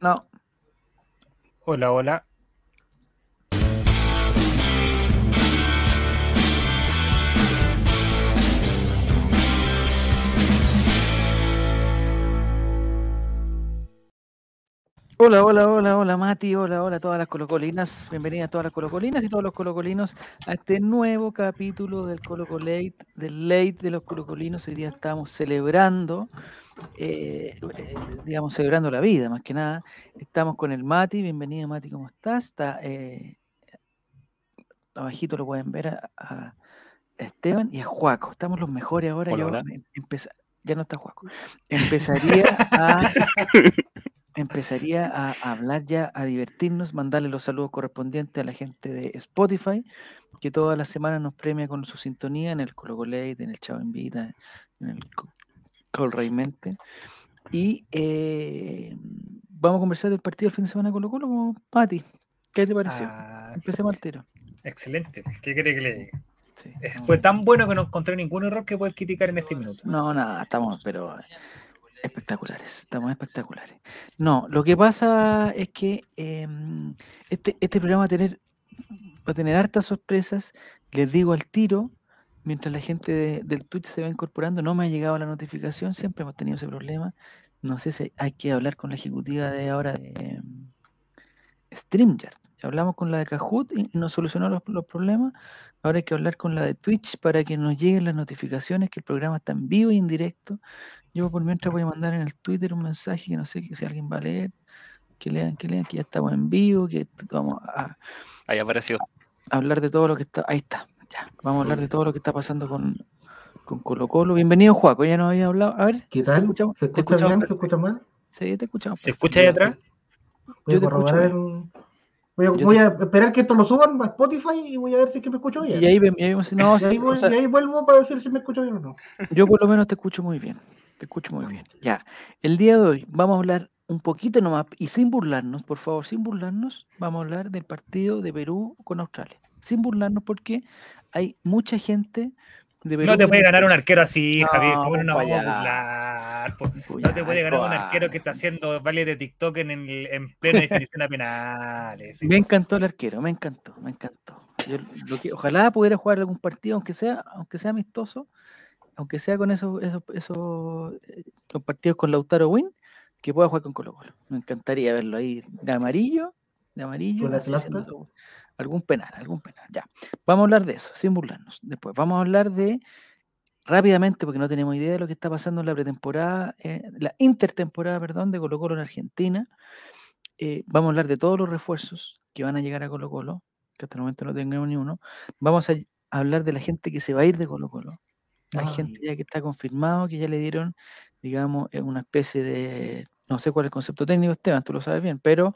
No. Hola, hola. Hola, hola, hola, hola Mati, hola, hola a todas las colocolinas, bienvenidas a todas las colocolinas y todos los colocolinos a este nuevo capítulo del Colocolate, del late de los colocolinos. Hoy día estamos celebrando, eh, digamos, celebrando la vida más que nada. Estamos con el Mati, bienvenido Mati, ¿cómo estás? Está eh, abajito lo pueden ver a, a Esteban y a Juaco. Estamos los mejores ahora. Hola, Yo hola. em- empeza- ya no está Juaco. Empezaría a empezaría a hablar ya, a divertirnos, mandarle los saludos correspondientes a la gente de Spotify, que todas las semanas nos premia con su sintonía en el Colocolate, en el Chavo Invita, en el Co- Col Raimente. Y eh, vamos a conversar del partido del fin de semana Colo Colo, Pati. ¿Qué te pareció? Ah, Empecemos al tiro. excelente. ¿Qué quiere que le diga? Sí, Eh. Fue tan bueno que no encontré ningún error que poder criticar en este minuto. No, nada, estamos, pero espectaculares, estamos espectaculares. No, lo que pasa es que em, este, este programa va a tener, va a tener hartas sorpresas. Les digo al tiro, mientras la gente de- del Twitch se va incorporando, no me ha llegado la notificación, siempre hemos tenido ese problema. No sé si hay que hablar con la ejecutiva de ahora de em, StreamYard. Hablamos con la de Kahoot y nos solucionó los, los problemas. Ahora hay que hablar con la de Twitch para que nos lleguen las notificaciones que el programa está en vivo y en directo. Yo por mientras voy a mandar en el Twitter un mensaje que no sé que si alguien va a leer, que lean, que lean, que ya estamos en vivo, que vamos a Ahí apareció. hablar de todo lo que está. Ahí está, ya. Vamos a hablar de todo lo que está pasando con, con Colo Colo. Bienvenido, Juaco, ya nos había hablado. A ver, ¿Qué ¿te tal? escuchamos? ¿Se ¿Te escucha escuchamos bien? ¿Se escucha mal? Sí, te escuchamos. ¿Se escucha ahí atrás? Voy Yo a te escucho el- Voy a, te- esperar que esto lo suban a Spotify y voy a ver si es que me escucho bien. Y ahí, y ahí no, Y ahí, o voy- sea, y ahí vuelvo para decir si me escucho bien o no. Yo por lo menos te escucho muy bien. Te escucho muy bien. Ya. El día de hoy vamos a hablar un poquito nomás y sin burlarnos, por favor, sin burlarnos, vamos a hablar del partido de Perú con Australia. Sin burlarnos porque hay mucha gente de Perú. No te puede ganar un arquero así, No, Javier. ¿Cómo no pues vamos a burlar? Pues No te puede ganar un guau. arquero que está haciendo vale de TikTok en, el- en plena definición a penales. Es Me encantó el arquero, me encantó, me encantó. Yo lo que, ojalá pudiera jugar algún partido, aunque sea, aunque sea amistoso, aunque sea con esos, esos, esos eh, los partidos con Lautaro Win, que pueda jugar con Colo Colo. Me encantaría verlo ahí de amarillo, de amarillo, Con haciendo algún penal, algún penal. Ya. Vamos a hablar de eso, sin burlarnos. Después, vamos a hablar de rápidamente, porque no tenemos idea de lo que está pasando en la pretemporada, eh, la intertemporada, perdón, de Colo Colo en Argentina. Eh, vamos a hablar de todos los refuerzos que van a llegar a Colo Colo, que hasta el momento no tenemos ni uno. Vamos a hablar de la gente que se va a ir de Colo Colo. Hay gente ya que está confirmado, que ya le dieron, digamos, eh, una especie de, no sé cuál es el concepto técnico, Esteban, tú lo sabes bien, pero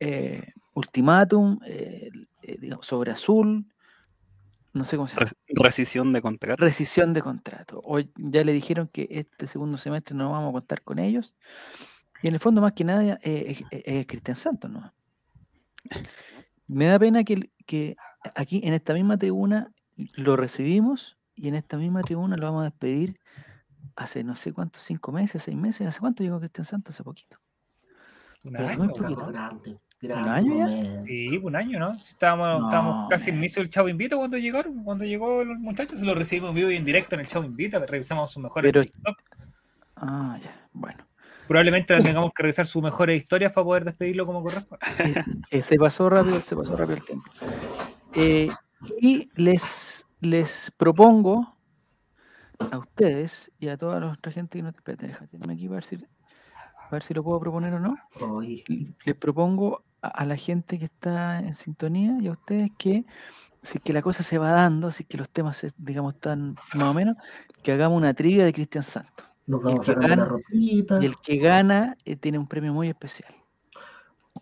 eh, ultimátum, eh, eh, digamos, sobre azul, no sé cómo se llama Res- rescisión de contrato. rescisión de contrato. Hoy ya le dijeron que este segundo semestre no vamos a contar con ellos. Y en el fondo, más que nada, eh, es, es- es Cristian Santos, ¿no? Me da pena que, que aquí en esta misma tribuna lo recibimos y en esta misma tribuna lo vamos a despedir hace no sé cuántos, cinco meses, seis meses. ¿Hace cuánto llegó Cristian Santos? Hace poquito. Un Pero año, muy poquito. ¿Un año ya? Sí, un año, ¿no? Estábamos, estábamos casi en man. inicio del Chavo Invita cuando llegaron, cuando llegó los muchachos, se lo recibimos en vivo y en directo en el Chavo Invita, revisamos sus mejores Pero- TikTok. Ah, ya. Bueno. Probablemente tengamos que revisar sus mejores historias para poder despedirlo como corresponde. Eh, se pasó rápido, se pasó rápido el tiempo. Eh, y les, les propongo a ustedes y a toda la otra gente que no espérate, déjate, déjame aquí para ver si, a ver si lo puedo proponer o no. Les propongo a, a la gente que está en sintonía y a ustedes que si es que la cosa se va dando, si es que los temas se- digamos están más o menos, que hagamos una trivia de Cristian Santos. nos Y el que gana-. Y el que gana eh, tiene un premio muy especial.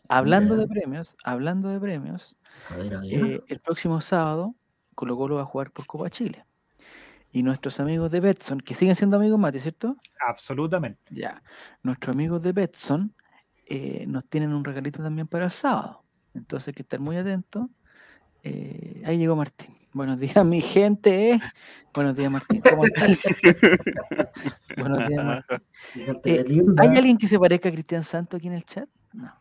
Hablando de premios, hablando de premios, A ver, a ver. eh, el próximo sábado Colo Colo va a jugar por Copa Chile. Y nuestros amigos de Betson, que siguen siendo amigos, Mati, ¿cierto? Absolutamente. Ya. Nuestros amigos de Betson eh, nos tienen un regalito también para el sábado. Entonces hay que estar muy atentos. Eh, ahí llegó Martín. Buenos días, mi gente. Eh. Buenos días, Martín. ¿Cómo estás? Buenos días, Martín. ¿Hay alguien que se parezca a Cristian Santo aquí en el chat? No.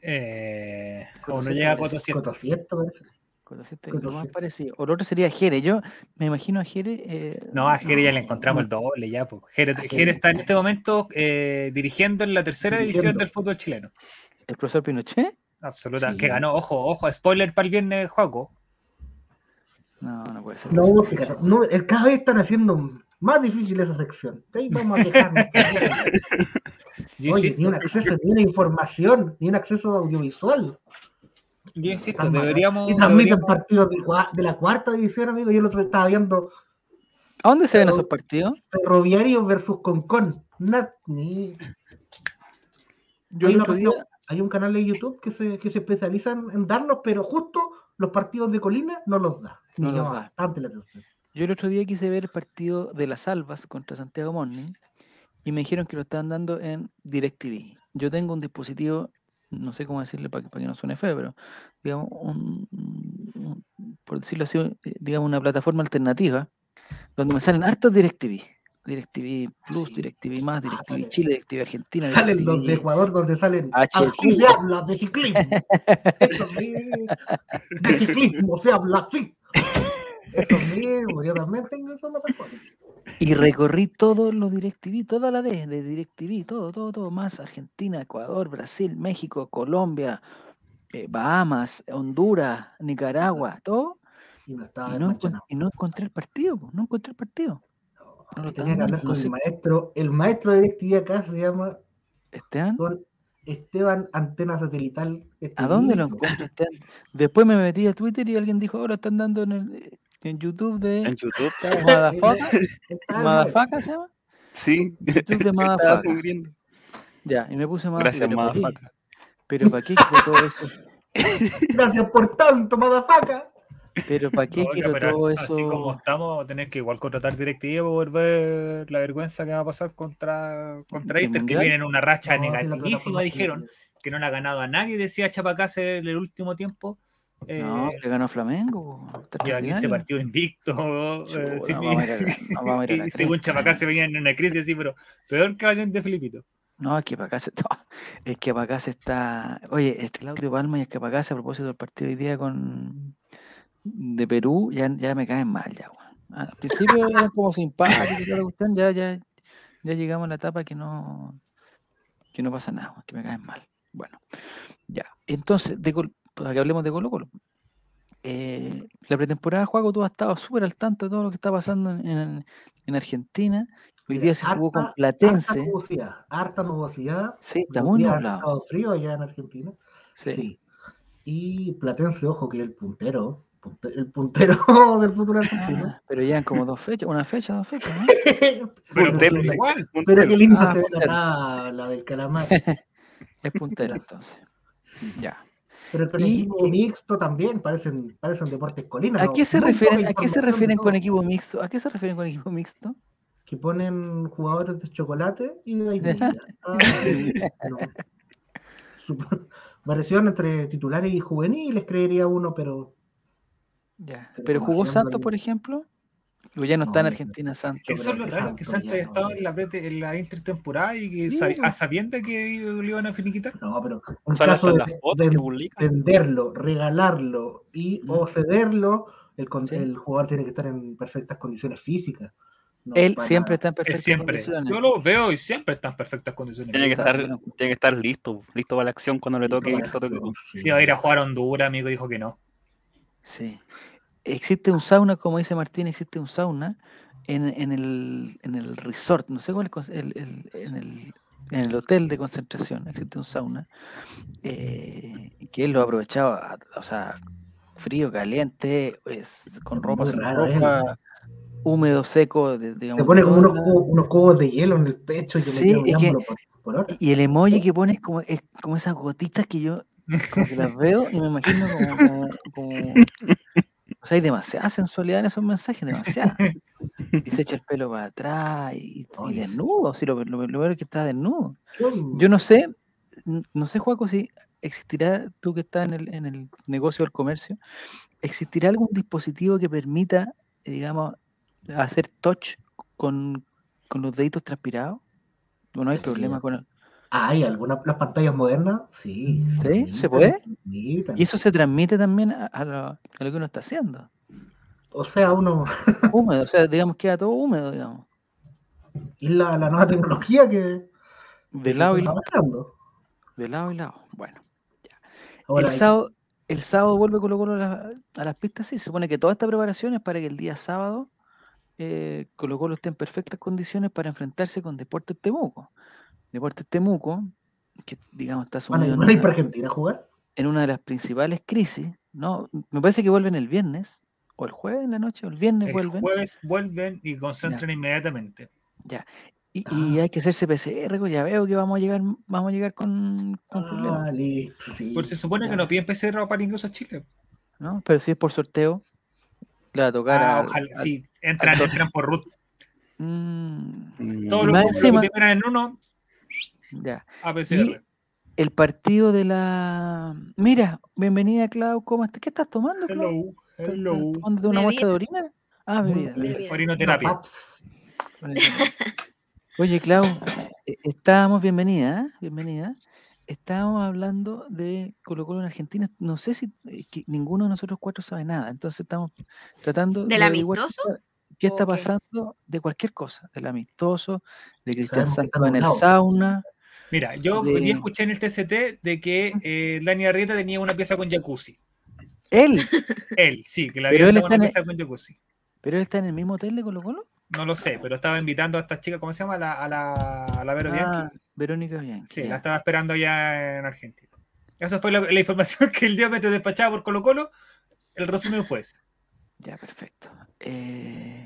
Eh, o no llega a 400. 400 con los siete, lo más parecido. O lo otro sería Jere. Yo me imagino a Jere. Eh, no, a Jere ya le encontramos el doble, ya. Pues. Jere, Jere, está en este momento eh, dirigiendo en la tercera división del fútbol chileno. ¿El profesor Pinochet? Absolutamente. Que ganó, ojo, ojo, spoiler para el viernes, Juaco. No, no puede ser. No, música, no, cada vez están haciendo más difícil esa sección. Oye, ni un acceso, ni una información, ni un acceso audiovisual yo insisto, deberíamos. Y transmiten deberíamos- partidos de, la cuarta división, amigo. Yo el otro día estaba viendo ¿A dónde se ven esos partidos? Ferroviario versus Concon. Ni... Yo hay, otro día. hay un canal de YouTube que se, que se especializa en, darnos, pero justo los partidos de Colina no los da. No Me los llama da. bastante la atención. Yo el otro día quise ver el partido de las Albas contra Santiago Morning y me dijeron que lo estaban dando en DirecTV. Yo tengo un dispositivo, no sé cómo decirle para que, para que no suene feo, pero digamos, un, un- por decirlo así, eh, digamos una plataforma alternativa donde me salen hartos DirecTV. DirecTV Plus, Sí. DirecTV más, DirecTV sale. Chile, DirecTV Argentina. Salen los de Ecuador donde salen. Aquí se habla de ciclismo. Eso mismo. De ciclismo se habla así. Eso mismo, yo también tengo esa plataforma. Y recorrí todos los DirecTV, toda la D de DirecTV, todo, todo, todo, más Argentina, Ecuador, Brasil, México, Colombia, eh, Bahamas, Honduras, Nicaragua, todo. Y no, y no encontré el partido, no encontré el partido. No lo Tenía que hablar con no el maestro. El maestro de DirecTV acá se llama Esteban, Esteban Antena Satelital. ¿a dónde lo encuentro, Esteban? Después me metí a Twitter y alguien dijo, ahora están dando en, el, en YouTube En de YouTube. Madafaca, Madafaca se llama, Sí. YouTube de Madafaca. Ya, y me puse más Gracias. Madafaca. pero ¿para qué quiero todo eso? Gracias por tanto, madafaca. Pero ¿para qué quiero pero todo así como eso? estamos, vamos a tener que igual contratar DirecTV para poder ver la vergüenza que va a pasar contra, contra ¿El Inter, que Mundial? viene en una racha No, la negativísima, dijeron, que no le ha ganado a nadie, decía Chapacase en el último tiempo. Eh, No, le ganó Flamengo. lleva 15 extraordinario. partidos eh, y según cresta. Chapacase venía en una crisis así, pero peor que la de Felipito. No, es que para acá se está. Es que para acá se está. Oye, el Claudio Palma y es que para acá a propósito del partido hoy día con de Perú, ya, ya me caen mal ya, weón. Al principio eran como simpáticos ya, ya, ya llegamos a la etapa que no, que no pasa nada, que me caen mal. Bueno, ya. Entonces, de para que hablemos de Colo Colo. eh, la pretemporada, Juaco, tú has estado súper al tanto de todo lo que está pasando en, en- en Argentina. Hoy Mira, día se jugó con harta- Harta Platense. nubosidad, harta nubosidad. Sí, está muy nublado. frío allá en Argentina. Sí. Sí. Y Platense, ojo, que es el puntero. punte- El puntero del fútbol argentino. Ah, pero llevan como dos fechas, una fecha, dos fechas, ¿no? Pero Pero Puntero, pero igual. Qué lindo Ah, se ve la tabla del calamar. Es puntero entonces. Ya. Pero con Y- equipo mixto también parecen, parecen deportes colinas. ¿A ¿no? qué se refieren, a qué se refieren con equipo mixto? ¿A qué se refieren con equipo mixto? Que ponen jugadores de chocolate y de vainilla. Ah, no. Variación entre titulares y juveniles, creería uno, pero Ya. Pero ¿Pero como jugó Santos, por ejemplo? ¿O ya no, No, está en Argentina Santos? Eso es lo pero raro, que Santos Santos ya ha estado no- en la, en la intertemporada y que Sí, sab- a sabienda que lo iban a finiquitar. no, pero en caso de las fotos que ven- publican. venderlo, regalarlo y Mm. o cederlo, el, con- Sí. el jugador tiene que estar en perfectas condiciones físicas. No Él siempre está en Es perfectas siempre. condiciones. Yo lo veo y siempre está en perfectas condiciones. Tiene que estar, tiene que estar listo, listo para la acción cuando le toque equipo. sí. Si va a ir a jugar a Honduras, amigo, dijo que no. Sí. Existe un sauna, como dice Martín, existe un sauna en, en el, en el resort, no sé cuál es, el, el- en, el, en el hotel de concentración, existe un sauna, eh, que él lo aprovechaba, o sea, frío, caliente, pues, con Es ropa, sin ropa, húmedo, seco, de- digamos. Se pone como unos, cubos, unos cubos de hielo en el pecho y Sí, es que- por, por. Y el emoji que pone es como, es como esas gotitas que yo como que las veo y me imagino como, como, como- O sea, hay demasiada sensualidad en esos mensajes, demasiada. Y se echa el pelo para atrás y, desnudo, sí, lo, lo, lo peor es que está desnudo. Yo, no sé, no sé, Juaco, si existirá, tú que estás en el, en el negocio del comercio, ¿existirá algún dispositivo que permita, eh, digamos, hacer touch con, con los deditos transpirados? ¿O no hay problema con. Hay algunas las pantallas modernas, sí. ¿Sí? se ¿Se puede? Y eso se transmite también a, a lo, a lo que uno está haciendo. O sea, uno. Húmedo, o sea, digamos queda todo húmedo, digamos. Y la, la nueva tecnología que. De lado y lado. De lado y lado. Bueno. Ahora, el, sábado, el sábado vuelve Colo Colo a, la- a las pistas, sí. Se supone que toda esta preparación es para que el día sábado eh, Colo Colo esté en perfectas condiciones para enfrentarse con Deportes Temuco. Deportes Temuco, que digamos está ¿van a, sumido en van a ir una- para Argentina a jugar? en una de las principales crisis, ¿no? Me parece que vuelven el viernes, o el jueves en la noche, o el viernes El vuelven. jueves vuelven y concentran inmediatamente. Y, Ah. y hay que hacerse PCR, pues, ya veo que vamos a llegar, vamos a llegar con, con problemas, Ah, listo, sí. Porque se supone Ya. que no piden PCR para ingreso a Chile. ¿no? Pero si es por sorteo, le va a tocar Ah, al- ojalá, al- sí, entran, al- entran por root. Mm, Todos los encima- que en uno ya. El partido de la. Mira, bienvenida, Clau. ¿Cómo estás? ¿Qué estás tomando, Clau? Hello, ¿Estás- hello. estás una muestra de orina? Ah, bebida. Orinoterapia. Oye, Clau, eh, estábamos, bienvenida, ¿eh? bienvenida. Estábamos hablando de Colo Colo en Argentina. No sé si eh, que ninguno de nosotros cuatro sabe nada. Entonces estamos tratando ¿Del de amistoso? está- ¿Qué está pasando de cualquier cosa? Del amistoso, de Cristian está en el sauna. Mira, yo de- día escuché en el TCT de que eh, Dani Arrieta tenía una pieza con jacuzzi. Él, Él, sí, que Pero había una en pieza con jacuzzi. pero él está en el mismo hotel de Colo Colo. No lo sé, pero estaba invitando a esta chica, ¿cómo se llama? A la, a la, a la Vero Ah, Bianchi. Verónica Bianchi. Sí, ya. la estaba esperando allá en Argentina. Esa fue la, la información que el diámetro despachaba por Colo Colo. El resumen fue ese. Ya, perfecto. Eh,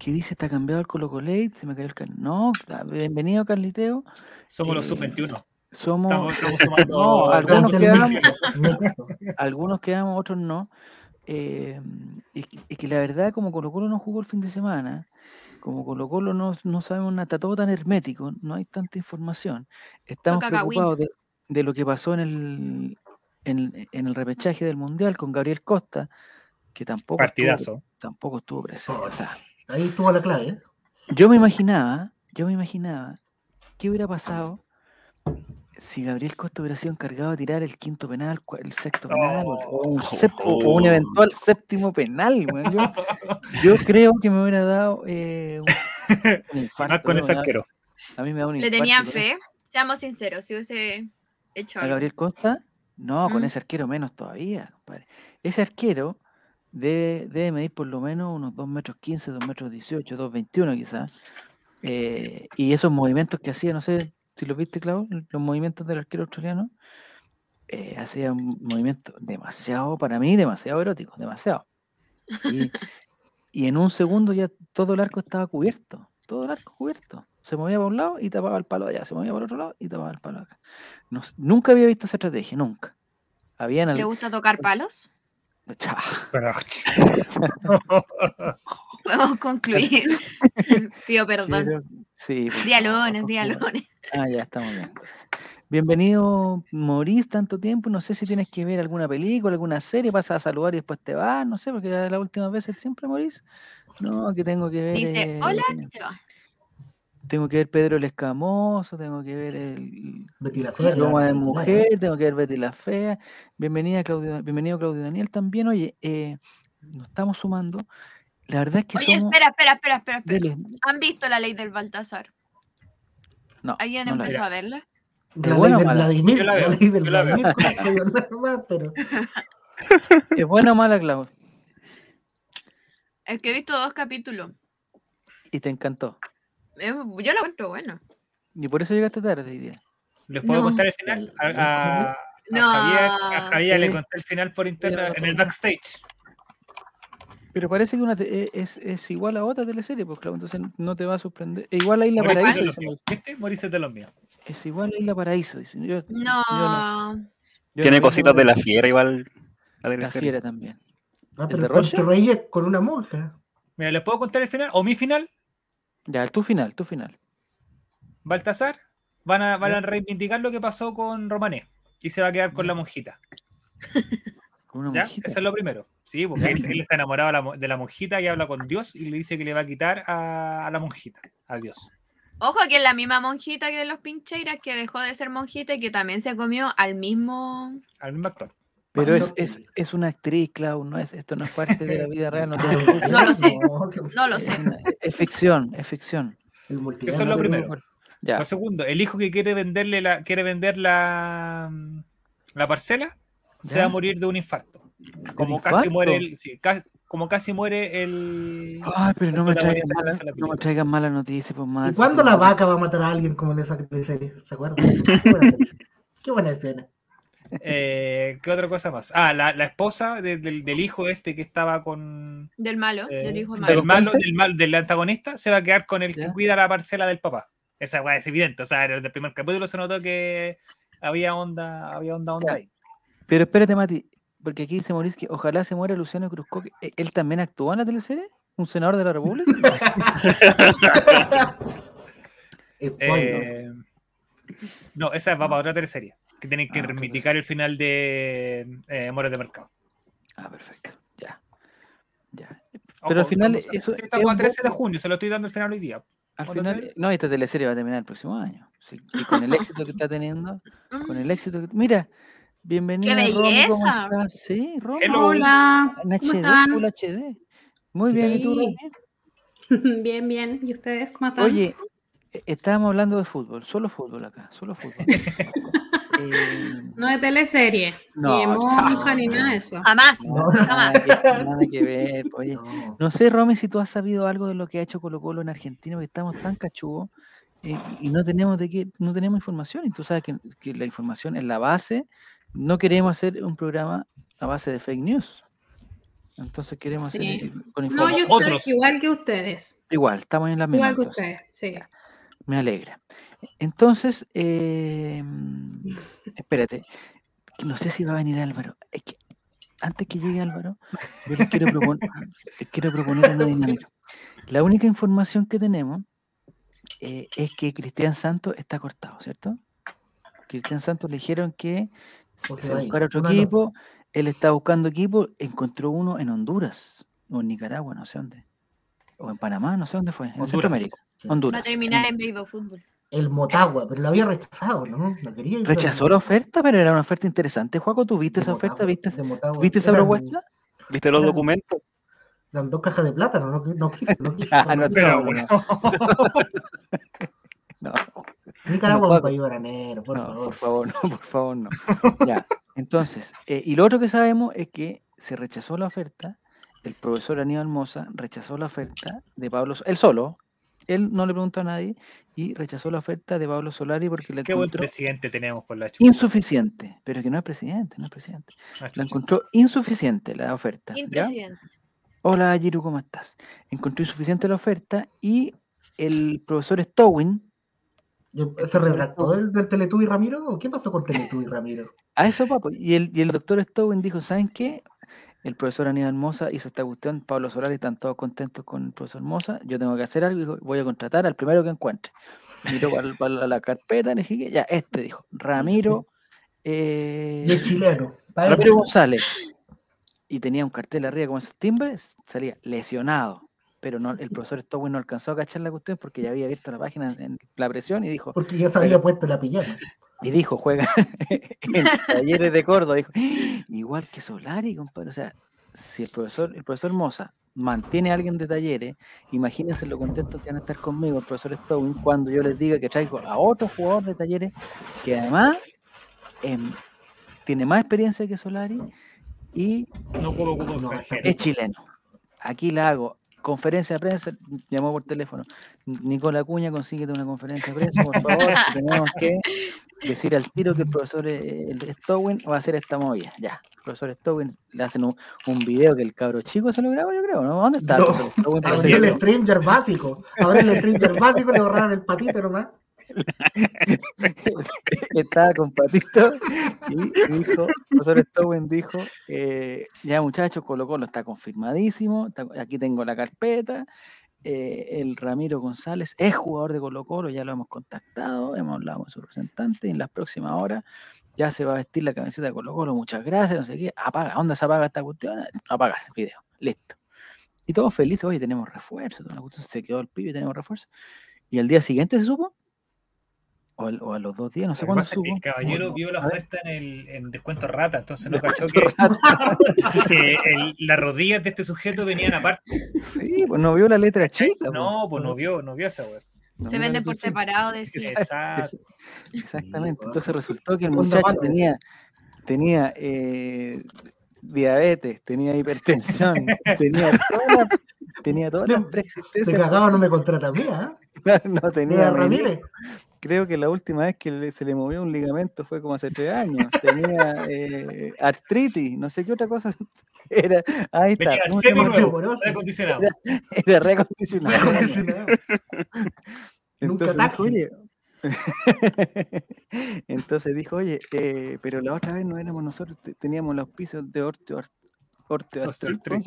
¿Qué dice? ¿Está cambiado el Colo Colate? Se me cayó el can... No, ah, bienvenido Carliteo. Somos los Eh, sub-21. Somos, Estamos, estamos sumando. No, algunos quedamos, algunos quedamos, otros no. Eh, y, que- y que la verdad, como Colo Colo no jugó el fin de semana, como Colo Colo no, no sabemos nada, está todo tan hermético, no hay tanta información. Estamos preocupados de, de lo que pasó en el, en, en el repechaje del Mundial con Gabriel Costa, que tampoco estuvo, Partidazo. tampoco estuvo presente. o sea, Ahí estuvo la clave. ¿eh? yo me imaginaba, yo me imaginaba qué hubiera pasado si Gabriel Costa hubiera sido encargado de tirar el quinto penal, el sexto penal, o, o un, sep- o- o un Oh. eventual séptimo penal. Yo, yo creo que me hubiera dado eh, un, un infarto. Más con ese a- arquero. A mí me da un ¿Le infarto tenían con eso. fe? Seamos sinceros, si hubiese hecho ¿A algo. Gabriel Costa? No, con Mm. ese arquero menos todavía, compadre. Ese arquero debe, debe medir por lo menos unos 2 metros 15, 2 metros 18, 2 21 quizás. Eh, y esos movimientos que hacía, no sé si los viste, Clau, los movimientos del arquero australiano, eh, hacía un movimiento demasiado, para mí, demasiado erótico, demasiado. Y, y en un segundo ya todo el arco estaba cubierto, todo el arco cubierto. Se movía para un lado y tapaba el palo allá, se movía para el otro lado y tapaba el palo acá. No nunca había visto esa estrategia, nunca. Habían ¿Le gusta tocar palos? Pero- Podemos concluir. Pido perdón. quiero- Sí, favor. dialones. Ah, ya estamos bien. entonces. Bienvenido, Maurice, tanto tiempo. No sé si tienes que ver alguna película, alguna serie, pasas a saludar y después te vas, no sé, porque la última vez siempre, Maurice. No, que tengo que ver. Dice, eh, hola, y se va. Tengo que ver Pedro el Escamoso, tengo que ver el Betty la Fea, de la- Mujer, tengo que ver Betty la Fea. Bienvenida, Claudio, bienvenido, Claudio Daniel, también. Oye, eh, nos estamos sumando. La verdad es que Oye, somos. espera, espera, espera, espera. espera. Dele. ¿Han visto la ley del Baltasar? No, ¿Alguien no empezó a verla? La ¿Es buena o mala? Vladimir, la ley del. Vladimir, ¿Es buena o mala, Clau? Es que he visto dos capítulos. Y te encantó. Eh, Yo lo encuentro bueno. Y por eso llegaste tarde hoy día. ¿Les puedo No. contar el final? A, a- a No. Javier, a Javier le conté el final por interno en el backstage. Pero parece que una te- e- es, es igual a otra teleserie, pues claro, entonces no te va a sorprender. E igual a Isla Paraíso. ¿Viste? Morirse de los míos. es igual a Isla Paraíso. dice. Yo- yo No. yo Tiene cositas de la fiera igual. La, fiera también. Ah, ¿El pero con una monja. Mira, ¿les puedo contar el final? ¿O mi final? Ya, tu final, tu final. Baltasar van a, van a reivindicar lo que pasó con Romané y se va a quedar con la monjita. Con una ¿ya? monjita. Eso es lo primero. Sí, porque él, él está enamorado de la, mo- de la monjita y habla con Dios y le dice que le va a quitar a, a la monjita, a Dios. Ojo que es la misma monjita que de los Pincheiras que dejó de ser monjita y que también se comió al mismo. Al mismo actor. Pero es, es, es una actriz, Clau, no es, esto no es parte de la vida real, no. No lo sé. No lo Es, sé. una- es ficción, es ficción. Eso es lo primero. Ya, Lo segundo, el hijo que quiere venderle la, quiere vender la, la parcela se va a morir de un infarto. Como casi muere el. sí, como casi muere el. Ay, pero no me traigan que malas, hace la no me película. traigan malas noticias, pues más. ¿Y cuándo la vaca va a matar a alguien como en esa serie? ¿Se acuerdan? Qué buena escena. Eh, ¿Qué otra cosa más? Ah, la, la esposa de- del, del hijo este que estaba con. Del malo, eh, del hijo del malo. ¿Con malo, del, antagonista, se va a quedar con el que Ya. cuida la parcela del papá. Esa weá es evidente. O sea, desde el primer capítulo se notó que había onda, había onda, onda Ya. ahí. Pero espérate, Mati, porque aquí dice Mauricio que ojalá se muera Luciano Cruzco. que- ¿e- ¿Él también actuó en la teleserie? ¿Un senador de la República? Eh, no, esa va para otra teleserie. Que tienen que Ah, reivindicar el final de eh, Amores de Mercado. Ah, perfecto. Ya. Ya. Ojo, Pero al final eso sí, es estamos a un 13 de junio, se lo estoy dando el final hoy día. Al ¿Cuándo final, no, esta teleserie va a terminar el próximo año. Sí, y con el éxito que está teniendo, con el éxito que. Mira, bienvenida. ¡Qué Romy, ¿cómo belleza! estás? Sí, Romy. Hello. Hola, En ¿cómo HD, están? Full HD. Muy bien, ¿y tú, Sí. Romy? Bien, bien. ¿Y ustedes cómo están? Oye, e- estábamos hablando de fútbol, solo fútbol acá, solo fútbol. Eh, No de teleserie, No, ni de monja, ni nada de eso. Jamás. no, nada, que, nada que ver. Oye, No. no sé, Romy, si tú has sabido algo de lo que ha hecho Colo Colo en Argentina, porque estamos tan cachugos eh, y no tenemos de qué, no tenemos información. Y tú sabes que, que la información es la base. No queremos hacer un programa a base de fake news. Entonces queremos hacer Sí. eh, con No, información. yo otros. estoy igual que ustedes. Igual, estamos en las mismas. Igual que entonces. ustedes, sí. Me alegra. Entonces, eh, espérate, no sé si va a venir Álvaro. Es que antes que llegue Álvaro, yo les quiero, propon- les quiero proponer una dinámica. La única información que tenemos eh, es que Cristian Santos está cortado, ¿cierto? Cristian Santos le dijeron que Porque se ahí, buscara otro no. equipo. Él está buscando equipo, encontró uno en Honduras o en Nicaragua, no sé dónde. O en Panamá, no sé dónde fue. En Honduras. Centroamérica. Honduras. Va a terminar en Vivo Fútbol. El Motagua, pero lo había rechazado, ¿no? No quería ir Rechazó la oferta, pero era una oferta interesante. Juaco, ¿tú viste de esa oferta? ¿Viste, de Motagua. ¿viste esa propuesta? ¿Viste los documentos? Eran dos cajas de plátano, no, no, no quiso, Ah, no no, quiso. Pero no, bueno, No, Nicaragua no, es un Paco. país bananero, por no, favor. por favor, no, por favor, no. Ya, entonces, eh, y lo otro que sabemos es que se rechazó la oferta, el profesor Aníbal Moza rechazó la oferta de Pablo, él solo, él no le preguntó a nadie, y rechazó la oferta de Pablo Solari porque le qué buen encontró presidente tenemos por la chucha. insuficiente, pero que no es presidente, no es presidente. Ah, La encontró insuficiente la oferta. ¿ya? Impresidente. Hola Giru, ¿cómo estás? Encontró insuficiente la oferta y el profesor Stowin, Yo- ¿Se retractó del, del Teletubby Ramiro? ¿O qué pasó con Teletubby Ramiro? a eso papo, y el, y el doctor Stowin dijo, ¿saben qué? El profesor Aníbal Moza hizo esta cuestión, Pablo Solari están todos contentos con el profesor Moza, yo tengo que hacer algo, dijo, voy a contratar al primero que encuentre. Miró para, para la carpeta, le dije, ya, este dijo, Ramiro, eh, Y chileno. Ramiro González. Y tenía un cartel arriba como esos timbres, salía lesionado. Pero no, el profesor Stowin no alcanzó a cachar la cuestión porque ya había abierto la página en la presión y dijo, Porque ya se había puesto la pijama. Y dijo, juega en talleres de Córdoba. Dijo, igual que Solari, compadre. O sea, si el profesor, el profesor Moza mantiene a alguien de talleres, imagínense lo contentos que van a estar conmigo, el profesor Stowin, cuando yo les diga que traigo a otro jugador de talleres que además em, tiene más experiencia que Solari y No No, es chileno. Aquí la hago. Conferencia de prensa, llamó por teléfono. Nicola Cuña, consíguete una conferencia de prensa, por favor. que tenemos que decir al tiro que el profesor eh, el Stowin va a hacer esta movida. Ya, el profesor Stowin le hacen un, un video que el cabro chico se lo grabó, yo creo, ¿no? ¿Dónde está el No, hacer el eso? Stranger básico. Abrió el Stranger básico, le borraron el patito nomás. Estaba con Patito y dijo, profesor Stowin dijo, eh, ya muchachos, Colo Colo está confirmadísimo, aquí tengo la carpeta, eh, el Ramiro González es jugador de Colo Colo, ya lo hemos contactado, hemos hablado con su representante y en las próximas horas ya se va a vestir la camiseta de Colo Colo, muchas gracias, no sé qué, apaga, ¿dónde se apaga esta cuestión? Apagar el video, listo. Y todos felices, oye, tenemos refuerzo, se quedó el pibe y tenemos refuerzo. y al día siguiente se supo. O, a los dos días, no sé cuándo se supo. el caballero No, vio la oferta en el en descuento rata, entonces no cachó que, que el- las rodillas de este sujeto venían aparte. Sí, pues no vio la letra chica. No, pues no vio, no vio esa weá. no Se vio la vende letra por separado de sí. Exacto. Exactamente. Entonces resultó que el muchacho tenía, tenía eh, diabetes, tenía hipertensión, tenía todas las tenía De preexistencias. cagado no me contrata a mí, ¿ah? No tenía Ramírez. Creo que la última vez que le- se le movió un ligamento fue como hace tres años. Tenía eh, artritis, no sé qué otra cosa. Era, ahí está. Nuevo, Osteoporosis. recondicionado. Era recondicionado. Nunca Entonces dijo, taje. oye. Entonces dijo, oye, eh, pero la otra vez no éramos nosotros, te- teníamos los pisos de orteo, Osteoartritis.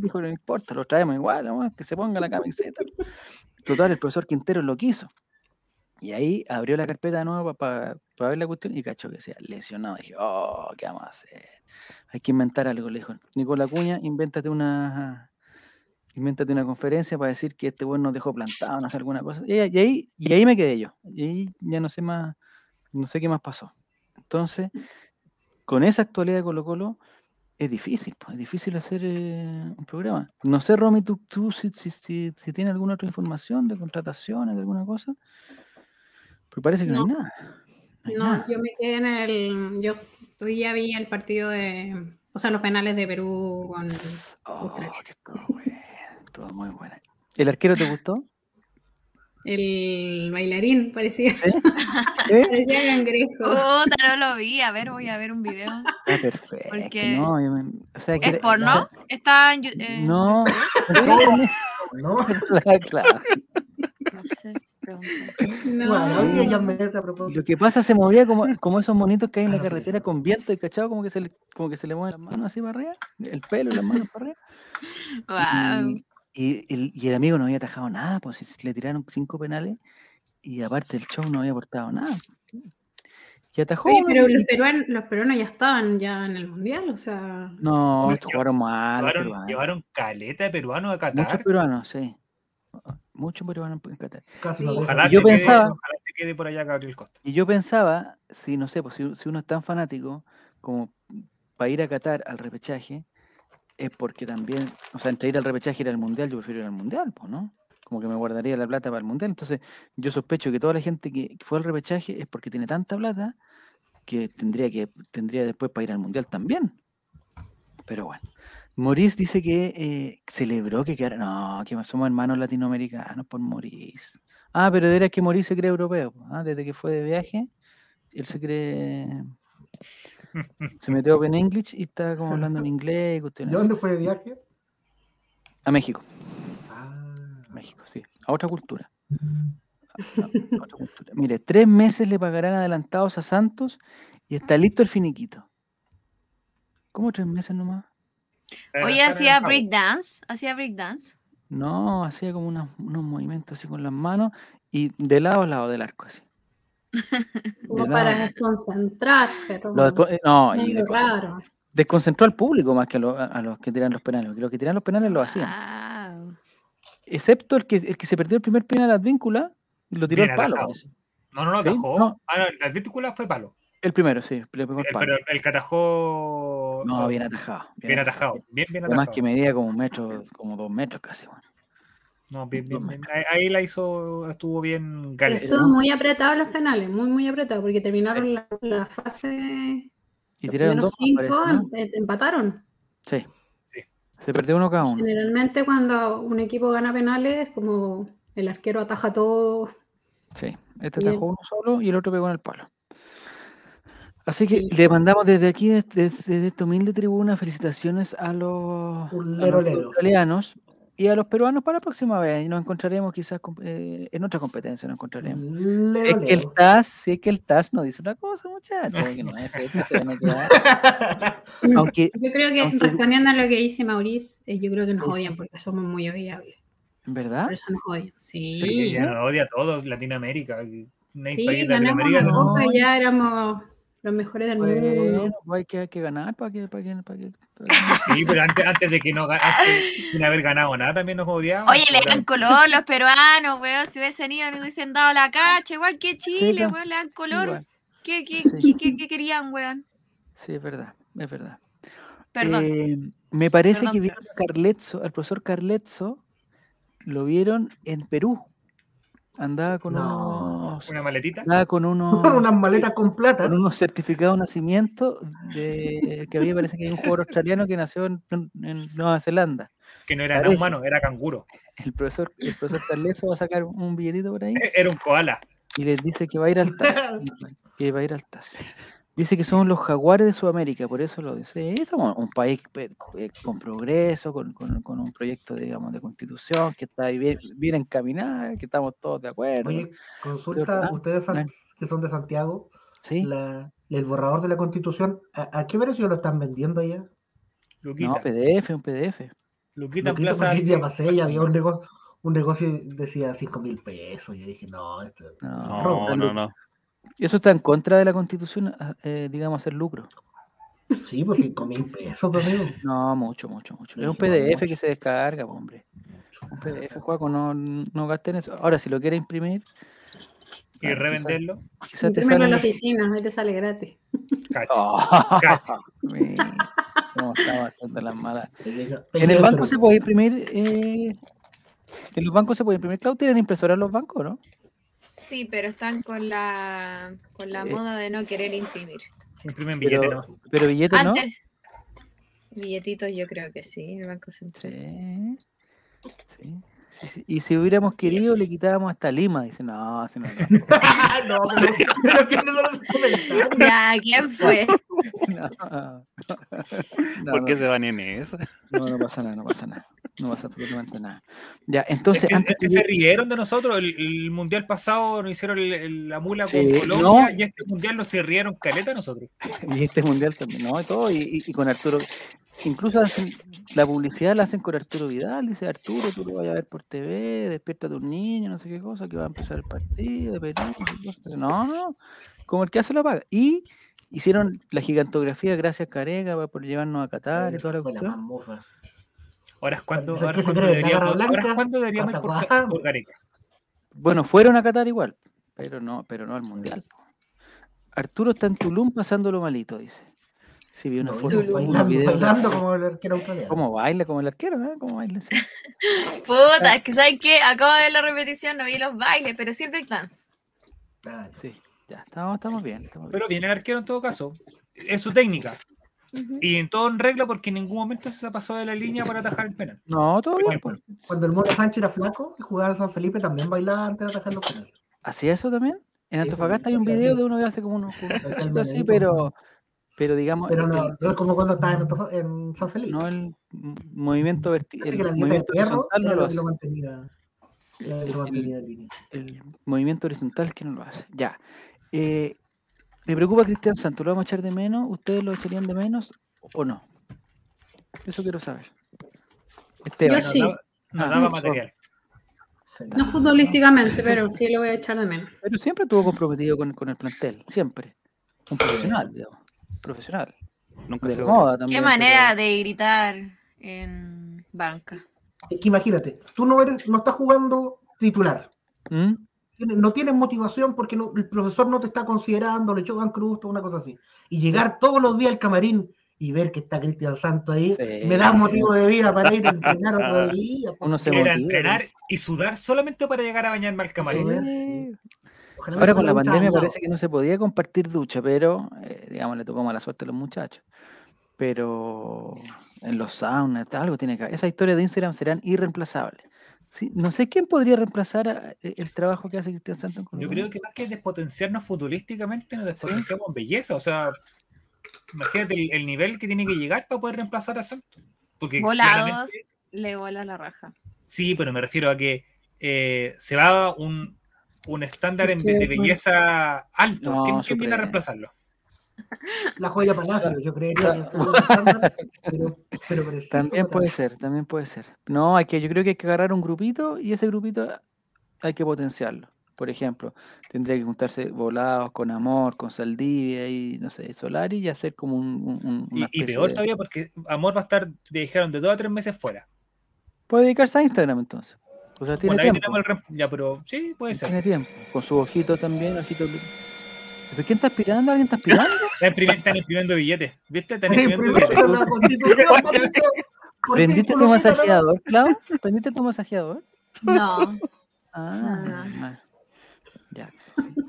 dijo, no importa, los traemos igual, ¿no? que se ponga la camiseta. Total, el profesor Quintero lo quiso. Y ahí abrió la carpeta de nuevo para ver la cuestión y cachó que sea lesionado. Dije, oh, ¿qué vamos a hacer? Hay que inventar algo, le dijo. Nicola Cuña, invéntate una, invéntate una conferencia para decir que este weón nos dejó plantado, no sé, alguna cosa. Y ahí, y ahí me quedé yo. Y ahí ya no sé más, no sé qué más pasó. Entonces, con esa actualidad de Colo Colo, es difícil, pues, es difícil hacer eh, un programa. No sé, Romy, tú, tú si, si, si, si tienes alguna otra información de contrataciones, de alguna cosa. Pero parece que no, No. hay nada. No hay No, nada. yo me quedé en el. Yo hoy ya vi el partido de. O sea, los penales de Perú con. Oh, Australia. que estuvo bueno, estuvo muy buena. ¿El arquero te gustó? El bailarín, parecía. ¿Sí? ¿Sí? Parecía cangrejo. Puta, no lo vi. A ver, voy a ver un video. Está perfecto. Porque- No, yo me- o sea, que ¿Es porno? o sea, Está en. Yu- en- no, No, claro. No sé, pregunta. No. bueno, oye, ya me a propósito. Lo que pasa se movía como, como esos monitos que hay en la carretera con viento y cachado, como que se le, como que se le mueven las manos así para arriba, el pelo y las manos para arriba. Y, y el, y el amigo no había atajado nada, pues si le tiraron cinco penales y aparte el show no había aportado nada. Y atajó. Oye, pero y- los peruanos, los peruanos ya estaban ya en el mundial, o sea. no, jugaron mal. Llevaron, llevaron caleta de peruanos a Muchos Qatar. peruanos, sí. Muchos peruanos en Qatar. Casi no. Ojalá, Yo se quede, pensaba- ojalá se quede por allá Gabriel Costa. Y yo pensaba, si no sé, pues si, si uno es tan fanático como para ir a Qatar al repechaje, es porque también, o sea, entre ir al repechaje y ir al mundial, yo prefiero ir al mundial, pues, ¿no? Como que me guardaría la plata para el mundial. Entonces, yo sospecho que toda la gente que fue al repechaje es porque tiene tanta plata que tendría que tendría después para ir al mundial también. Pero bueno. Maurice dice que eh, celebró que quedara. No, que somos hermanos latinoamericanos por Maurice. Ah, pero era que Maurice se cree europeo. ah, Desde que fue de viaje, él se cree. Se metió Open English y está como hablando en inglés. ¿De dónde fue de viaje? A México. Ah, a México, sí. A otra cultura. A- a otra cultura. Mire, tres meses le pagarán adelantados a Santos y está listo el finiquito. ¿Cómo tres meses nomás? Oye, hacía breakdance. Hacía breakdance. No, hacía como unos, unos movimientos así con las manos y de lado a lado del arco así. Como de para lado. desconcentrar, pero. Lo desco- eh, no, y raro. desconcentró al público más que a, lo- a- a los que tiran los penales, porque los que tiran los penales lo hacían. Wow. Excepto el que, el que se perdió el primer penal a Advíncula y lo tiró Bien al palo. No, no, no, ¿Sí? atajó. No. Ah, no, la advíncula fue palo. El primero, sí, el- pero el que atajó. No, oh, bien atajado. Bien atajado. Bien, bien Además atajado. que medía como un metro, como dos metros casi. Bueno. No, bien, bien, bien. Ahí, la hizo, estuvo bien Gales. Estuvo muy apretado los penales, muy, muy apretado, porque terminaron la, la fase. Y tiraron dos, cinco, parece, ¿no? em- empataron. Sí. Sí. Se perdió uno cada uno. Generalmente cuando un equipo gana penales, como el arquero ataja todo. Sí. Este atajó uno solo y el otro pegó en el palo. Así que Sí. le mandamos desde aquí, desde, desde esta humilde tribuna, felicitaciones a los, a australianos y a los peruanos para la próxima vez. Y nos encontraremos quizás eh, en otra competencia, nos encontraremos. Si Lero, es que el. TAS, si es que el TAS nos dice una cosa, muchachos, que no es esto, se van a quedar. Aunque, Yo creo que Aunque- respondiendo a lo que dice Maurice, eh, yo creo que nos odian porque somos muy odiables. verdad, Por eso nos odian. Sí. Sí, ya nos odia a todos Latinoamérica. No hay Sí, país de Latinoamérica. no- ya éramos Los mejores del mundo. Bueno, pues hay que, hay que ganar para que, para que, para que- para que- Sí, pero antes, antes de que no antes haber ganado nada también nos odiaban. Oye, le Ahora- dan color los peruanos, weón. Si hubiesen ido, no hubiesen dado la cacha, igual que Chile, tam- weón, le dan color. ¿Qué, qué, Sí. qué, qué- qué querían, weón? Sí, es verdad, es verdad. Perdón. Eh, me parece Perdón, que vieron a Carletzo, al profesor Carletzo, lo vieron en Perú. Andaba con No. unos. Una maletita. Andaba con unos. Con unas maletas con plata. con unos certificados de nacimiento de que había parece que hay un jugador australiano que nació en, en Nueva Zelanda. Que no era Parece. humano, era canguro. El profesor, el profesor Carletzo va a sacar un billetito por ahí Era un koala. y les dice que va a ir al TAS. que va a ir al TAS. Dice que somos los jaguares de Sudamérica, por eso lo dice. Somos un país eh, con progreso, con, con- con un proyecto, digamos, de constitución que está ahí bien, bien encaminada, que estamos todos de acuerdo. Oye, consulta, ustedes que son de Santiago, sí, la- el borrador de la constitución, ¿a, a qué precio lo están vendiendo allá? Luquita. no, PDF, un PDF. Luquita en Lo quito Plaza. porque ya pasé y había un negocio, un negocio y decía 5 mil pesos. Yo dije, no, esto No, No, no, no. Eso está en contra de la constitución, ah, eh, digamos, hacer lucro. sí, pues 5 mil pesos, amigo. No, mucho, mucho, mucho. Es un PDF mucho. que se descarga, hombre. Un PDF, Juaco, no, no gasten eso. Ahora, si lo quiere imprimir, Y claro, revenderlo. quizás quizás te Imprímelo en la oficina, ahí te sale gratis. Cacho. Oh, Cacho. mira, ¿Cómo estamos haciendo las malas? En el banco pero- se puede imprimir. eh, en los bancos se puede imprimir. Clau, ¿tienen impresora en los bancos, no? Sí, pero están con la, con la Eh, moda de no querer imprimir. Imprimen billete, Pero, ¿no? pero billetes, ¿no? Antes, billetitos yo creo que sí, el Banco Central. Sí. Sí, sí, sí. Y si hubiéramos querido, le quitábamos hasta Lima. Dice, no, si no, no, pero, pero que no lo comentario. Ya, ¿quién fue? no. no. No, ¿Por qué no, se van en eso? no, no pasa nada, no pasa nada. No pasa absolutamente nada. Ya, entonces, Es que, antes es que se rieron de nosotros. El, el mundial pasado nos hicieron el- el- la mula Sí, con Colombia no. y este mundial nos se rieron caleta a nosotros. y este mundial también, ¿no? Y todo, y, y- y con Arturo. Incluso hacen- la publicidad la hacen con Arturo Vidal. Dice Arturo, tú lo vas a ver por TV, despierta a tus niños, no sé qué cosa, que va a empezar el partido de Perú. no. No, como el que hace lo paga. Y hicieron la gigantografía, gracias Carega, por llevarnos a Qatar y toda la cuestión. Ahora es cuando, deberíamos, cuando deberíamos ir por, por Gareca. Bueno, fueron a Qatar igual, pero no, pero no al mundial. Arturo está en Tulum pasándolo malito, dice. Sí, vi una No, foto, bailando, videos de- bailando como el arquero australiano. ¿Cómo baila? Como el arquero, ¿eh? ¿Cómo baila? sí. Puta, es que ¿sabes qué? Acabo de ver la repetición, no vi los bailes, pero sí el breakdance. Ah, Sí, ya, estamos, estamos bien. Estamos bien. Pero viene el arquero en todo caso. Es su técnica. Y en todo en regla porque en ningún momento se pasó de la línea para atajar el penal. No, todo bien. Pues. Cuando el Mono Sánchez era flaco y jugaba en San Felipe también bailaba antes de atajar los penales. ¿Hacía eso también? En Antofagasta hay un video de uno que hace como unos así, pero, pero digamos, Pero no, el- no es como cuando estaba en, en San Felipe. no el movimiento verti- Parece el movimiento horizontal no lo hace. lo mantenía. El movimiento horizontal que no lo hace. Ya. Eh, me preocupa Cristian Santos, ¿lo vamos a echar de menos? ¿Ustedes lo echarían de menos o no? Eso quiero saber. Esteban, Yo sí. daba, nos Ah, sí. material. No futbolísticamente, pero sí lo voy a echar de menos. pero siempre estuvo comprometido con, con el plantel, siempre. Un profesional, digamos. Profesional. Nunca De se moda también. Qué manera pero- de gritar en banca. Es que imagínate, tú no eres, no estás jugando titular. ¿Mm? No tienes motivación porque no- el profesor no te está considerando, le chocan cruz, una cosa así. Y llegar todos los días al camarín y ver que está Cristian Santos ahí, Sí. me da motivo de vida para ir a entrenar otro día. Uno se Ir a motiva, entrenar y sudar solamente para llegar a bañarme al camarín. Sí. Ahora con la pandemia parece que no se podía compartir ducha, pero eh, digamos le tocó mala suerte a los muchachos. Pero en los saunas, algo tiene que haber. Esas historias de Instagram serán irreemplazables. Sí, no sé quién podría reemplazar a- e- el trabajo que hace Cristian Santos. con Yo creo que más que despotenciarnos futbolísticamente, nos despotenciamos en belleza. O sea, imagínate el, el nivel que tiene que llegar para poder reemplazar a Santos. Porque Volados. Le vuela la raja. sí, pero me refiero a que eh, se va un, un estándar en- de belleza alto. No, ¿Quién, quién viene a reemplazarlo? La joya Palacio, yo creería pero, pero También puede ser, también puede ser. No, hay que, yo creo que hay que agarrar un grupito y ese grupito hay que potenciarlo. por ejemplo, tendría que juntarse volados con Amor, con Saldivia y no sé, Solari y hacer como un. Y, peor de- todavía porque Amor va a estar, dijeron, de dos a tres meses fuera. Puede dedicarse a Instagram entonces. O sea, tiene Bueno, ahí tiempo. tenemos el rem- Ya, pero sí, puede ser. Tiene tiempo. Con su ojito también, ojito. Blu- ¿Pero quién está aspirando? ¿Alguien está aspirando? Están imprimi- están imprimiendo billetes. ¿Viste? Están imprimiendo billetes. ¿Prendiste tu masajeador, Clau? ¿Prendiste tu masajeador? No. Ah, No. Ya.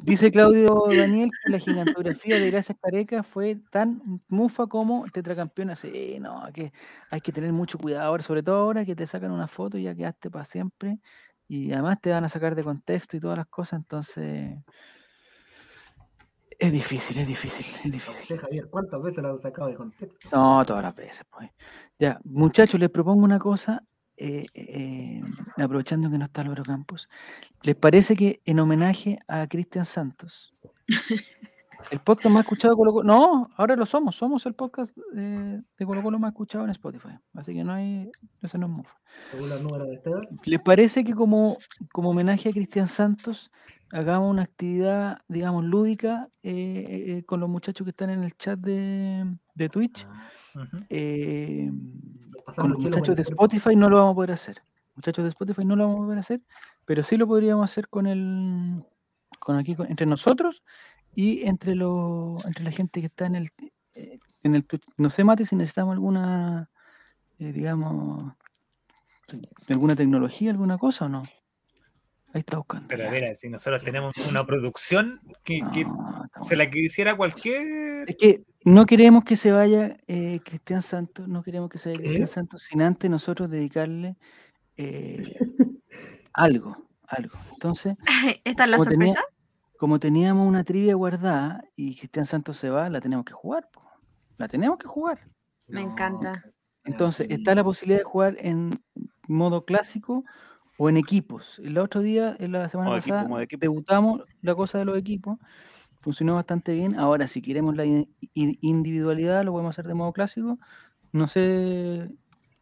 Dice Claudio Daniel que la gigantografía de Gracias Careca fue tan mufa como tetracampeona. Sí, no, que hay que tener mucho cuidado ahora, sobre todo ahora que te sacan una foto y ya quedaste para siempre. Y además te van a sacar de contexto y todas las cosas, entonces es difícil, es difícil, es difícil. Javier, ¿cuántas veces la han sacado de contexto? No, todas las veces, pues. Ya, muchachos, les propongo una cosa, eh, eh, aprovechando que no está Álvaro Campos. ¿Les parece que en homenaje a Cristian Santos, el podcast más escuchado de Colo Colo, no, ahora lo somos, somos el podcast eh, de Colo Colo más escuchado en Spotify, así que no hay, no números de Esteban. ¿Les parece que como, como homenaje a Cristian Santos hagamos una actividad, digamos, lúdica eh, eh, con los muchachos que están en el chat de, de Twitch? Ujú. eh, con los muchachos de. Spotify no lo vamos a poder hacer. Muchachos de Spotify no lo vamos a poder hacer, pero sí lo podríamos hacer con el con aquí con- entre nosotros y entre los entre la gente que está en el eh, en el Twitch. No sé, Mati, si necesitamos alguna eh, digamos alguna tecnología, alguna cosa o no. Ahí está buscando. Pero ya. mira, si nosotros tenemos una producción que, que No, se la quisiera cualquier. Es que no queremos que se vaya eh, Cristian Santos, no queremos que se vaya ¿Qué? Cristian Santos sin antes nosotros dedicarle eh, algo, algo. Entonces, ¿Esta es la como, tenía- sorpresa? como teníamos una trivia guardada y Cristian Santos se va, la tenemos que jugar. po. La tenemos que jugar. Me encanta. Entonces, está la posibilidad de jugar en modo clásico o en equipos. El otro día, en la semana Modo pasada, equipo. debutamos la cosa de los equipos. Funcionó bastante bien. Ahora, si queremos la in- individualidad, lo podemos hacer de modo clásico. No sé,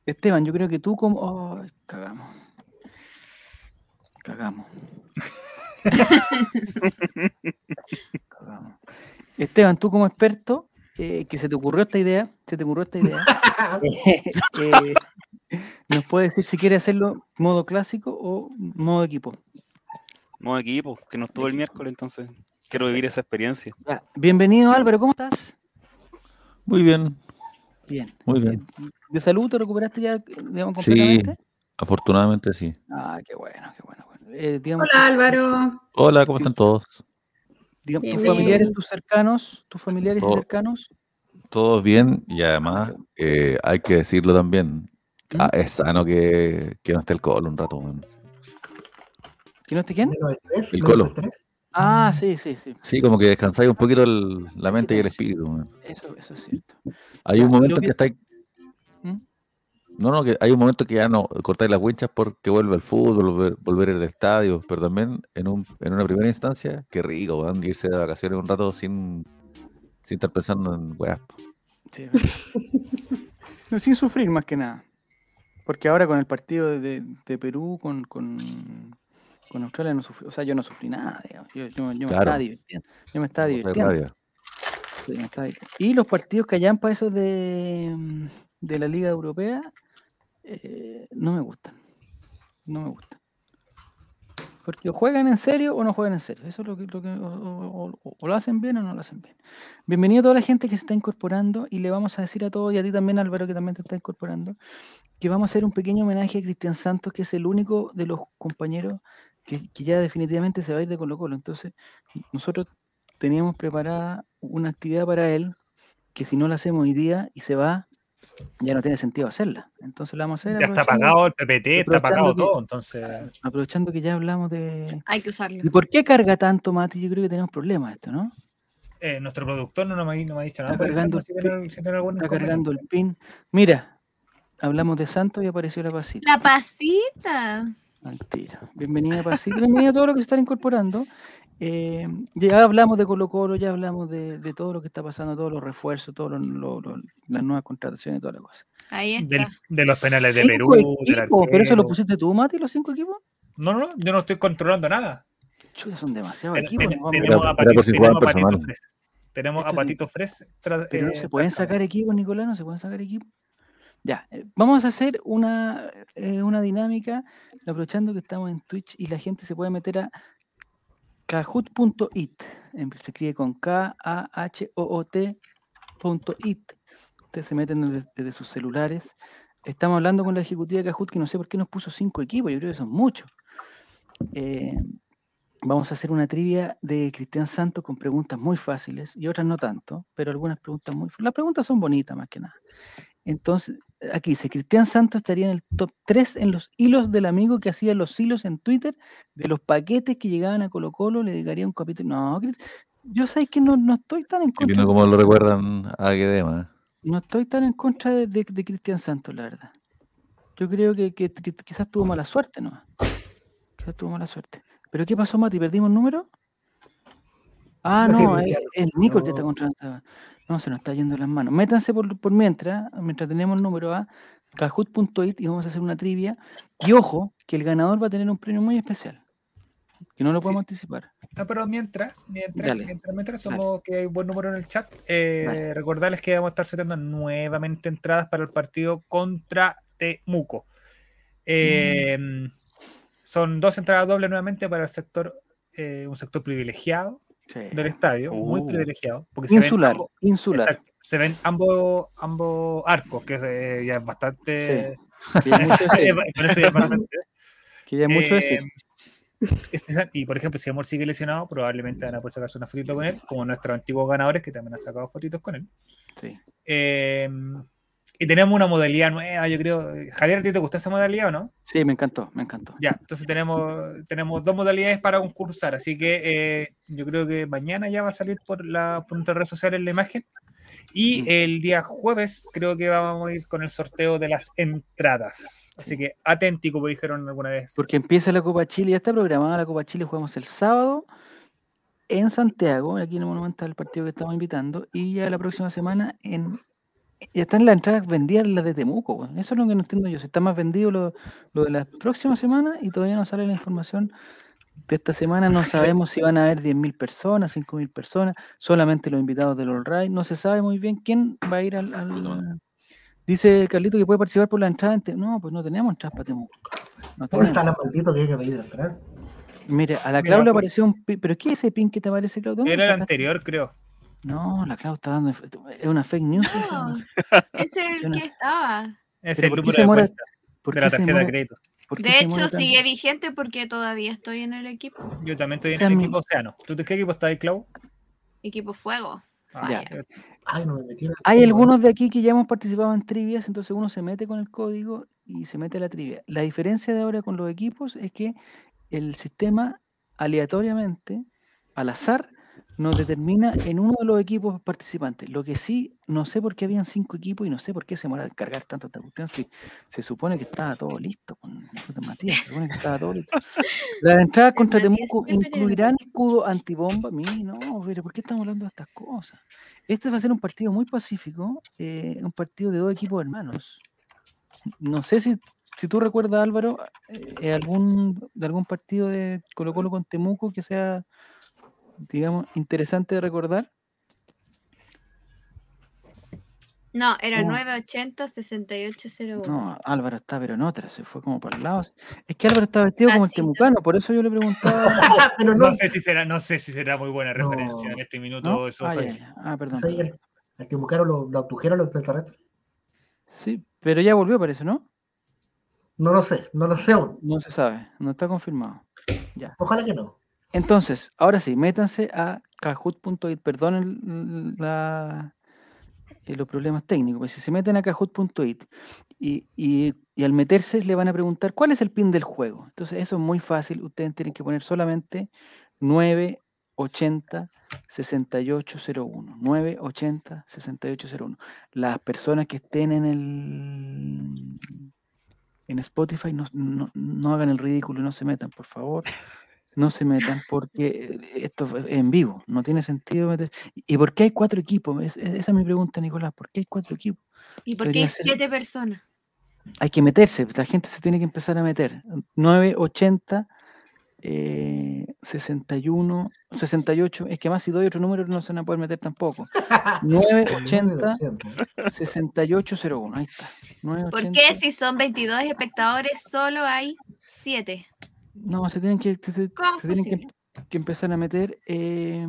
Esteban, yo creo que tú como... Cagamos. Cagamos. Cagamos. Esteban, tú como experto, eh, que se te ocurrió esta idea, se te ocurrió esta idea, eh, nos puede decir si quiere hacerlo modo clásico o modo equipo. Modo equipo, que no estuvo el miércoles, entonces quiero vivir esa experiencia. Ya, Bienvenido Álvaro, ¿cómo estás? Muy bien, Bien. muy bien. ¿De salud te recuperaste ya, digamos, Sí. completamente? Afortunadamente sí. Ah, qué bueno, qué bueno. bueno. Eh, digamos, Hola Álvaro. Hola, ¿cómo están todos? digamos, Bien, tus familiares, tus cercanos, tus familiares y cercanos. Todos bien y además eh, hay que decirlo también. ¿Mm? ah, es sano que, que no esté el colo un rato. ¿Que no esté quién? El colo. Ah, sí, sí, sí. Sí, como que descansáis un poquito el- la mente y el espíritu. Eso, eso es cierto. Hay un momento que que- estáis. ¿Mm? No, no, que hay un momento que ya no cortáis las winchas porque vuelve el fútbol, volver, volver al estadio, pero también en, un, en una primera instancia, qué rico, irse de vacaciones un rato sin, sin estar pensando en weas. Sí, sin sufrir más que nada. Porque ahora con el partido de, Perú, con, con, con Australia, no sufrí, o sea, yo no sufrí nada, digamos. Yo, yo- yo me Claro. estaba divirtiendo. Yo me estaba Otra divirtiendo. rabia. sí, me estaba divirtiendo. Y los partidos que hayan para esos de, de la Liga Europea, eh, no me gustan. No me gustan. Porque juegan en serio o no juegan en serio. Eso es lo que, lo que- o lo hacen bien o no lo hacen bien. Bienvenido a toda la gente que se está incorporando y le vamos a decir a todos y a ti también Álvaro que también te está incorporando que vamos a hacer un pequeño homenaje a Cristian Santos que es el único de los compañeros que, que ya definitivamente se va a ir de Colo Colo. Entonces nosotros teníamos preparada una actividad para él que si no la hacemos hoy día y se va ya no tiene sentido hacerla. Entonces la vamos a hacer Ya está pagado el PPT, está pagado que- todo. Entonces, aprovechando que ya hablamos de... Hay que usarlo. ¿Y por qué carga tanto, Mati? Yo creo que tenemos problemas esto, ¿no? eh, nuestro productor no, me ha- no me ha dicho nada. Está el cargando si el tiene- si tiene algún Está cargando el pin. Mira, hablamos de Santos y apareció la pasita. La pasita. Tiro. Bienvenida, Pasita. Bienvenida a todos los que se están incorporando. Eh, ya hablamos de Colo Colo, ya hablamos de, de todo lo que está pasando, todos los refuerzos, todas las nuevas contrataciones, toda la cosa. Ahí está. Del- de los penales de Perú, del equipos, ¿Pero eso lo pusiste tú, Mati, los cinco equipos? No, no, yo no estoy controlando nada. Chuta, son demasiados Ten- equipos. ten- tenemos a Patito, tenemos. Fres. Tenemos a. Patito Fres. no eh, se pueden sacar equipos, Nicolás, no se pueden sacar equipos. Ya, eh, vamos a hacer una, eh, una dinámica, aprovechando que estamos en Twitch y la gente se puede meter a kahoot.it. em, Se escribe con K-A-H-O-O-T.it. Ustedes se meten desde, desde sus celulares. Estamos hablando con la ejecutiva de Kahoot, que no sé por qué nos puso cinco equipos, yo creo que son muchos. Eh, Vamos a hacer una trivia de Cristian Santos con preguntas muy fáciles y otras no tanto, pero algunas preguntas muy... Las preguntas son bonitas más que nada. Entonces, aquí dice, Cristian Santos estaría en el top 3 en los hilos del amigo que hacía los hilos en Twitter de los paquetes que llegaban a Colo Colo, le dedicaría un capítulo... No, yo sé que no, no estoy tan en contra... de como lo recuerdan a Guedema. No estoy tan en contra de, de- de Cristian Santos, la verdad. Yo creo que, que- que quizás tuvo mala suerte, ¿no? Quizás tuvo mala suerte. ¿Pero qué pasó, Mati? ¿Perdimos número? Ah, No, no, es el Nico el que está No. No, se nos está yendo las manos. Métanse por, por mientras, mientras tenemos el número a kahoot.it y vamos a hacer una trivia. Y ojo, que el ganador va a tener un premio muy especial. Que no lo Sí. podemos anticipar. No, pero mientras, mientras, Dale. mientras, mientras Dale. somos que hay buen número en el chat, eh, recordarles que vamos a estar sorteando nuevamente entradas para el partido contra Temuco. Eh, Son dos entradas dobles nuevamente para el sector, eh, un sector privilegiado Sí. del estadio, muy Uh. privilegiado, porque se ven Insular, ambos- insular. exacto, se ven ambos, ambos arcos, que eh, ya es bastante. Que ya es mucho decir, Por eso ya es bastante. que ya es mucho decir. Eh, y por ejemplo, si Amor sigue lesionado, probablemente van a poder sacarse una fotito con él, como nuestros antiguos ganadores que también han sacado fotitos con él. Sí. Eh, y tenemos una modalidad nueva, yo creo. Javier, ¿a ti te gustó esa modalidad o no? sí, me encantó, me encantó. Ya, entonces tenemos, tenemos dos modalidades para concursar, así que eh, yo creo que mañana ya va a salir por, la, por nuestras redes sociales la imagen. Y Mm. el día jueves creo que vamos a ir con el sorteo de las entradas. Así que atenti, como dijeron alguna vez. Porque empieza la Copa Chile, ya está programada la Copa Chile, jugamos el sábado en Santiago, aquí en el Monumental, el partido que estamos invitando, y ya la próxima semana en ya están las entradas vendidas las de Temuco, weón. eso es lo que no entiendo yo, si está más vendido lo, lo de la próxima semana y todavía no sale la información de esta semana, no sabemos si van a haber 10.000 personas, 5.000 personas, solamente los invitados del All Right, no se sabe muy bien quién va a ir al... al- Dice Carlito que puede participar por la entrada, en no, pues no tenemos entradas para Temuco. No ¿Dónde tenemos. está la maldito que hay que pedir entrar? Mire, a la Mira, Clau le por- apareció un pin, pero ¿qué es ese pin que te aparece, Clau? ¿Dónde lo Era el anterior, creo. No, la Clau está dando, es una fake news. No, es el que estaba. Es el ¿por qué número se de ¿Por de la se tarjeta de crédito. De hecho, sigue vigente porque todavía estoy en el equipo. Yo también estoy en sea, el mi- equipo Océano. ¿Tú de qué equipo estás ahí, Clau? Equipo Fuego. Ah, Ya. Falla. Ay, no me metí en el Hay algunos de aquí que ya hemos participado en trivias, entonces uno se mete con el código y se mete a la trivia. La diferencia de ahora con los equipos es que el sistema aleatoriamente, al azar, nos determina en uno de los equipos participantes. Lo que sí, no sé por qué habían cinco equipos y no sé por qué se demora cargar tanto esta cuestión. Si se supone que estaba todo listo. con- Matías, se supone que estaba todo listo. Las entradas contra Temuco incluirán escudo antibomba. Mí, no, pero ¿por qué estamos hablando de estas cosas? Este va a ser un partido muy pacífico, eh, un partido de dos equipos hermanos. No sé si, si tú recuerdas, Álvaro, eh, algún, de algún partido de Colo Colo con Temuco que sea, digamos, interesante de recordar. No, era Oh. 980-6801. No, Álvaro está, pero en otra, se fue como para el lado. Es que Álvaro está vestido como el temucano, por eso yo le preguntaba. Pero no, No sé si será, no sé si será muy buena No. referencia en este minuto. ¿no? eso Ah. Ah, perdón. el, el lo, lo abdujeron los extraterrestres. Sí, pero ya volvió, parece, ¿no? No lo sé, no lo sé aún. No se sabe, no está confirmado. Ya. Ojalá que no. Entonces, ahora sí, métanse a kahoot.it, perdonen la, eh, los problemas técnicos, pues si se meten a kahoot.it y, al meterse le van a preguntar cuál es el pin del juego. Entonces, eso es muy fácil, ustedes tienen que poner solamente 980 6801. 980 6801. Las personas que estén en el en Spotify no- no hagan el ridículo y no se metan, por favor. No se metan porque eh, esto es en vivo, no tiene sentido meter. ¿Y por qué hay cuatro equipos? Es- es- esa es mi pregunta, Nicolás. ¿Por qué hay cuatro equipos? ¿Y por qué hay ser- siete personas? Hay que meterse, la gente se tiene que empezar a meter. 980 eh, 61, 68, es que más si doy otro número no se van a poder meter tampoco. 980 6801, ahí está. ¿Por 980. qué si son 22 espectadores solo hay 7? No, se tienen que, se, se- ¿Cómo se tienen que, posible? que empezar a meter. eh,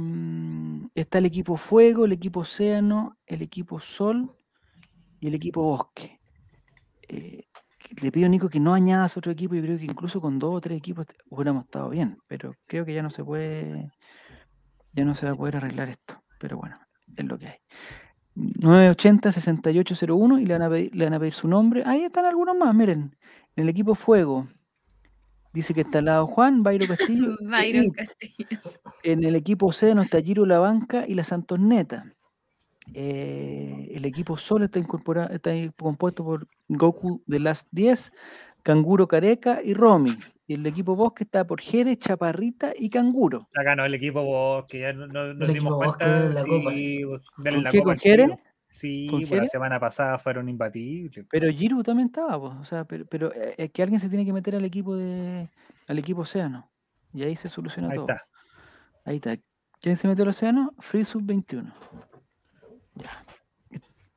está el equipo Fuego, el equipo Océano, el equipo Sol y el equipo Bosque. Eh, le pido, Nico, que no añadas otro equipo. Yo creo que incluso con dos o tres equipos hubiéramos estado bien, pero creo que ya no se puede, ya no se va a poder arreglar esto. Pero bueno, es lo que hay. 980-6801 y le van, a pedir, le van a pedir su nombre. Ahí están algunos más, miren. En el equipo Fuego. Dice que está al lado Juan, Bayro Castillo. Byron It. Castillo. En el equipo Océano está Giro La Banca y la Santoneta. Eh, el equipo Sol está incorporado, está compuesto por Goku de las 10, Canguro Careca y Romy. Y el equipo Bosque está por Jerez, Chaparrita y Canguro. Acá no, el equipo Bosque, ya no, no- nos dimos cuenta. de la Copa. ¿Con la qué? copa ¿Con. Jerez? Sí, ¿Con pues, la semana pasada fueron imbatibles. Pero Giro también estaba, pues, o sea, pero, pero, eh, es que alguien se tiene que meter al equipo de al equipo Océano. Y ahí se soluciona Ahí todo. está. Ahí está. ¿Quién se metió al océano? Free Sub 21. Ya.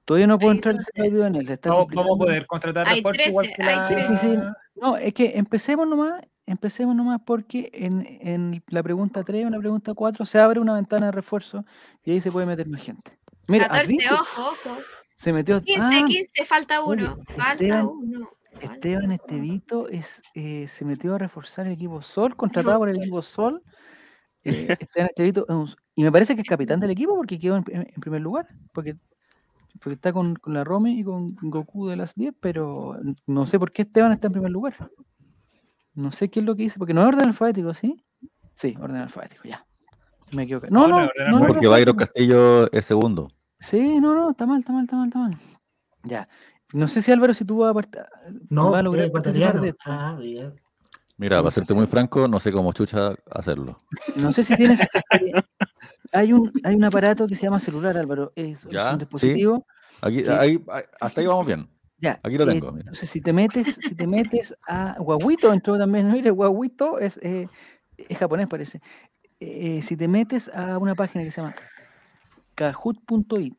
Todavía no puedo entrar en él. le está complicando. poder contratar Hay refuerzo igual 13, que hay la... Sí, sí, sí. No, es que empecemos nomás, empecemos nomás porque en, en la pregunta 3 o la pregunta 4 se abre una ventana de refuerzo y ahí se puede meter más gente. Mira, 14, Adrián ojo, ojo. se metió. 15, ah, 15, falta oye, uno. Falta Esteban- uno. falta Esteban. Estevito es, eh, se metió a reforzar el equipo Sol, contratado por el equipo Sol. Eh, Esteban Estevito es un- y me parece que es capitán del equipo porque quedó en, primer lugar, porque, porque está con, con la Romy y con Goku de las 10, pero no sé por qué Esteban está en primer lugar. No sé qué es lo que dice, porque no es orden alfabético, ¿sí? Sí, orden alfabético, ya. Me equivoqué. No, No, no, no, Porque alfabético. Castillo es segundo. Sí, no, no, está mal, está mal, está mal, está mal. Ya. No sé si Álvaro, si tú vas a, part- No, vas a es lograr participar ecuatoriano. de esto. Ah, bien. Mira, para serte muy franco, no sé cómo chucha hacerlo. No sé si tienes. eh, hay, un, hay un aparato que se llama celular, Álvaro. Es, Ya, sí. un dispositivo. Aquí, ¿Qué? ahí, hasta ahí vamos bien. Ya. Aquí lo eh, tengo, mira. entonces, si te metes, si te metes a. Guaguito entró también. Mire, Guaguito es, eh, es japonés, parece. Eh, si te metes a una página que se llama kahoot.it.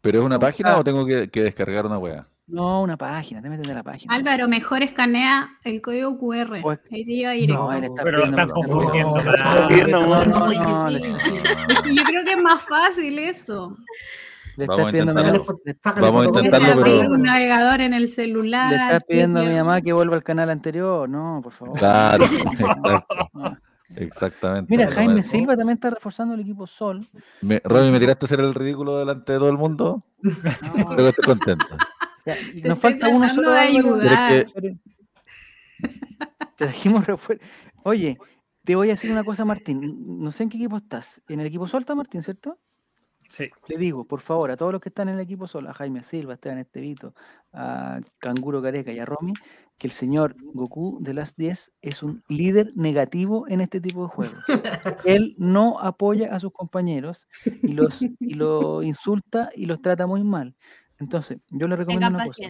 ¿Pero es una página ah. o tengo que, que descargar una wea? No, una página, te metes en la página. Álvaro, mejor escanea el código QR. Ahí te lleva directo. No, él está Pero lo están está confundiendo, yo creo que es más fácil eso. le Vamos estás a pidiendo a mi intentarlo. mamá- Vamos a intentarlo, pero- abrir un navegador en el celular. Le estás pidiendo a mi mamá que vuelva al canal anterior. No, por favor. Claro. Exactamente. Mira, Jaime. Silva también está reforzando el equipo Sol. Me, Romy, ¿me tiraste a hacer el ridículo delante de todo el mundo? No, que estoy contento. ya, y Te nos falta uno solo. de ayudar. Pero Trajimos refuerzo. Oye, te voy a decir una cosa, Martín. No sé en qué equipo estás. En el equipo Sol está Martín, ¿cierto? Sí. Le digo, por favor, a todos los que están en el equipo Sol, a Jaime Silva, a Esteban Estevito, a Canguro Careca y a Romy, que el señor Goku de las 10 es un líder negativo en este tipo de juegos. Él no apoya a sus compañeros y los y insulta y los trata muy mal. Entonces, yo le recomiendo Tengan una cosa,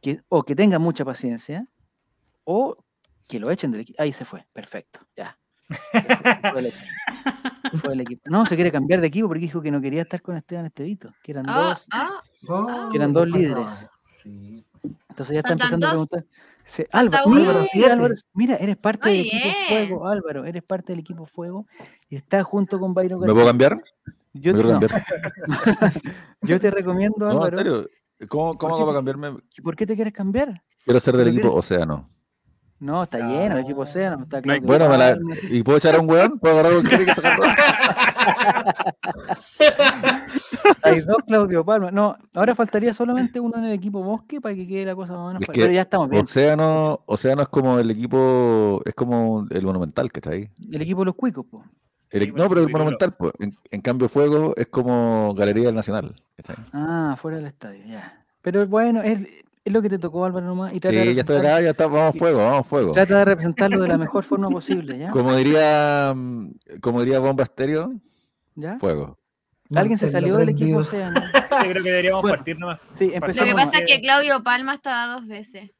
que o que tenga mucha paciencia o que lo echen del equipo. Ahí se fue, perfecto, ya. Fue, equipo. Fue equipo. No, se quiere cambiar de equipo porque dijo que no quería estar con Esteban Estevito, que eran Ah, dos. ah, Oh, Que eran dos faltaba. líderes. Sí. Entonces ya está empezando a preguntar. Se- Álvaro, mira. Álvaro, mira, eres parte Muy del equipo bien. Fuego, Álvaro, eres parte del equipo Fuego y estás junto con Byron ¿Me puedo cambiar? Yo, ¿Me te- puedo no, cambiar? yo te recomiendo, Álvaro. ¿Cómo, cómo hago para cambiarme? ¿Por qué te quieres cambiar? Quiero ser del ¿Pero equipo quieres? Océano. No, está lleno el equipo Océano, está No hay- Claudio Bueno, me la- Palma, ¿y puedo echar a un weón? ¿Puedo agarrar un que sacarlo? Hay dos Claudio Palma. No, ahora faltaría solamente uno en el equipo Bosque para que quede la cosa más o menos. Es pa- que Pero ya estamos bien. Océano, Océano es como el equipo, es como el monumental que está ahí. El equipo de los cuicos, po. El- Sí, no, pero el monumental, pues. En, en cambio, Fuego es como Galería del Nacional. ¿cachai? Ah, fuera del estadio, ya. Pero bueno, es, es lo que te tocó, Álvaro, nomás. Y trata, de Sí, ya estoy acá, ya está, vamos Fuego, vamos Fuego. trata de representarlo de la mejor forma posible, ¿ya? Como diría, mm, como diría Bomba Estéreo, ¿Ya? Fuego. Alguien se salió del equipo prendido. Océano. Yo creo que deberíamos Bueno. partir nomás. Sí, Lo que pasa es que Claudio Palma estaba dos veces.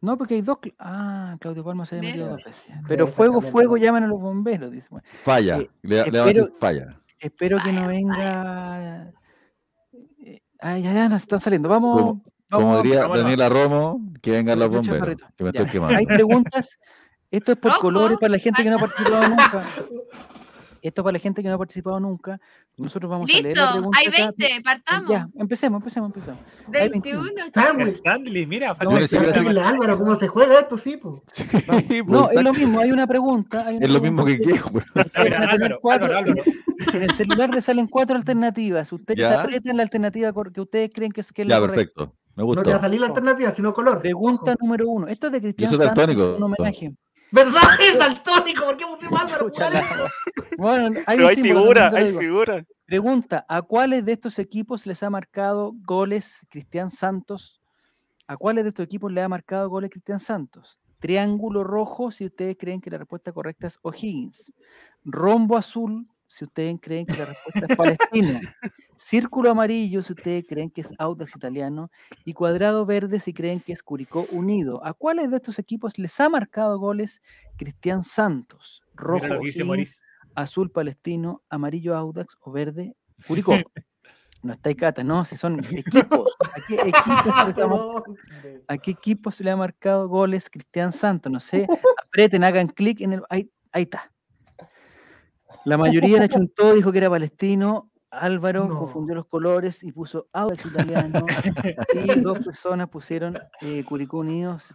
No, porque hay dos. Ah, Claudio Palma se había metido dos veces. Pero fuego, fuego, llaman a los bomberos. Dice. Bueno, Falla. Eh, le, le va a decir espero- falla. espero que no venga. Eh, Ah, ya, ya, nos están saliendo. Vamos. Como- diría. Daniela Romo, que vengan los bomberos. Que me Ya. estoy quemando. Hay preguntas. Esto es por Ojo, colores para la gente que no ha participado nunca. Esto para la gente que no ha participado nunca. Nosotros vamos a leer la pregunta. hay acá. 20, partamos. Ya, empecemos, empecemos, empecemos. hay 21. 21. Sándwich. Stanley, mira, No, falta a Álvaro cómo se juega esto, sí, po. Sí, No, pues, es lo mismo, hay una pregunta. hay una Es lo mismo que quiero, Álvaro, cuatro- Álvaro, Álvaro. En el celular le salen cuatro alternativas. Ustedes Ya. aprietan la alternativa que ustedes creen que es, que es la Ya, correcta. perfecto. Me No te va a salir la alternativa, sino color. Pregunta número uno. Esto es de Cristian Santos, daltónico. un homenaje. ¿Verdad? Es daltónico. ¿Por qué pusimos Álvaro? Bueno, hay Pero hay símbolo, figura, hay figura. Pregunta, ¿a cuáles de estos equipos les ha marcado goles Cristian Santos? ¿A cuáles de estos equipos le ha marcado goles Cristian Santos? Triángulo rojo, si ustedes creen que la respuesta correcta es O'Higgins. Rombo azul, si ustedes creen que la respuesta es Palestina. Círculo amarillo, si ustedes creen que es Audax Italiano. Y cuadrado verde, si creen que es Curicó Unido. ¿A cuáles de estos equipos les ha marcado goles Cristian Santos? Rojo azul palestino, amarillo Audax o verde Curicó. No está Cata, no, si son equipos. ¿A qué equipos, a qué equipos le ha marcado goles Cristian Santos? No sé, aprieten, hagan clic en el. Ahí, ahí está. La mayoría le chuntó, dijo que era palestino. Álvaro No. confundió los colores y puso Audax italiano. y dos personas pusieron eh, Curicó Unidos.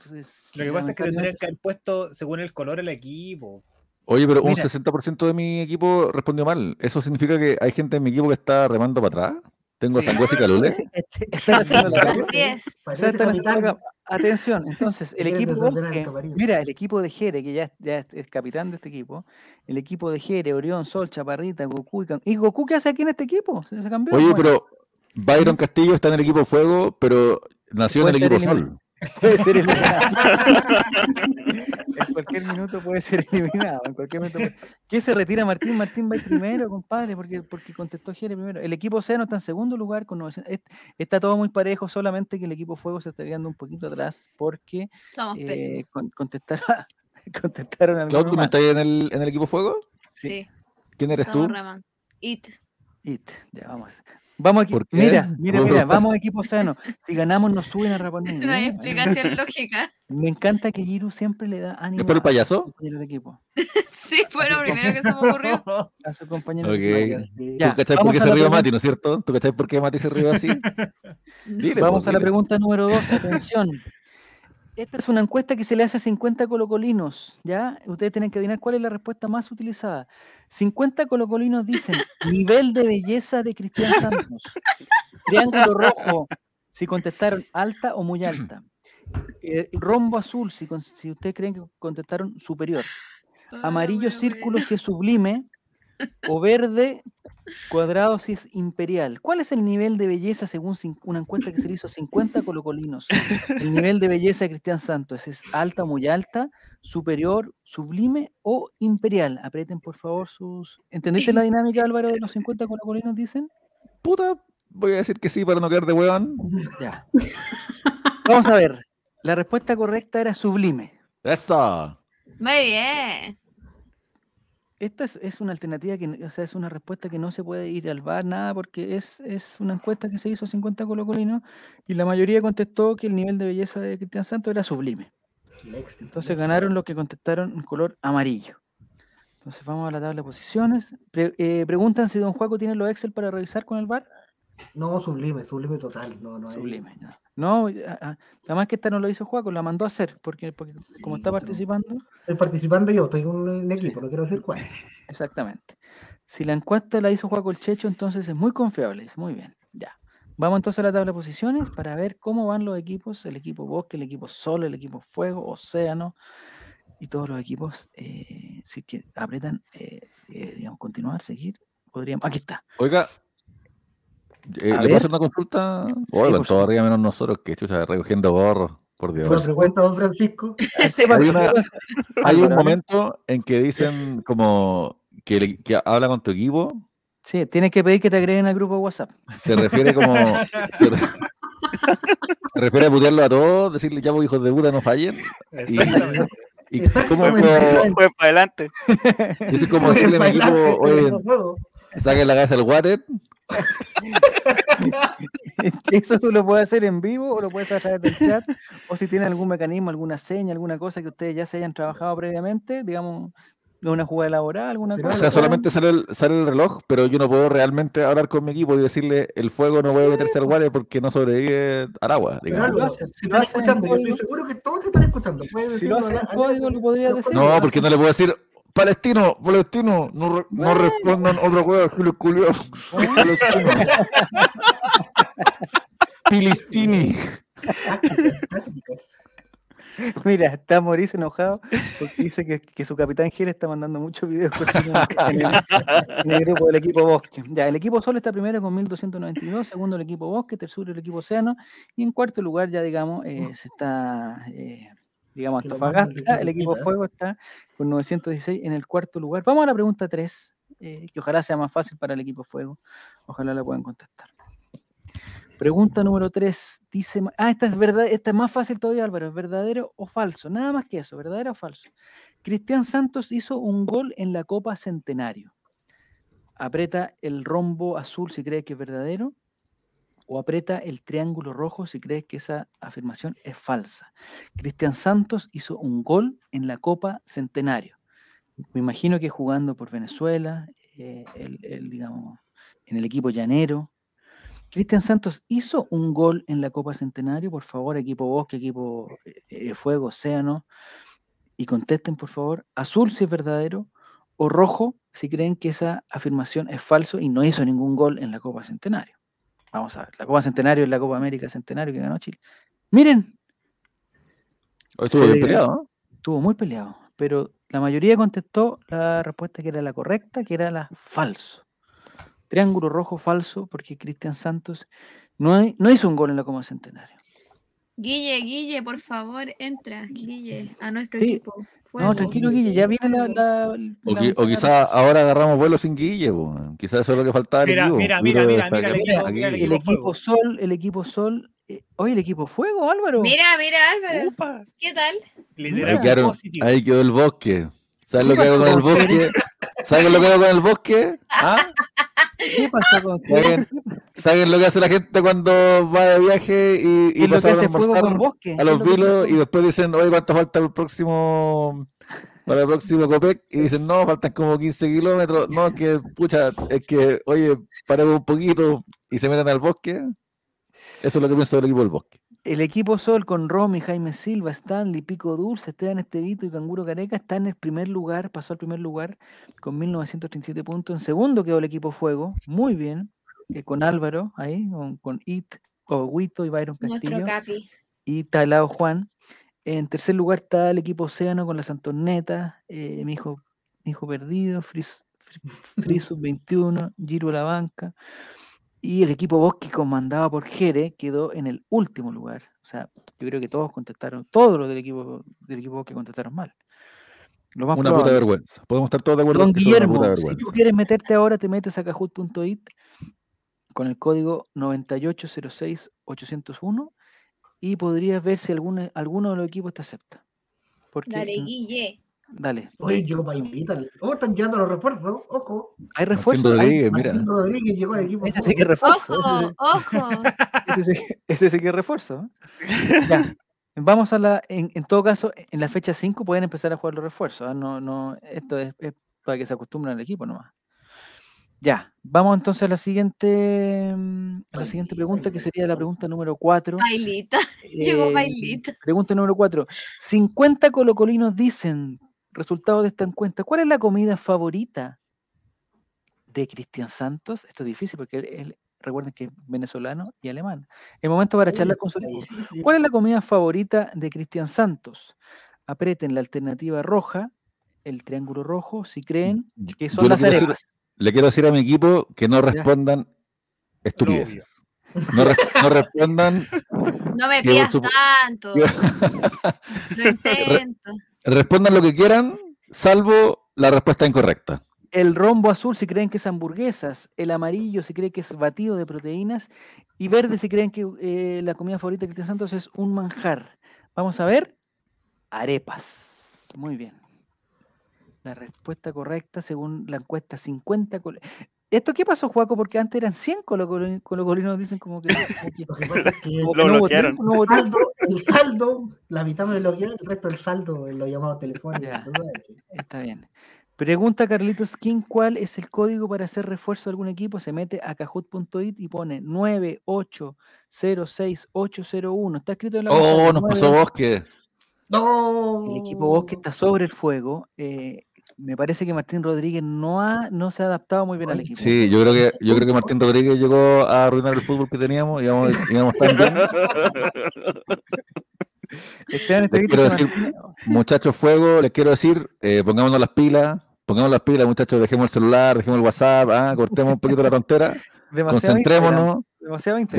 Lo que pasa es que tendrían que haber puesto según el color el equipo. Oye, pero un Mira. 60% de mi equipo respondió mal. ¿Eso significa que hay gente en mi equipo que está remando para atrás? ¿Tengo Sí. Sangüesa y Calule? Este- están haciendo la- Atención, entonces, el equipo Bosque, mira, el equipo de Jere, que ya, es- ya es, es capitán de este equipo, el equipo de Jere, Orión, Sol, Chaparrita, Goku y, ¿y Goku qué hace aquí en este equipo? ¿Se, se cambió? Oye, Bueno, pero Byron Castillo está en el equipo Fuego, pero nació en el equipo. Sol. puede ser eliminado. en cualquier minuto puede ser eliminado. En cualquier minuto puede- ¿Qué se retira Martín? Martín va primero, compadre, porque, porque contestó Jere primero. El equipo Océano está en segundo lugar con 900. est- Está todo muy parejo, solamente que el equipo Fuego se está quedando un poquito atrás porque eh, con- contestaron, contestaron Claudio, ¿tú mal. estás ahí en el, en el equipo Fuego? sí. Sí, ¿Quién eres tú? It. It, ya vamos. Vamos aquí. Mira, mira, mira, vamos equipo sano. Si ganamos nos suben a Rapanui. No hay ¿eh? explicación lógica. Me encanta que Giru siempre le da ánimo ¿Es por el a payaso? de equipo. Sí, fue lo primero que se me ocurrió. A sus compañeros de Ok. equipo. Sí. Ya, ¿Tú cachai por qué a se la rió pregunta. Mati, no es cierto? ¿Tú cachai por qué Mati se rió así? Dile, Vamos pues, a la dile. pregunta número dos. Atención. Esta es una encuesta que se le hace a 50 colocolinos, ¿ya? Ustedes tienen que adivinar cuál es la respuesta más utilizada. 50 colocolinos dicen nivel de belleza de Cristian Santos. Triángulo rojo, si contestaron alta o muy alta. Eh, rombo azul, si, si ustedes creen que contestaron superior. Amarillo círculo si es sublime. O verde cuadrado si es imperial. ¿Cuál es el nivel de belleza según una encuesta que se le hizo a 50 colocolinos? El nivel de belleza de Cristian Santos es alta, muy alta, superior, sublime o imperial. Aprieten por favor sus... ¿Entendiste la dinámica Álvaro de los 50 colocolinos dicen? Puta, voy a decir que sí para no quedar de huevón. Ya. Vamos a ver. La respuesta correcta era sublime. ¡Eso! Muy bien. Esta es, es una alternativa que, o sea, es una respuesta que no se puede ir al bar, nada, porque es, es una encuesta que se hizo a 50 colocolinos y la mayoría contestó que el nivel de belleza de Cristian Santos era sublime. Entonces ganaron los que contestaron en color amarillo. Entonces vamos a la tabla de posiciones. Pre- eh, preguntan si don Juaco tiene los Excel para revisar con el bar. No, sublime, sublime total. No, no hay- Sublime. ya. No, además que esta no lo hizo Juaco, la mandó a hacer, porque, porque como está participando, Estoy participando yo, estoy en un equipo, no quiero decir cuál. exactamente. Si la encuesta la hizo Juaco el Checho, entonces es muy confiable. dice, Muy bien, ya. Vamos entonces a la tabla de posiciones para ver cómo van los equipos, el equipo Bosque, el equipo Sol, el equipo Fuego, Océano y todos los equipos. eh, si que apretan, eh, eh, digamos, continuar, seguir, podríamos. Aquí está. Oiga, eh, ¿le ver. puedo hacer una consulta? Sí, Oigan, por todo supuesto. arriba menos nosotros, que chucha, recogiendo borros, por Dios. Una pregunta, don Francisco. Hay un momento en que dicen como que, le- que habla con tu equipo, Sí, tienes que pedir que te agreguen al grupo de WhatsApp. se refiere como... se, re- Se refiere a putearlo a todos, decirle ya vos hijos de puta no fallen. Exactamente. Y Exactamente. cómo Fue para adelante. yo soy como decirle a mi equipo, oye, saquen la cabeza del water. Eso tú lo puedes hacer en vivo o lo puedes hacer a través del chat. O si tiene algún mecanismo, alguna seña, alguna cosa que ustedes ya se hayan trabajado previamente, digamos, de una jugada elaborada, alguna Pero O cosa. sea, solamente sale el, sale el reloj, pero yo no puedo realmente hablar con mi equipo y decirle el fuego no puede meterse al water porque no sobrevive al agua. Digamos. Si lo haces- si lo escuchando, yo estoy seguro que todos te están escuchando. Si lo haces en código, lo podría decir. No, porque no le puedo decir palestino, palestino, no, no respondan otra cosa, Julio Culio. Palestino. Pilistini. Mira, está Mauricio enojado porque dice que, que su capitán Gil está mandando muchos videos en el, en el grupo del equipo Bosque. Ya, el equipo Sol está primero con 1292, segundo el equipo Bosque, tercero el equipo Océano y en cuarto lugar ya digamos eh, se está eh, digamos Antofagasta, el equipo. Fuego está con 916 en el cuarto lugar. Vamos a la pregunta 3, que ojalá sea más fácil para el equipo Fuego. Ojalá la puedan contestar. Pregunta número 3. Dice. Ah, esta es verdad, esta es más fácil todavía, Álvaro. ¿Es verdadero o falso? Nada más que eso, ¿verdadero o falso? Cristian Santos hizo un gol en la Copa Centenario. Aprieta el rombo azul si crees que es verdadero. O aprieta el triángulo rojo si crees que esa afirmación es falsa. Cristian Santos hizo un gol en la Copa Centenario. Me imagino que jugando por Venezuela, eh, el- digamos, en el equipo llanero. Cristian Santos hizo un gol en la Copa Centenario, por favor, equipo Bosque, equipo eh, eh, Fuego, Océano, y contesten, por favor, azul si es verdadero, o rojo si creen que esa afirmación es falso y no hizo ningún gol en la Copa Centenario. Vamos a ver, la Copa Centenario es la Copa América Centenario que ganó Chile. Miren, Hoy estuvo bien le- peleado, ¿no? estuvo muy peleado, pero la mayoría contestó la respuesta que era la correcta, que era la falso. Triángulo rojo falso, porque Cristian Santos no, hi- no hizo un gol en la Copa Centenario. Guille, Guille, por favor, entra, Guille, a nuestro Sí. equipo. No, tranquilo, Guille, ya viene la. la- O, la qui- o ventana quizá ahora agarramos vuelo sin Guille, quizás eso es lo que faltaba al Mira, equipo. mira, mira, mira, mira el equipo, aquí- mira el El equipo equipo Fuego. Sol, el equipo Sol. eh, oye, el equipo Fuego, Álvaro. Mira, mira, Álvaro, Upa. ¿qué tal? Ahí, quedaron- ahí quedó el bosque. ¿Sabes ¿Qué lo que hago con el bosque? ¿Sabes lo que hago con el bosque? ¿Ah? ¿Qué pasó con ¿Saben, ¿Saben lo que hace la gente cuando va de viaje y, ¿Qué y pasa a almorzar Bosque? a ¿Qué los vilos y después dicen, oye, ¿cuánto falta el próximo para el próximo Copec? Y dicen, no, faltan como 15 kilómetros. No, que, pucha, es que, oye, paremos un poquito y se meten al bosque. Eso es lo que pienso del equipo del bosque. El equipo Sol con Romy, Jaime Silva, Stanley, Pico Dulce, Esteban Estevito y Canguro Careca está en el primer lugar, pasó al primer lugar con 1937 puntos. En segundo quedó el equipo Fuego, muy bien, eh, con Álvaro ahí, con, con It, o Huito y Byron Nuestro Castillo capi. y Talao Juan. En tercer lugar está el equipo Océano con las Antonetas, eh, mi hijo, mi hijo perdido, Fris, Frisus 21, Giro La Banca. Y el equipo Bosque, comandado por Jere, quedó en el último lugar. O sea, yo creo que todos contestaron, todos los del equipo, del equipo Bosque contestaron mal. Lo más Una puta vergüenza. Podemos estar todos de acuerdo Don Guillermo, puta si tú quieres meterte ahora, te metes a kahoot.it con el código 9806801 y podrías ver si alguno, alguno de los equipos te acepta. Porque, Dale, Guille. dale. Oye, llegó para invitar. Oh, están llegando los refuerzos. Ojo. ¿Hay Martín refuerzos? Hay- Rodríguez, mira. Martín Rodríguez llegó al equipo. Ese sí que es refuerzo. Ojo, ojo. Ese sí, ese sí que es refuerzo. ¿eh? Ya. Vamos a la. En, en todo caso, en la fecha 5 pueden empezar a jugar los refuerzos. ¿ah? No, no, esto es, es para que se acostumbren al equipo nomás. Ya. Vamos entonces a la siguiente. mm, A la siguiente pregunta, que sería la pregunta número 4. Bailita. Llegó Bailita. Pregunta número 4. 50 colocolinos dicen, resultado de esta encuesta, ¿cuál es la comida favorita de Cristian Santos? Esto es difícil porque él, él- recuerden que es venezolano y alemán. El momento para charlar con su. ¿Cuál es la comida favorita de Cristian Santos? Aprieten la alternativa roja, el triángulo rojo, si creen que son las arepas. Le quiero decir a mi equipo que no respondan estupideces. No, res- no respondan, No me pidas tanto. Lo intento. respondan lo que quieran, salvo la respuesta incorrecta. el rombo azul si creen que es hamburguesas, el amarillo si creen que es batido de proteínas y verde si creen que eh, la comida favorita de Cristian Santos es un manjar. Vamos a ver, arepas. Muy bien. La respuesta correcta según la encuesta 50. col- ¿Esto qué pasó, Juaco? Porque antes eran 100 colocoli- colocolinos, dicen como que, como que- Lo como que Lo no bloquearon. tiempo, no hubo el saldo, el saldo, la mitad me bloqueó, el resto del saldo en los llamados telefónicos. Ya. Está bien. Pregunta Carlitos King, ¿cuál es el código para hacer refuerzo de algún equipo? Se mete a kahoot.it y pone 9806801. Está escrito en la Oh, nos pasó 9. Bosque. No. El equipo Bosque está sobre el fuego. eh, me parece que Martín Rodríguez no, ha, no se ha adaptado muy bien al equipo. Sí, yo creo que yo creo que Martín Rodríguez llegó a arruinar el fútbol que teníamos y íbamos, íbamos tan bien. Esteban Les Estevito quiero decir, muchachos, fuego, les quiero decir, eh, pongámonos las pilas, pongamos las pilas, muchachos, dejemos el celular, dejemos el WhatsApp, ah, cortemos un poquito la tontera, demasiado concentrémonos.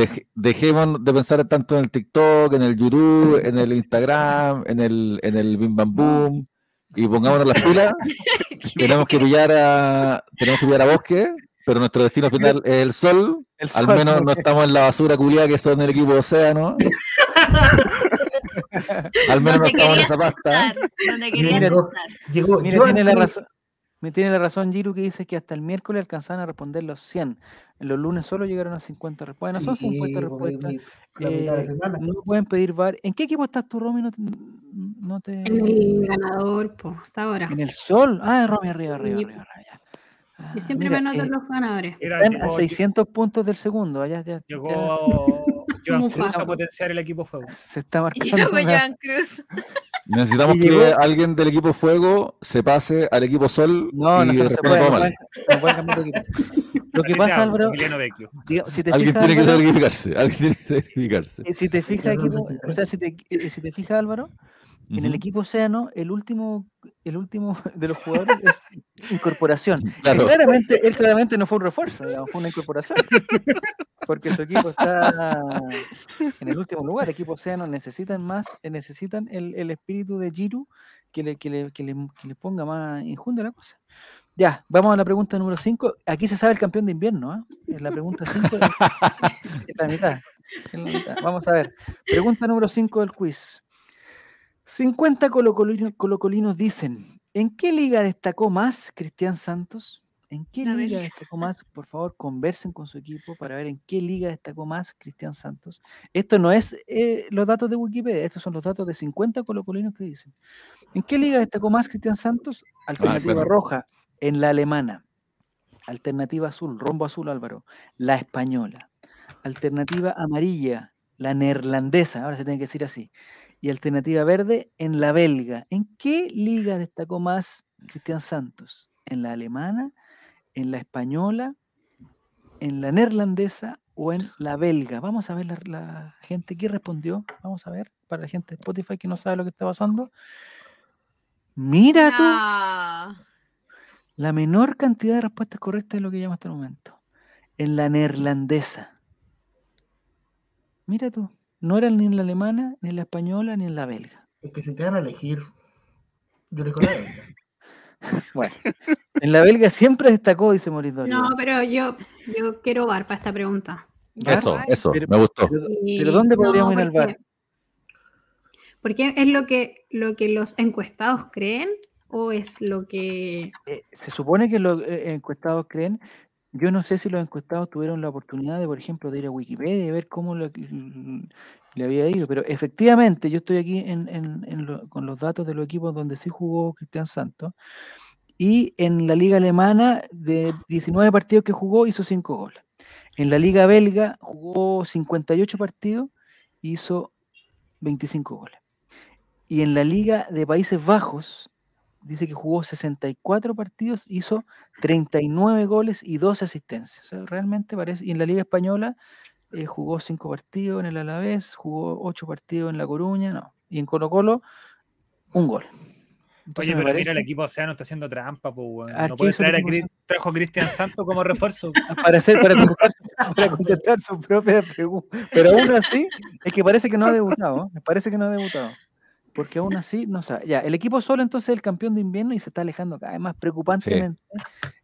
Deje- dejemos de pensar tanto en el TikTok, en el YouTube, en el Instagram, en el, en el Bim Bam Boom, y pongámonos las pilas. tenemos que pillar a, tenemos que pillar a Bosque, pero nuestro destino final es el sol. El Al menos ¿no? estamos en la basura culiada que son el equipo de Océano. Al menos no estamos en esa pasta. donde querías Mira, estar. Llegó Mira, tiene la razón. Me tiene la razón Giru que dice que hasta el miércoles alcanzaban a responder los 100. En los lunes solo llegaron a 50 respuestas. Bueno, son Sí, 50 porque respuestas. mi- la mitad de Eh, semana. no pueden pedir VAR. ¿En qué equipo estás tú, Romy? No te, no te- En el ganador, pues, hasta ahora. En el sol. Ah, Romy, arriba, arriba, Sí. arriba. arriba, ya. Ah, Yo siempre mira, me anoto eh, en los ganadores. Están a llegó, 600 puntos del segundo. Allá, ya, ya llegó Joan Mufasa. Cruz a potenciar el equipo fuego. se está Y marcando. luego una- Joan Cruz. Necesitamos que llegó- alguien del equipo Fuego se pase al equipo Sol No, no, y se- no se responda puede. todo No mal. pueden, no pueden cambiar de equipo. Lo que pasa, Álvaro, si te Alguien fijas, tiene que Álvaro, sacrificarse. Alguien tiene que sacrificarse. eh, si te fijas, equipo, o sea, si te, eh, si te fijas, Álvaro, en el equipo Océano, el último, el último de los jugadores es incorporación. Claro. Claramente, él claramente no fue un refuerzo, digamos, fue una incorporación. Porque su equipo está en el último lugar. Equipo Océano necesitan más, eh, necesitan el, el espíritu de Giru que le, que le, que le, que le ponga más injundia la cosa. Ya, vamos a la pregunta número 5. Aquí se sabe el campeón de invierno, ¿ah? En la pregunta 5 es la mitad. es la mitad. Vamos a ver. Pregunta número 5 del quiz. 50 colocolinos, colocolinos dicen, ¿en qué liga destacó más Cristian Santos? ¿En qué La liga destacó más? Por favor, conversen con su equipo para ver en qué liga destacó más Cristian Santos. Esto no es eh, los datos de Wikipedia, estos son los datos de 50 colocolinos que dicen. ¿En qué liga destacó más Cristian Santos? Alternativa claro. roja, en la alemana. Alternativa azul, rombo azul Álvaro, la española. Alternativa amarilla, la neerlandesa, ahora se tiene que decir así. Y alternativa verde, en la belga. ¿En qué liga destacó más Cristian Santos? ¿En la alemana, en la española, en la neerlandesa o en la belga? Vamos a ver la, la gente que respondió. Vamos a ver, para la gente de Spotify que no sabe lo que está pasando. Mira tú. No. La menor cantidad de respuestas correctas de lo que llamo hasta el momento. En la neerlandesa. Mira tú. No era ni en la alemana, ni en la española, ni en la belga. Es que si te van a elegir, yo le conozco. Bueno, en la belga siempre destacó, dice Mauricio. No, pero yo, yo quiero bar para esta pregunta. Eso, eso, pero- me gustó. Pero, ¿dónde podríamos ir al VAR? Porque es lo que, lo que los encuestados creen o es lo que... Eh, se supone que los eh, encuestados creen. Yo no sé si los encuestados tuvieron la oportunidad de, por ejemplo, de ir a Wikipedia y ver cómo le, había ido, pero efectivamente yo estoy aquí con los datos de los equipos donde sí jugó Cristian Santos y en la liga alemana de 19 partidos que jugó hizo 5 goles. En la liga belga jugó 58 partidos hizo 25 goles. Y en la liga de Países Bajos dice que jugó 64 partidos, hizo 39 goles y 12 asistencias. O sea, realmente parece. Y en la Liga Española eh, jugó 5 partidos en el Alavés, jugó 8 partidos en La Coruña, no. Y en Colo Colo, un gol. Entonces Oye, pero parece- mira, el equipo Océano está haciendo trampa, pues, No ¿qué puede traer a trajo a Cristian Santos como refuerzo. para, hacer, para, contestar, su- para contestar su propia pregunta. Pero aún así, es que parece que no ha debutado. Me parece que no ha debutado. Porque aún así no sabe. Ya, el equipo solo entonces es el campeón de invierno y se está alejando cada vez más preocupantemente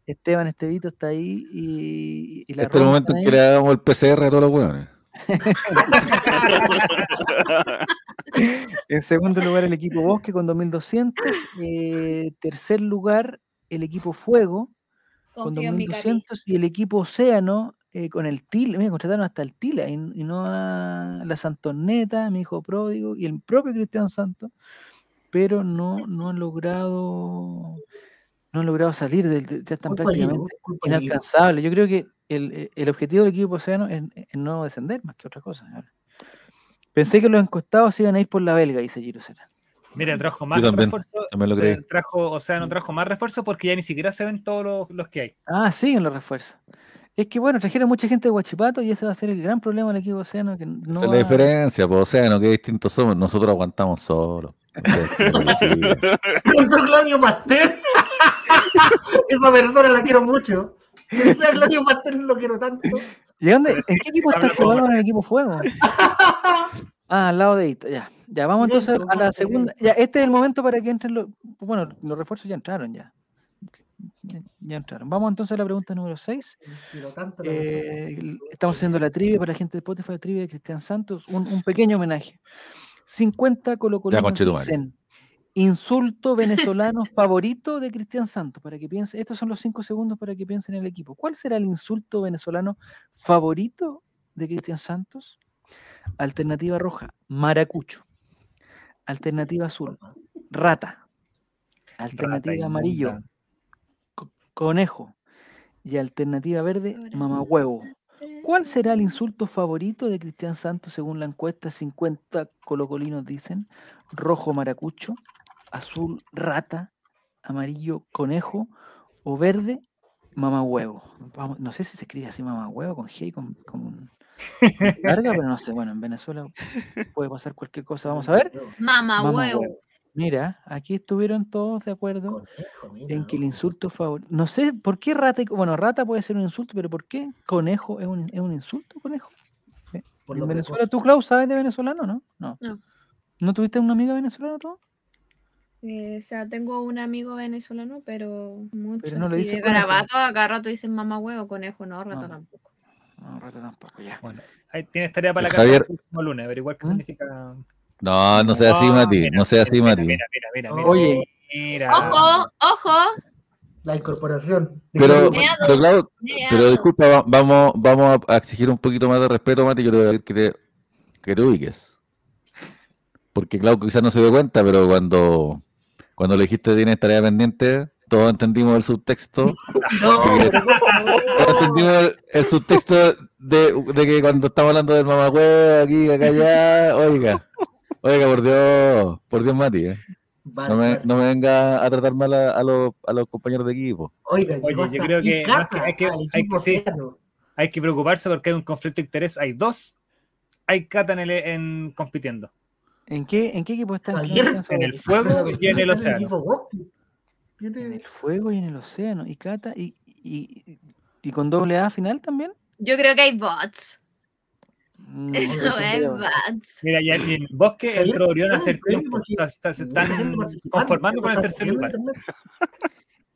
Esteban Estevito está ahí y, y la Este es el momento en que le hagamos el PCR a todos los hueones. En segundo lugar, el equipo Bosque con 2200. Eh, tercer lugar, el equipo Fuego con Confío en mi cari. 2200. Y el equipo Océano eh, con el Tila. Mira, contrataron hasta el Tila y, y no a la Santoneta, mi hijo pródigo, y el propio Cristian Santos. Pero no, no han logrado. No han logrado salir del. de- están de Diego, prácticamente inalcanzables. Yo creo que el, el objetivo del equipo Océano es, es no descender más que otra cosa. Pensé que los encostados se iban a ir por la belga, dice Giro Serrano. Mira, trajo más también, refuerzo. también lo creí. eh, trajo, o sea, no trajo más refuerzo porque ya ni siquiera se ven todos los, los que hay. Ah, siguen los refuerzos. Es que bueno, trajeron mucha gente de Guachipato y ese va a ser el gran problema del equipo Océano. Que no Esa es va- la diferencia, pues, o sea, no que distintos somos. Nosotros aguantamos solos. Contra Claudio Pastel. Esa persona la quiero mucho. Ese Claudio Pastel lo quiero tanto. ¿Y dónde? ¿En qué equipo está jugando en el equipo Fuego? Ah, al lado de Ita, ya. Ya, vamos entonces a la segunda. Ya, este es el momento para que entren los. Bueno, los refuerzos ya entraron ya. Ya, entraron. Vamos entonces a la pregunta número 6. Quiero tanto la Eh, estamos haciendo la trivia para la gente de Spotify, la trivia de Cristian Santos, un, un pequeño homenaje. 50 colocolinos insulto venezolano favorito de Cristian Santos, para que piense, estos son los 5 segundos para que piensen en el equipo. ¿Cuál será el insulto venezolano favorito de Cristian Santos? Alternativa roja, maracucho. Alternativa azul, rata. Alternativa inmunda. amarillo, conejo. Y alternativa verde, mamahuevo. ¿Cuál será el insulto favorito de Cristian Santos según la encuesta? 50 colocolinos dicen. Rojo maracucho, azul rata, amarillo conejo o verde mamahuevo. No sé si se escribe así mamahuevo con G y con, con larga, pero no sé. Bueno, en Venezuela puede pasar cualquier cosa. Vamos a ver. Mamá huevo. Mamahuevo. Mira, aquí estuvieron todos de acuerdo Conejo, mira, en que el ¿no? insulto favorito. No sé por qué rata. Bueno, rata puede ser un insulto, pero ¿por qué conejo es un, es un insulto, conejo? Por ¿En lo Venezuela tú, Klaus, sabes de venezolano, no? No. No. ¿No tuviste una amiga venezolana tú? Eh, o sea, tengo un amigo venezolano, pero mucho. no le así dice de garabato, a cada rato dicen mamá huevo, conejo, no, rata No. tampoco. No, rata tampoco, ya. Bueno, ahí tienes tarea para la Eh, casa el próximo lunes, averiguar qué ¿Mm? significa. No, no sea así, Ah, Mati. mira, No sea así, mira, Mati. Mira, mira, mira, mira. Oye. Mira. ¡Ojo! ¡Ojo! La incorporación. Pero, Claudio pero, Meado. pero disculpa, va- vamos, vamos a exigir un poquito más de respeto, Mati. Yo te voy a pedir que te, que te ubiques. Porque Clau quizás no se dio cuenta, pero cuando, cuando le dijiste tienes tarea pendiente, todos entendimos el subtexto. No, Todos entendimos el, el subtexto de, de que cuando estamos hablando del mamagüeo, aquí, acá, allá, oiga. Oiga, por Dios, por Dios, Mati. eh. Vale, No, me, vale. no me venga a tratar mal a, a los, a los compañeros de equipo. Oiga, Oye, yo creo que más que- Icata hay que- hay que- sí. océano. Hay que preocuparse porque hay un conflicto de interés. Hay dos. Hay Cata en, el, en compitiendo. ¿En qué, ¿En qué equipo están? Cristian en el fuego y en el océano. En el fuego y en el océano. ¿Y Cata? ¿Y, y, y con doble A final también? Yo creo que hay bots. Mm, Eso es bots. Mira, ya y en el bosque Javier, entró Orión a hacer claro, tiempo. porque- O sea, está- se están conformando con el tercer lugar.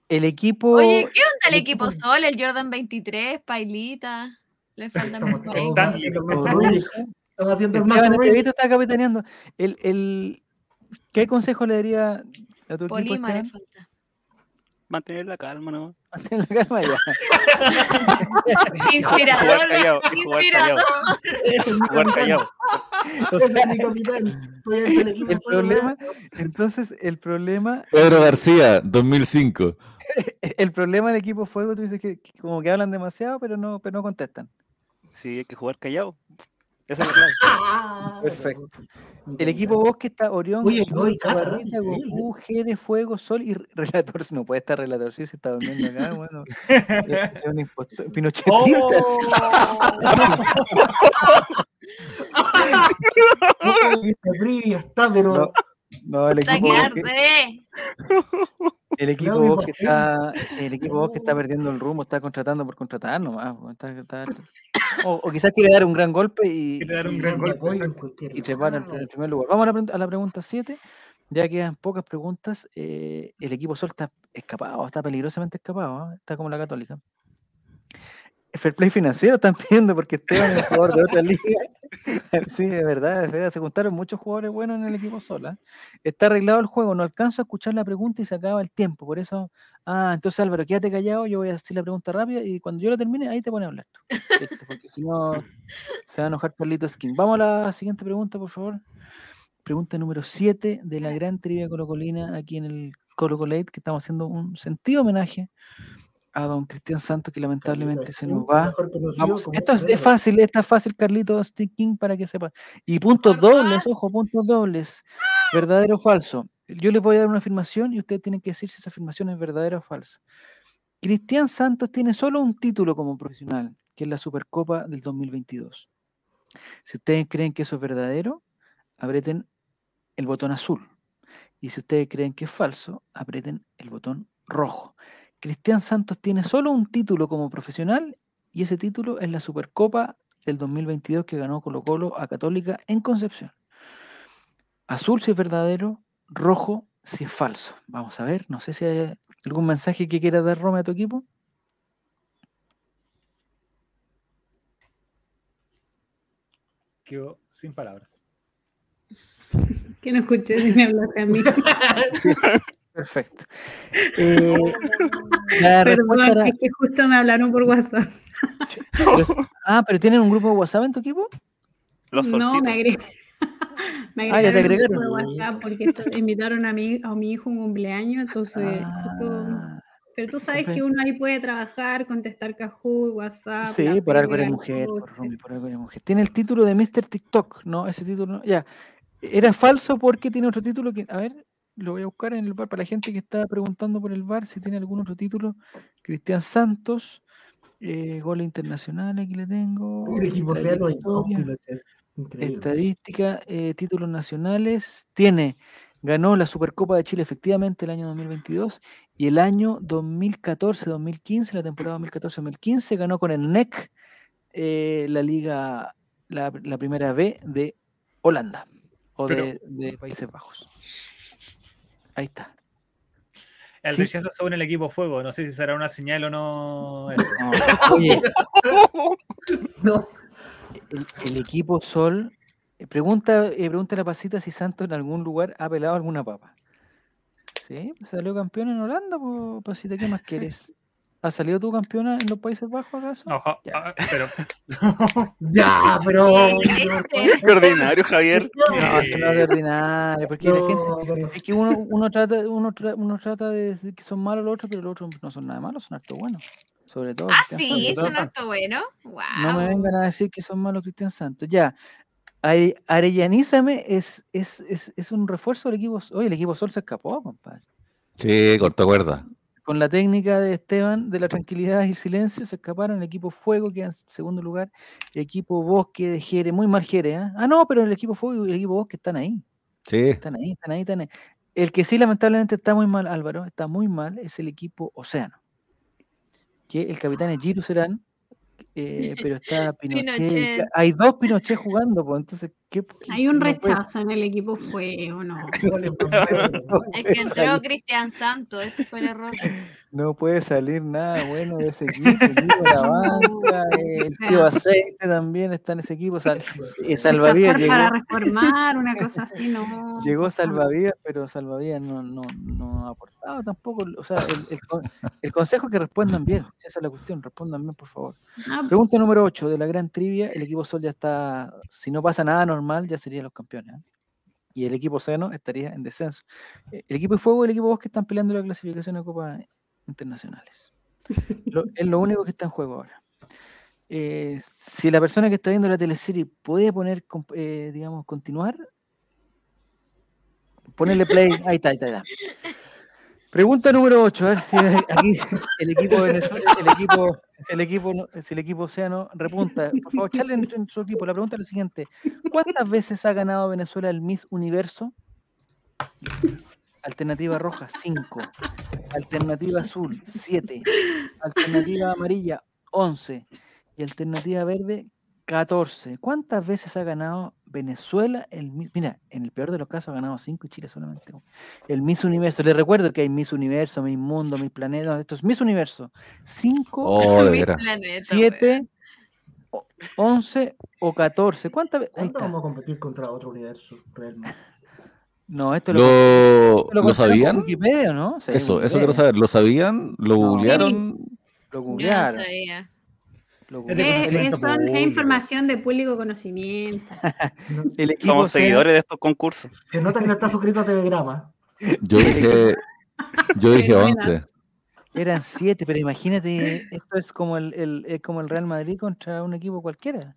El equipo. Oye, ¿qué onda el el equipo equipo- Sol? El Jordan 23, Pailita. Le faltan Stanley. el el Esteban. Estevito está capitaneando. El, el, ¿Qué consejo le daría a tu equipo? Polima le falta. Mantener la calma, ¿no? Mantén la calma ya. Inspirador, callado, inspirador. Jugar callado. Entonces, el problema, Pedro García, 2005. el problema del equipo fuego, tú dices que, que como que hablan demasiado, pero no, pero no contestan. Sí, hay que jugar callado. Esa es la clave. Ah, Perfecto. El equipo bosque está Orión, Oye, Goku, Jere, Fuego, Sol y re- Relator. No puede estar Relator, sí, se está durmiendo acá, bueno. es un impostor. Esta trivia está, pero No, el equipo. El equipo bosque Pastel. está, el equipo bosque está perdiendo el rumbo, está contratando por contratar nomás. está- está- o, o quizás quiere dar un gran golpe y, dar un y- gran golpe, y trepar al al primer lugar. Vamos a la, a la pregunta 7. Ya quedan pocas preguntas. eh, el equipo Sol está escapado, está peligrosamente escapado, ¿ah? está como la Católica. El Fair play financiero están pidiendo porque Esteban es un jugador de otra liga. sí, es verdad, es verdad. Se juntaron muchos jugadores buenos en el equipo Sola. Está arreglado el juego, no alcanzo a escuchar la pregunta y se acaba el tiempo. Por eso, ah, entonces Álvaro, quédate callado, yo voy a decir la pregunta rápida y cuando yo la termine, ahí te pones a hablar tú. Porque si no, se va a enojar Carlito Skin. Vamos a la siguiente pregunta, por favor. Pregunta número 7 de la gran trivia colocolina aquí en el Colo Colate, que estamos haciendo un sentido homenaje a don Cristian Santos, que lamentablemente se nos va. Vamos, esto es, es fácil, esta es fácil, Carlito King, para que sepa. Y puntos ¿Por dobles, ojo, puntos dobles. ¿Verdadero o falso? Yo les voy a dar una afirmación y ustedes tienen que decir si esa afirmación es verdadera o falsa. Cristian Santos tiene solo un título como profesional, que es la Supercopa del 2022. Si ustedes creen que eso es verdadero, aprieten el botón azul. Y si ustedes creen que es falso, aprieten el botón rojo. Cristian Santos tiene solo un título como profesional y ese título es la Supercopa del 2022 que ganó Colo Colo a Católica en Concepción. Azul si es verdadero, rojo si es falso. Vamos a ver, no sé si hay algún mensaje que quiera dar Rome a tu equipo. Quedó sin palabras. Que no escuché si me hablaste a mí. Perfecto. Eh, Perdón, era- es que justo me hablaron por WhatsApp. ah, pero ¿tienen un grupo de WhatsApp en tu equipo? Los No, solcitos. me agregué. Me Ah, ya te agregaron al grupo agregaron. de WhatsApp porque esto- invitaron a mi, a mi hijo un cumpleaños, entonces justo- Ah, Pero tú sabes que uno ahí puede trabajar, contestar Kahoot, WhatsApp. sí, por algo eres el mujer, por. Romy, por algo eres mujer. Tiene el título de Mr. TikTok, ¿no? Ese título, no. ya. Era falso porque tiene otro título que, a ver, lo voy a buscar en el bar para la gente que está preguntando por el bar si tiene algún otro título. Cristian Santos, eh, goles internacionales, aquí le tengo. El equipo. Estadística, eh, títulos nacionales. Tiene, ganó la Supercopa de Chile efectivamente el año 2022 y el año 2014-2015, la temporada 2014-2015, ganó con el NEC eh, la liga, la, la primera B de Holanda o Pero- de, de Países Bajos. Ahí está. El Sí. rechazo se une el equipo fuego. No sé si será una señal o no. eso. No, oye, No, el, el equipo Sol, eh, pregunta, eh, pregunta la pasita si Santos en algún lugar ha pelado alguna papa. Sí, salió campeón en Holanda, pasita, ¿qué más quieres? ¿Ha salido tu campeona en los Países Bajos acaso? Ojo, Ya. ah, pero ya, pero. Eh, este, Qué ordinario, Javier. No, no es de ordinario, porque la gente, No, pero- es que uno, uno trata, uno, tra- uno trata de decir que son malos los otros, pero los otros no son nada malos, son harto buenos. Sobre todo. ah, Cristian sí, Santos. es un acto bueno. Wow. No me vengan a decir que son malos Cristian Santos. Ya. Are- Arellanízame es, es, es, es un refuerzo del equipo. Oye, el equipo Sol se escapó, compadre. Sí, cortó cuerda. Con la técnica de Esteban de la tranquilidad y el silencio se escaparon. El equipo Fuego queda en segundo lugar. El equipo Bosque de Jere, muy mal Jere. ¿ah? Ah, no, pero el equipo Fuego y el equipo Bosque están ahí. Sí, Están ahí, están ahí, están ahí. El que sí, lamentablemente, está muy mal, Álvaro, está muy mal, es el equipo Océano. Que el capitán es Giru Serán, eh, pero está Pinochet. Pinochet. Hay dos Pinochet jugando, pues entonces, Hay un no puede- rechazo en el equipo fue o no. no Es que entró salir- Cristian Santos, ese fue el error. No puede salir nada bueno de ese equipo. El equipo de la banca, el tío Aceite también está en ese equipo. sal- eh, Salvavidas Rechazar para llegó, reformar, una cosa así, no. llegó. Salvavidas, pero Salvavidas no, no, no ha aportado tampoco. O sea, el, el el consejo es que respondan bien. Esa es la cuestión, respondan bien, por favor. Ah, Pregunta número 8 de la gran trivia. El equipo Sol ya está, si no pasa nada normal, ya serían los campeones. ¿eh? Y el equipo Océano estaría en descenso. Eh, El equipo de Fuego y el equipo Bosque están peleando la clasificación a Copas Internacionales. Lo- es lo único que está en juego ahora. Eh, si la persona que está viendo la teleserie puede poner, eh, digamos, continuar, ponerle play. Ahí está, ahí está. ahí está. Pregunta número 8, a ver si aquí el equipo Venezuela, el equipo, si el equipo, si el equipo Océano repunta. Por favor, charlen en en su equipo. La pregunta es la siguiente: ¿Cuántas veces ha ganado Venezuela el Miss Universo? Alternativa roja, 5. Alternativa azul, 7. Alternativa amarilla, 11. Y alternativa verde, 14. ¿Cuántas veces ha ganado Venezuela, el mi- mira, en el peor de los casos ha ganado 5 y Chile solamente. El Miss Universo, les recuerdo que hay Miss Universo, Miss Mundo, Miss Planeta, no, esto es Miss Universo. 5, Oh, de Mi veras. planeta, 7, 11 o 14. ¿Cuántas veces? ¿Cuándo vamos a competir contra otro universo realmente? No, esto lo, ¿Lo, lo ¿lo sabían? Wikipedia, ¿no? Sí, Eso, eso Wikipedia. quiero saber. ¿Lo sabían? ¿Lo No. googlearon? Lo Yo no googlearon. sabía. Es son- es información de público conocimiento. No, El equipo Somos seguidores de estos concursos. se nota que no está suscrito a Telegrama. Yo dije, yo dije Qué buena. 11. Eran siete, pero imagínate, esto es como el, el- es como el Real Madrid contra un equipo cualquiera.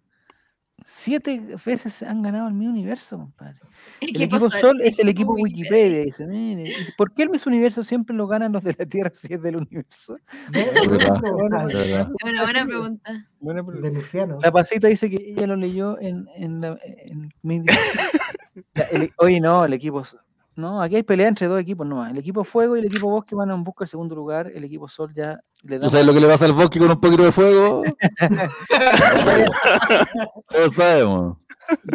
Siete veces han ganado el mismo universo, compadre. El equipo Sol es el equipo Wikipedia. Dice, mire, ¿por qué el Miss Universo siempre lo ganan los de la Tierra si es del universo? ¿No? verdad, No, de verdad. Es una buena pregunta. Bueno, pero- Venusiano. la pasita dice que ella lo leyó en, en, la- en mi- Ya, el- Oye, no, el equipo. No, aquí hay pelea entre dos equipos nomás. El equipo Fuego y el equipo Bosque van en busca del segundo lugar. El equipo Sol ya le da. ¿Tú sabes lo que le pasa al bosque con un poquito de fuego? Lo sabemos.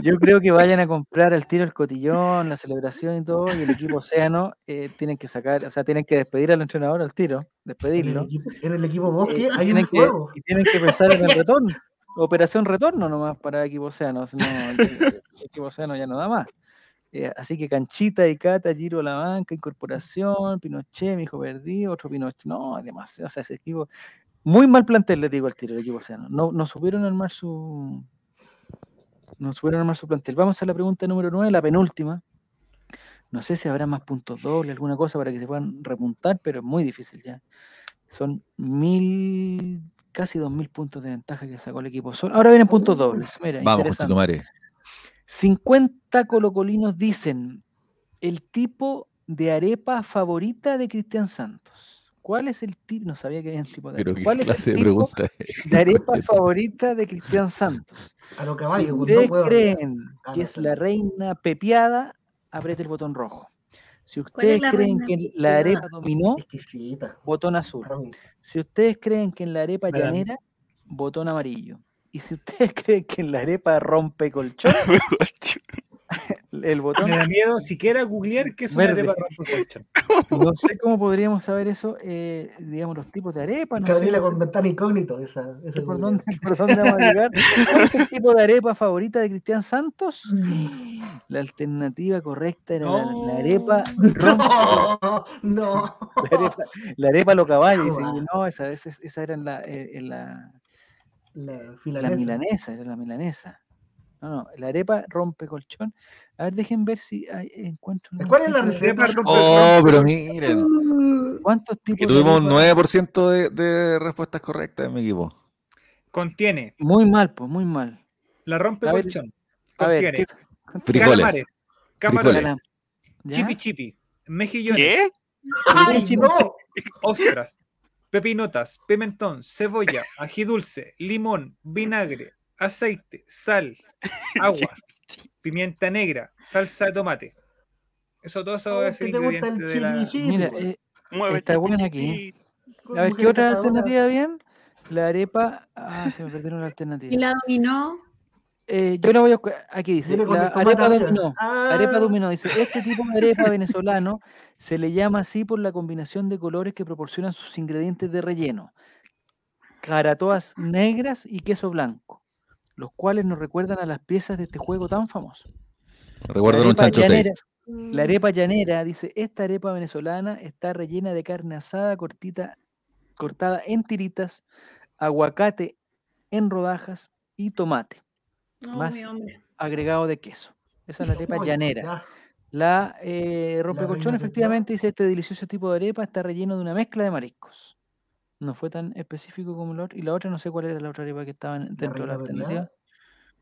Yo creo que vayan a comprar al tiro el cotillón, la celebración y todo, y el equipo Océano eh, tienen que sacar, o sea, tienen que despedir al entrenador al tiro, En el, despedirlo. equipo, en el equipo eh, Bosque y, hay tienen un que, fuego. y tienen que pensar en el retorno. Operación retorno nomás para el equipo Océano. no, el, el equipo Océano ya no da más. Eh, así que Canchita y Cata, Giro La Banca, Incorporación, Pinochet, mi hijo perdido, otro Pinochet. No, demasiado. O sea, ese equipo. Muy mal plantel, les digo al tiro, el equipo Océano. No, no supieron armar su. No supieron armar su plantel. Vamos a la pregunta número 9, la penúltima. No sé si habrá más puntos dobles, alguna cosa para que se puedan repuntar, pero es muy difícil ya. Son mil, casi dos mil puntos de ventaja que sacó el equipo Sol. Ahora vienen puntos dobles. Mira, Vamos, interesante. Conchetumare. 50 colocolinos dicen el tipo de arepa favorita de Cristian Santos. ¿Cuál es el tipo? No sabía que había un tipo de arepa. ¿Cuál es clase el de tipo de arepa favorita de Cristian Santos? A los Si caballos. con ustedes creen Ah, que es la reina pepiada, apriete el botón rojo. Si ¿Cuál es ustedes la creen que la arepa dominó, Exquisita. botón azul. Si ustedes creen que en la arepa llanera, botón amarillo. Y si ustedes creen que en la arepa rompe colchón, el botón. Me da miedo siquiera googlear qué es una arepa rompecolchón. No sé cómo podríamos saber eso, eh, digamos, los tipos de arepa. No sé, Gabriela con ventana incógnito. Esa, esa por, dónde, por dónde vamos a llegar. ¿Cuál es el tipo de arepa favorita de Cristian Santos? La alternativa correcta era la, la arepa rompe No, no. La arepa, la arepa lo caballo. No, esa, esa, esa era en la, eh, en la, La milanesa, era la milanesa. No, no, la arepa rompe colchón. A ver, dejen ver si hay- encuentro. ¿Cuál es la receta? Arepa rompe- Oh, pero miren. Uh, ¿Cuántos tipos Que tuvimos un arepa? 9% de, de respuestas correctas en mi equipo. Contiene Muy mal, pues, muy mal. la rompecolchón. A ver. Frijoles. calamares, camarones, chipi chipi, mejillones, ¿Qué? ¡Ay, no! ostras, pepinotas, pimentón, cebolla, ají dulce, limón, vinagre, aceite, sal, agua, pimienta negra, salsa de tomate. Eso todo eso es el ingrediente de la... Mira, eh, Está buena aquí. a ver, ¿qué otra alternativa bien? La arepa. Ah, se me perdieron la alternativa. y la dominó. Eh, yo la voy a. Aquí dice: la arepa dominó. Ah, Arepa dominó. Dice: Este tipo de arepa venezolano se le llama así por la combinación de colores que proporcionan sus ingredientes de relleno: caratoas negras y queso blanco, los cuales nos recuerdan a las piezas de este juego tan famoso. Recuerdo un chancho llanera- 6. La arepa llanera dice: Esta arepa venezolana está rellena de carne asada cortita, cortada en tiritas, aguacate en rodajas y tomate, No, Más- agregado de queso. Esa es la arepa llanera. ya. La eh, rompecolchón, efectivamente, dice este delicioso tipo de arepa está relleno de una mezcla de mariscos. No fue tan específico como la otra. Y la otra, no sé cuál era la otra arepa que estaba en- dentro de la alternativa.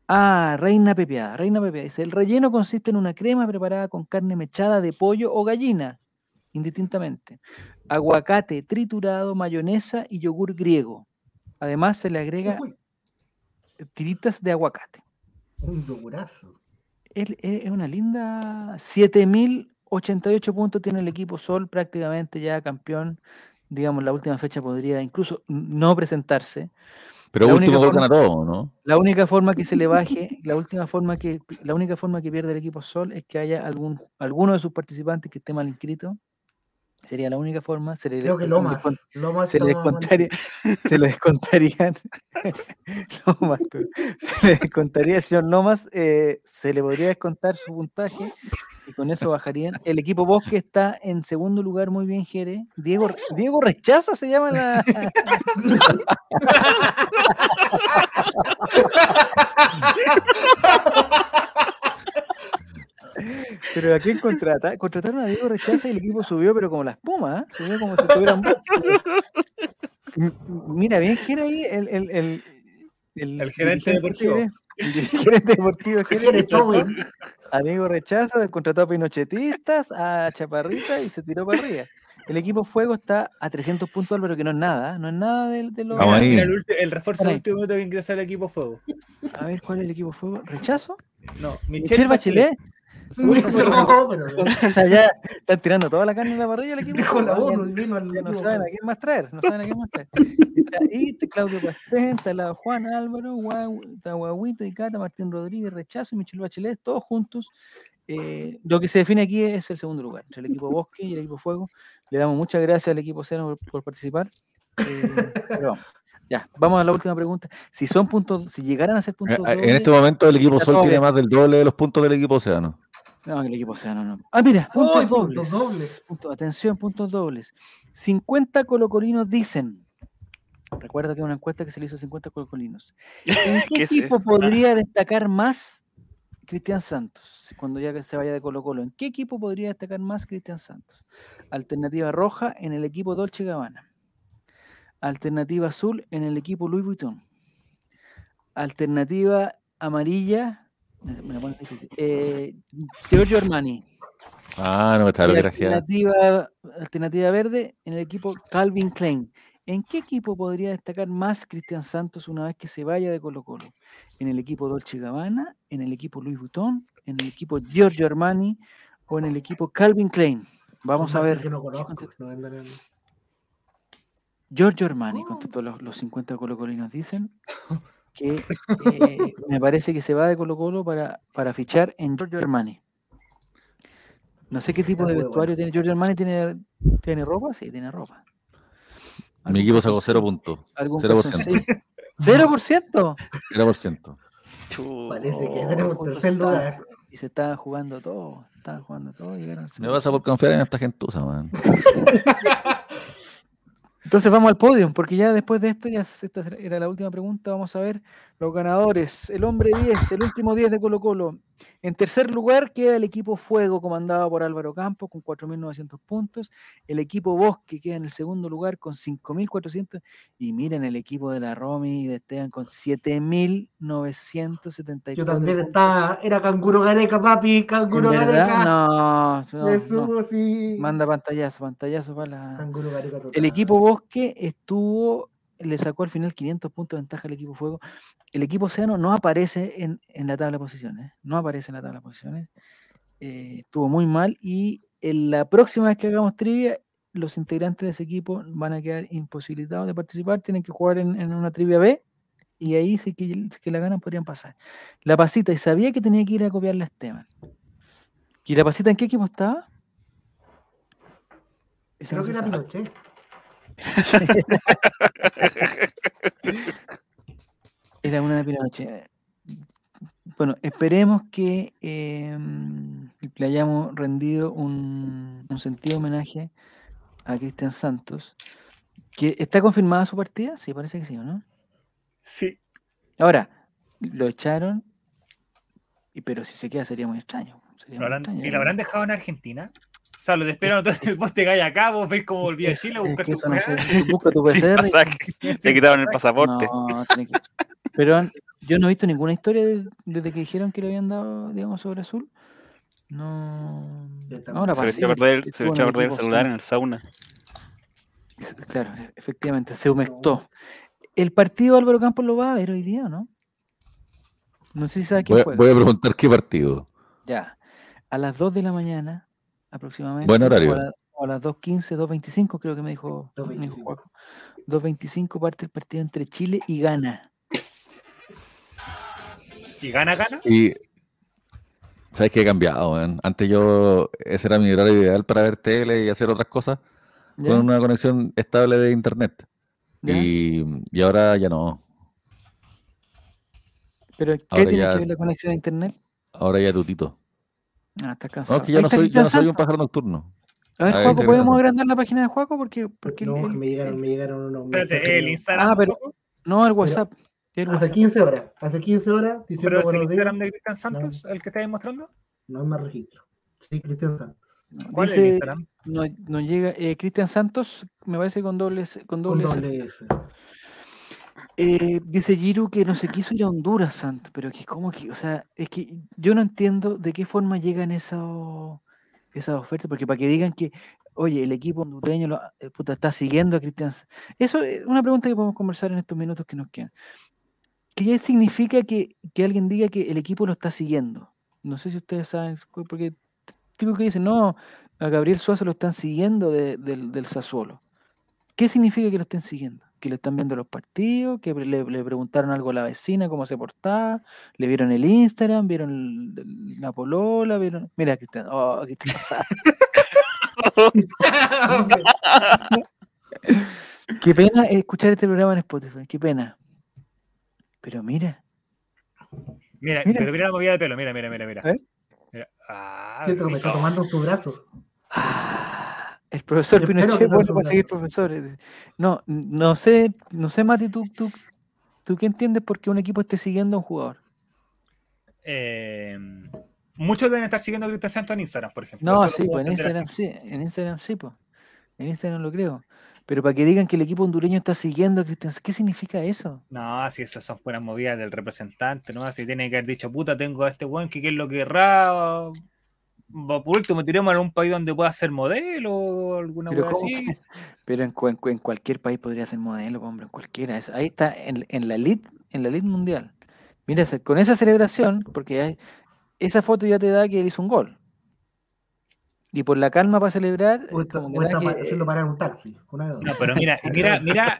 Ah, reina pepiada. Reina pepiada. Dice, el relleno consiste en una crema preparada con carne mechada de pollo o gallina, indistintamente. Aguacate triturado, mayonesa y yogur griego. Además, se le agrega Uy, tiritas de aguacate. Un yogurazo. Es, es- es una linda. 7088 puntos tiene el equipo Sol, prácticamente ya campeón. Digamos, la última fecha podría incluso no presentarse. Pero La último ¿no? La única forma que se le baje, la última forma que, la única forma que pierde el equipo Sol es que haya algún, alguno de sus participantes que esté mal inscrito. Sería la única forma. Se le, Creo que Lomas. se le descontaría, se le descontarían. Lomas, tú. se le descontaría al señor Lomas, eh, se le podría descontar su puntaje y con eso bajarían. El equipo Bosque está en segundo lugar, muy bien, Jere. Diego, Diego Rechaza se llama la. Pero ¿a quién contrata? Contrataron a Diego Rechaza y el equipo subió, pero como la espuma, ¿eh? subió como si tuvieran Mira, bien Jere ahí, el, el, el, El gerente deportivo. El gerente deportivo contrató Towing. a Diego Rechaza, contrató a Pinochetistas, a Chaparrita y se tiró para arriba. El equipo Fuego está a 300 puntos, Álvaro, que no es nada, ¿eh? no es nada de, de lo... Vamos ahí. El, el refuerzo del último minuto que ingresa al equipo fuego. A ver, ¿cuál es el equipo Fuego? ¿Rechazo? No, ¿Michelle Bachelet? No, pero O sea, ya están tirando toda la carne en la parrilla el equipo. dijo la vino al no saben a quién más traer, no saben a quién más traer. Está ahí Claudio Pastén, está la Juan Álvaro, Guaguito y Cata, Martín Rodríguez, Rechazo y Michelle Bachelet, todos juntos. Eh, lo que se define aquí es el segundo lugar, entre el equipo Bosque y el equipo Fuego. Le damos muchas gracias al equipo Cero por, por participar. Eh, pero vamos. Ya, vamos a la última pregunta. Si son puntos, si llegaran a ser Eh, puntos En dobles- este momento el equipo Sol tiene bien. más del doble de los puntos del equipo Océano. No, el equipo Océano no. Ah, mira, puntos ¡Ay, dobles. puntos dobles! Punto- atención, puntos dobles. 50 colocolinos dicen. Recuerda que es una encuesta que se le hizo a 50 colocolinos. ¿En qué ¿Qué es equipo podría destacar más Cristian Santos? Cuando ya que se vaya de Colo Colo. ¿En qué equipo podría destacar más Cristian Santos? Alternativa roja en el equipo Dolce Gabbana. Alternativa azul en el equipo Louis Vuitton. Alternativa amarilla. Me me la pones difícil. Eh, Giorgio Armani. Ah, no, está lo alternativa, alternativa verde en el equipo Calvin Klein. ¿En qué equipo podría destacar más Cristian Santos una vez que se vaya de Colo Colo? ¿En el equipo Dolce Gabbana? ¿En el equipo Louis Vuitton? ¿En el equipo Giorgio Armani? ¿O en el equipo Calvin Klein? Vamos a ver. Giorgio Armani, Oh. contestó los, los 50 colocolinos. Dicen que eh, me parece que se va de Colo Colo para, para fichar en Giorgio Armani. No sé qué tipo de vestuario tiene Giorgio Armani. ¿Tiene, ¿Tiene ropa? Sí, tiene ropa. Mi ¿Algún equipo sacó calzoncillo? 0 puntos. ¿Algún 0%. calzoncillo? ¿0%? 0%. Chu. Parece que Oh, tenemos tercer estaba- lugar. Y se estaba jugando todo. Estaban jugando todo. Me pasa 0%. por confiar en esta gentuza, man. Entonces vamos al podio, porque ya después de esto, ya esta era la última pregunta, vamos a ver los ganadores. El hombre 10, el último 10 de Colo Colo. En tercer lugar queda el equipo Fuego, comandado por Álvaro Campos, con 4.900 puntos. El equipo Bosque queda en el segundo lugar con 5.400. Y miren el equipo de la Romy y de Esteban con 7.974. Yo también estaba, era canguro gareca, papi, ¿En canguro gareca. No, no, Me no. subo, sí. Manda pantallazo, pantallazo para la... Canguro gareca. El equipo Bosque estuvo, le sacó al final 500 puntos de ventaja al equipo Fuego. El equipo Océano no aparece en, en la tabla de posiciones, no aparece en la tabla de posiciones. Eh, estuvo muy mal y en la próxima vez que hagamos trivia, los integrantes de ese equipo van a quedar imposibilitados de participar, tienen que jugar en, en una trivia B y ahí sí que, si que la ganan podrían pasar. La pasita, y sabía que tenía que ir a copiarle a Esteban. ¿Y la pasita en qué equipo estaba? Creo que era. Pinochet. Era una de Pinochet. Bueno, esperemos que em, le hayamos rendido un, un sentido homenaje a Cristian Santos. Que ¿Está confirmada su partida? Sí, parece que sí, ¿o no? Sí. Ahora, lo echaron, y, pero si se queda sería muy extraño. sería ¿Lo muy extraño, ¿Y lo habrán dejado en Argentina? O sea, lo esperan, entonces vos te caes acá, vos ves cómo volví a Chile a es que tu no sé, busca tu PCR. quitaron el pasaporte. No, que- Pero yo no he visto ninguna historia de- desde que dijeron que le habían dado, digamos, sobre azul. No. Se le pasé, echó a perder, se le echó a el perder el celular en el sauna. Claro, e- efectivamente, se humectó. ¿El partido Álvaro Campos lo va a ver hoy día o no? No sé si sabe quién Voy, juega. voy a preguntar qué partido. Ya. A las 2 de la mañana, aproximadamente. Buen horario. O a, la- o a las 2.15, 2.25, creo que me dijo, me dijo 2:25. Juaco. 2.25 parte el partido entre Chile y Ghana. Si gana, gana. Y sabes que he cambiado, weón? Antes yo, ese era mi horario ideal para ver tele y hacer otras cosas ¿Ya? con una conexión estable de internet. Y, y ahora ya no. ¿Pero qué ahora tiene ya- que ver la conexión a internet? Ahora ya tutito. Ah, está No, cansado. es que ya Ahí no soy, no soy un pájaro nocturno. A ver, Juaco, ¿podemos agrandar la página de Juaco? Porque, porque No, el- me llegaron, me llegaron unos mensajes Espérate, el de- Instagram. Ah, pero- No, el WhatsApp. el Hace WhatsApp. 15 horas, hace 15 horas diciendo pero es el Instagram de Cristian Santos, el que estáis mostrando. no hay más registro. Sí, Cristian Santos. ¿Cuál es el Instagram? no, no llega, eh, Cristian Santos, me parece con doble, S- con Con doble, S. doble S. Eh, dice Giru que no se quiso ir a Honduras, Santos, pero que como que, o sea, es que yo no entiendo de qué forma llegan esas ofertas, porque para que digan que, oye, el equipo hondureño lo- eh, puta, está siguiendo a Cristian Eso es una pregunta que podemos conversar en estos minutos que nos quedan. ¿Qué significa que, que alguien diga que el equipo lo está siguiendo? No sé si ustedes saben, porque tipo que dicen, no, a Gabriel Suazo lo están siguiendo de- del, del Sassuolo. ¿Qué significa que lo estén siguiendo? ¿Que le están viendo los partidos? ¿Que le, le preguntaron algo a la vecina, cómo se portaba? ¿Le vieron el Instagram? ¿Vieron el- la polola? ¿Vieron? Mira, Cristian, oh, Cristian. Qué pena escuchar este programa en Spotify, qué pena. Pero mira, Mira, Mira. pero mira la movida de pelo, mira, mira, mira, mira. ¿Eh? Mira. Ah, Siento que me está tomando tu brazo. ah, el profesor Yo espero Pinochet vuelve su para seguir brazo. profesores. No, no sé, no sé, Mati, tú, tú, tú qué entiendes por qué un equipo esté siguiendo a un jugador. Eh, muchos deben estar siguiendo a Cristian Santos en Instagram, por ejemplo. No, Eso sí, pues en Instagram así. sí, en Instagram sí, pues. En Instagram lo creo. Pero para que digan que el equipo hondureño está siguiendo a Cristian, ¿qué significa eso? No, si esas son puras movidas del representante, ¿no? Si tiene que haber dicho, puta, tengo a este weón que qué es lo que querrá. Va, Por último, tiremos a un país donde pueda ser modelo o alguna ¿cómo así. que- pero en, cu- en cu- en cualquier país podría ser modelo, hombre, en cualquiera. Es- ahí está, en, en la elite, en la elite mundial. Mira, con esa celebración, porque hay- esa foto ya te da que él hizo un gol. Y por la calma para celebrar, O es está, como que o da está que, pa- haciendo eh, parar un taxi. Una. No, pero mira, mira, mira,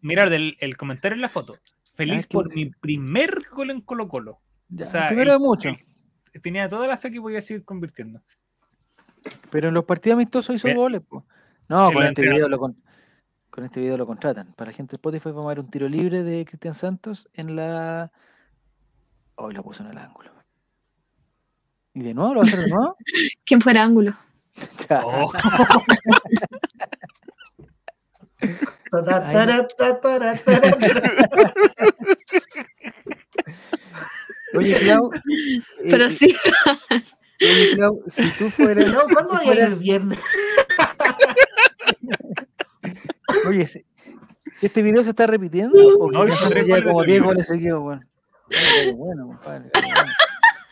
mira del, el comentario en la foto. Feliz Ah, ¿qué por mi primer gol en Colo Colo. ya, o sea, primero el- de mucho. el- Tenía toda la fe que podía seguir convirtiendo. Pero en los partidos amistosos hizo goles, pues. No, con este video lo con, con este video lo contratan. Para la gente de Spotify vamos a ver un tiro libre de Cristian Santos en la. Hoy lo puso en el ángulo. ¿Y de nuevo? ¿Lo va a hacer de nuevo? ¿Quién fuera ángulo? Ya. Oh, Oye, Clau. Pero eh, sí, Oye, Clau, si tú fueras. No, si ¿Cuándo el fueras- viernes? Oye, si- ¿este video se está repitiendo? ¿O No, lleva goles de como tiro 10 libre. goles seguidos, weón? Bueno, compadre. bueno.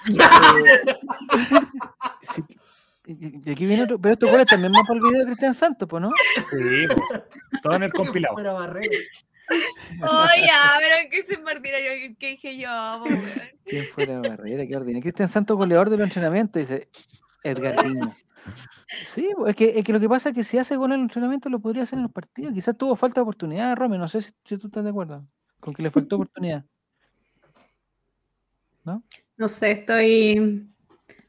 Eh, sí, y, aquí viene otro, pero estos goles también van para el video de Cristian Santos, pues, ¿no? sí, todo en el compilado. Oye, pero que se martira yo, que dije yo. ¿Quién fuera Barrera? Qué ordinario. Cristian Santos, goleador del entrenamiento, dice Edgar Viña. Sí, es que, es que lo que pasa es que si hace gol en el entrenamiento lo podría hacer en los partidos. Quizás tuvo falta de oportunidad, Romy. No sé si, si tú estás de acuerdo con que le faltó oportunidad. No sé, estoy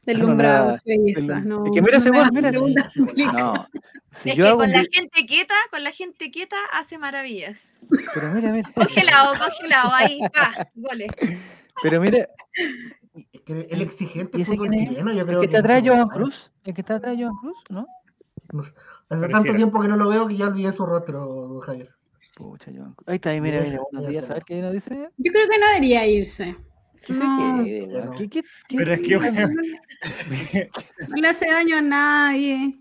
deslumbrada nada, de su belleza. el- No, es que mira ese no mira ese- preguntas complicadas. No. Si es yo que hago con un la gente quieta, con la gente quieta hace maravillas. Pero mira, mira. Congelado, congelado, ahí, pa, goles. Pero mira, Es que el exigente ¿Y ese fútbol chileno, yo el creo que está no atrás se Johan puede. Cruz. El que está atrás Johan Cruz, ¿no? No. Hace tanto tiempo que no lo veo que ya olvidé su rostro, don Javier. Pucha, Johan Cruz. Ahí está, ahí, mira, Mira, buenos días. A mira. ver qué nos dice. Yo creo que no debería irse. ¿Qué se No. Pero es que, No le hace daño a nadie.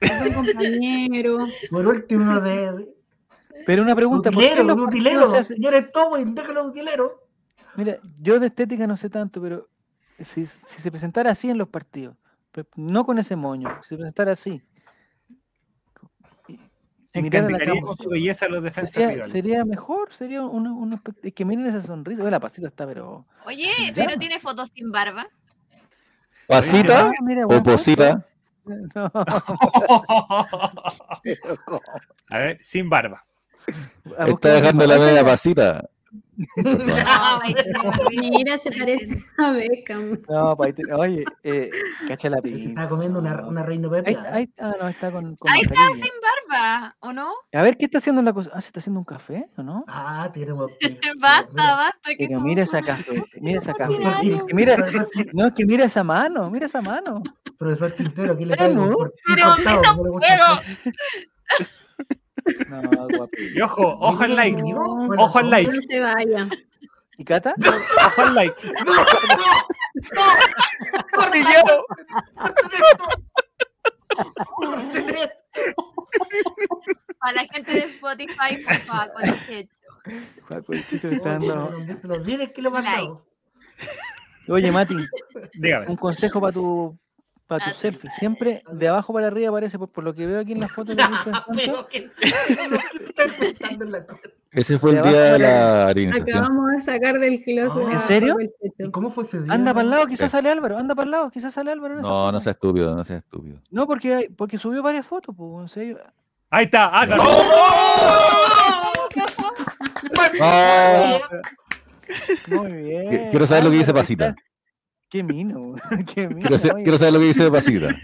Es buen compañero. Por último, de, de Pero una pregunta, ¿por qué utilero, utilero. se hacen- Señores Tobin, déjalo de utilero. Mira, yo de estética no sé tanto, pero si, si se presentara así en los partidos, pe- no con ese moño, si se presentara así. Cámara, con su belleza los defensas Sería, rivales. sería mejor, sería espe- es que miren esa sonrisa, Oye, la pasita está, pero Oye, pero tiene fotos sin barba. ¿Pasita Ah, mira, o posita? A ver, sin barba. A Está dejando la media pasita. Mira, se parece a Beckham. No, pa' ahí te- oye, eh, cacha la pinta. estaba comiendo una, una reina Ahí, ah, no, está con, con Ahí está sin barba, ¿o no? A ver, ¿qué está haciendo la cosa? Ah, ¿se está haciendo un café o no? Ah, tiene un- Basta, mira, basta. que Pero mira esa café, mira esa café. que mira, no, es que mira esa mano, mira esa mano. profesor Quintero, aquí le traigo ¿no? por- no puedo. No, guapo. Y ojo, ojo al like. No, Ojo al like. No se vaya. ¿Y Cata? Ojo al like. ¡No! ¡No! ¡No! ¡Corten esto! ¡Corten esto! ¡Corten esto! A la gente de Spotify, por favor, con el hecho. Juaco, el Chicho está dando- no los que mandado. Oye, Mati, Dígame. un consejo para tu, para tu Ah, selfie. Siempre de abajo para arriba aparece, por, por lo que veo aquí en la foto de Cristian Santos. En. Ese fue el día de la harinización. Acabamos de sacar del closet. ¿En a serio? Paco el Checho. ¿Y cómo fue ese día? Anda para el lado, quizás sale Álvaro. Anda para el lado, quizás sale Álvaro. en No, no sea estúpido, no sea estúpido. No, porque, hay- porque subió varias fotos, pues. en serio. Ahí está, Álvaro. ¡Oh! Muy bien. Qui- quiero saber lo que dice Pasita. Qué mino, qué mino. Quiero, saber lo que dice Pasita.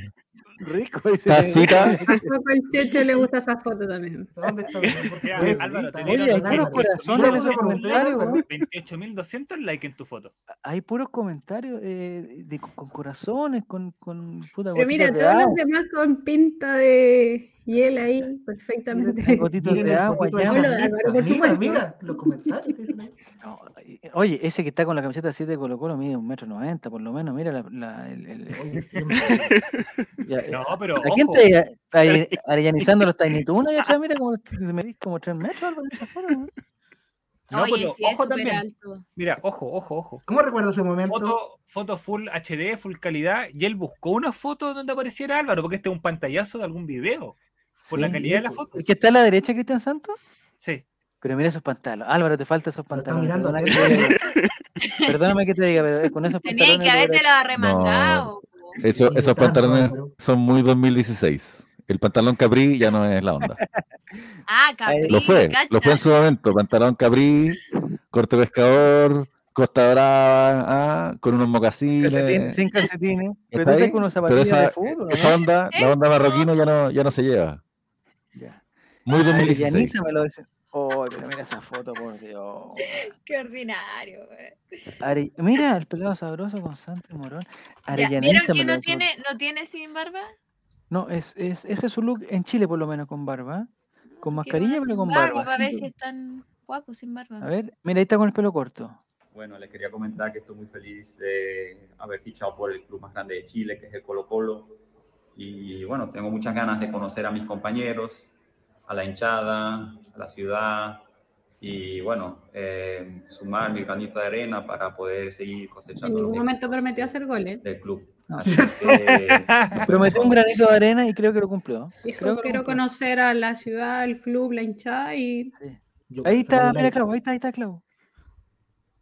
Rico ese. Tacita. A Paco el Checho le gusta esa foto también. ¿Dónde está? Oye, Álvaro, puros corazones en ese Álvaro, comentario, Álvaro. weón. 28.200 likes en tu foto. Hay puros comentarios eh, de, con, con corazones, con, con puta Pero mira, todos los demás con pinta de hiel ahí, perfectamente. Gotitas Miren de agua, ya. Álvaro, por supuesto. Mira, los comentarios. No, eh, Oye, ese que está con la camiseta 7 de Colo Colo mide un metro noventa, por lo menos. Mira la, la- el, el- ya, eh, No, pero ¿A quién ojo. está ahí, ahí arellanizando los Tiny allá atrás? Mira como te medís como 3 metros, Álvaro. No, Oye, pero sí, ojo también. alto. Mira, ojo, ojo, ojo. ¿Cómo recuerdo ese momento? Foto, foto full HD, full calidad. Y él buscó una foto donde apareciera Álvaro, porque este es un pantallazo de algún video. Por la calidad de la foto. ¿El que está a la derecha, Cristian Santos? Sí. Pero mira esos pantalones. Álvaro, te faltan esos pantalones. mirando Perdona que te. Perdóname que te diga, pero con esos Tenía pantalones. que logra- haberte la arremangado. po. Eso- Sí, esos pantalones son muy 2016. El pantalón Capri ya no es la onda. Ah, Capri, Lo fue, lo fue en su momento. Pantalón Capri, corte pescador, costa brava, ah, con unos Calcetín, mocasines. sin calcetines. Pero ¿Está tú con unos Pero esa, de fútbol. ¿no? esa onda, la onda marroquino ya no, ya no se lleva. Ya. Muy Ah, 2016. Arellanízamelo ese. Oh, pero mira esa foto, por Dios. Qué ordinario, güey. Are- Mira, el pelado sabroso con Santi Morón. Ya, ¿Vieron que no tiene, no tiene sin barba? No, es, es, ese es su look en Chile, por lo menos, con barba. Con mascarilla, pero con barba. Para ver si están guapos sin barba. A ver, mira, ahí está con el pelo corto. Bueno, les quería comentar que estoy muy feliz de haber fichado por el club más grande de Chile, que es el Colo Colo. Y bueno, tengo muchas ganas de conocer a mis compañeros, a la hinchada, a la ciudad y bueno, eh, sumar mi granito de arena para poder seguir En cosechando los ningún momento prometió hacer goles. del club. No. Así que, Prometió un granito de arena y creo que lo cumplió. Dijo, Creo que lo quiero cumplió. conocer a la ciudad, al club, la hinchada y Ahí está, el mira. Clau, ahí está, ahí está, Clau.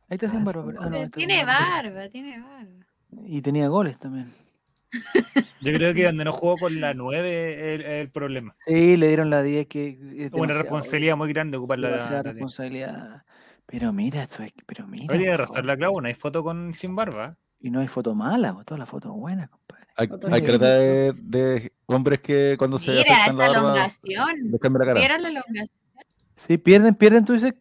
Ahí está sin Ah, barba. pero- ah, no, tiene barba, tiene barba. Y tenía goles también. Yo creo que donde no jugó con la 9 es el, el problema. Sí, le dieron la 10 que es Una responsabilidad muy grande ocupar la, demasiada la 10. responsabilidad. Pero mira, esto es, pero mira. Oye, favor. la clavo, no hay foto con sin barba. Y no hay foto mala, pues, todas las fotos buenas, compadre. Hay, hay sí. careta de, de hombres que cuando se Mira, esa la barba elongación. la cara. ¿Vieron la elongación? Sí, pierden, pierden, tú dices.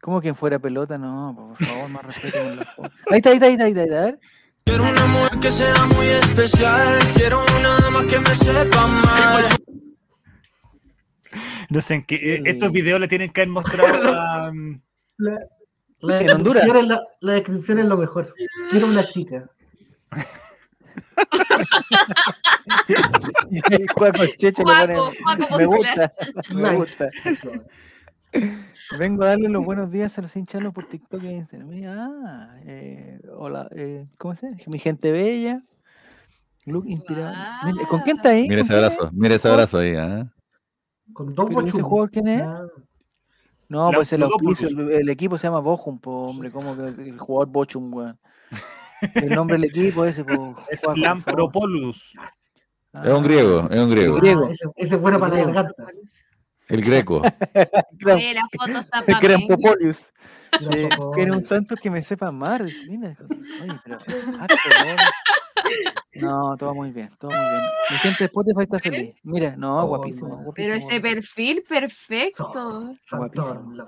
Como quien fuera pelota, no, por favor, más respeto con foto. Ahí está, ahí está, ahí está, ahí está, a ver. Quiero una mujer que sea muy especial. Quiero una dama que me sepa mal. No sé en qué. eh, Sí. Estos videos le tienen que haber mostrado a. mm, La, la En Honduras. descripción es la, la descripción es lo mejor. Quiero una chica. El Checho Juaco me Popular. gusta, me gusta. Vengo a darle los buenos días a los hinchalos por TikTok e Instagram. Mira, Ah, eh, hola, eh, ¿cómo se llama? Mi gente bella. Look inspirado. Mira, ¿Con quién está ahí? Mira ¿Con ese abrazo, mira ese abrazo ahí. ¿ah? Con dos ¿Pero ese bochum. jugador quién es? Ah, No, La- pues el auspicio, el, el equipo se llama Bochum, po, hombre, como que el jugador Bochum, weón. El nombre del equipo ese, po, Es Juaco, por favor. Lampropolus. Es un griego, es un griego. Ah, griego. ese, ese es bueno para la garganta. El greco. Oye, la foto está para Eh, Socorro. quiero un santo que me sepa amar. Mira, oye, pero. No, todo muy bien, todo muy bien. Mi gente de Spotify está feliz. Mira, no, Oh, guapísimo, no. guapísimo. Pero ese guapísimo. perfil perfecto. Guapísimo. la-.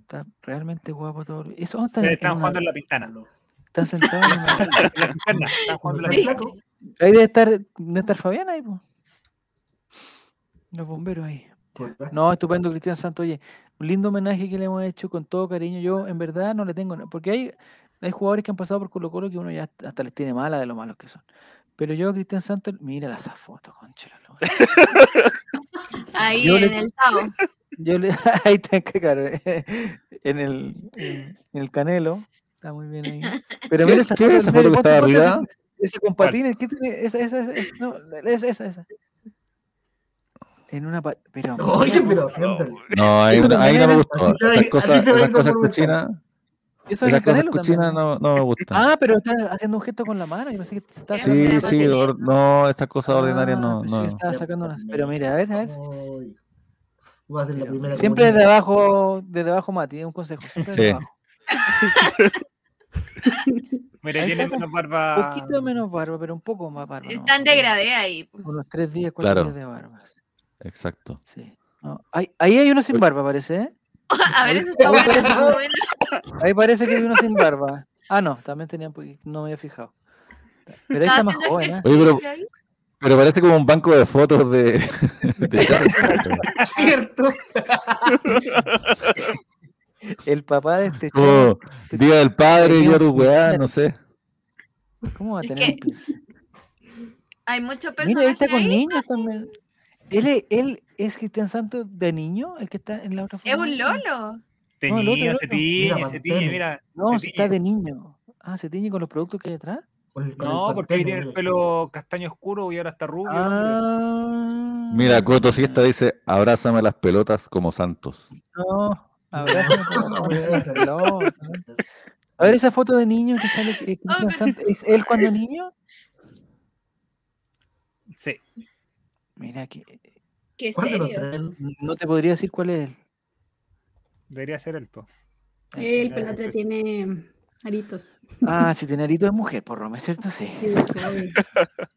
Está realmente guapo todo. Eso está Ustedes en están una- jugando en la pintana. están sentados en la cisterna, Están jugando en la. Ahí debe estar, debe estar Fabián ahí, pues. Los bomberos ahí. No, estupendo, Cristian Santos. Oye, un lindo homenaje que le hemos hecho con todo cariño. Yo, en verdad, no le tengo. Porque hay, hay jugadores que han pasado por Colo Colo que uno ya hasta les tiene mala de lo malos que son. Pero yo, Cristian Santos, mira esa foto, concha la. Ahí Yo en le- el Tao. Yo le, ahí está, claro, en el, en, el canelo. Está muy bien ahí. Pero ¿Qué- mira esa qué foto, es esa foto que esa- arriba? Ese con ¿Cuál? patines, ¿qué tiene? Esa, esa, esa, esa, no, esa, esa, esa. En una pa- pero Oye, pero. No, ahí, no- ahí no me gustó. Esas cosas, esas cosas cochinas, Eso es esas cosas cochinas no, no me gustan. Ah, pero está haciendo un gesto con la mano. Yo pensé que estaba Sí, Sí, no, estas cosas ordinarias Ah, no. pensé que no. estaba sacando Pero mira, a ver, a ver. Pero siempre desde abajo, desde abajo, Mati, un consejo. Siempre desde Sí. abajo. Mira, Ahí tiene está, menos Un barba. poquito menos barba, pero un poco más barba. ¿no? Está en degradé ahí. Unos tres días, cuatro Claro. días de barba. sí, Exacto. Sí. No, ahí, ahí hay uno sin barba, parece, ¿eh? A ver, eso está ahí bueno. parece está bueno. Ahí parece que hay uno sin barba. Ah, no, también tenía un poquito, no me había fijado. Pero ahí está más joven, ¿eh? Oye, pero- parece como un banco de fotos de, de Charles. Cierto. El papá de este Como chavo, Día del Padre, yo tu weá, no sé. ¿cómo va a Es tener que- un pincel? Hay muchos Mira, ahí está con ahí. niños también. Él es, él es Cristian Santos de niño, el que está en la otra Es foto. un lolo. No, Teñido, el se tiñe, Mira, se tiñe, mira. No, se está de niño. Ah, se tiñe con los productos que hay atrás. Con el- con el No, porque ahí tiene el pelo castaño oscuro y ahora está rubio. Ah. Mira, Coto Siesta dice, abrázame las pelotas como santos. No, abrázame con la pelota. A ver esa foto de niño que sale eh, Cristian pero- Santos. ¿Es él cuando niño? Sí. Mira que Qué ¿Cuál de los serio. no te podría decir cuál es él. Debería ser el po. El Ya, pelote pues. tiene aritos. Ah, si tiene arito de mujer, por Rome, ¿cierto? Sí.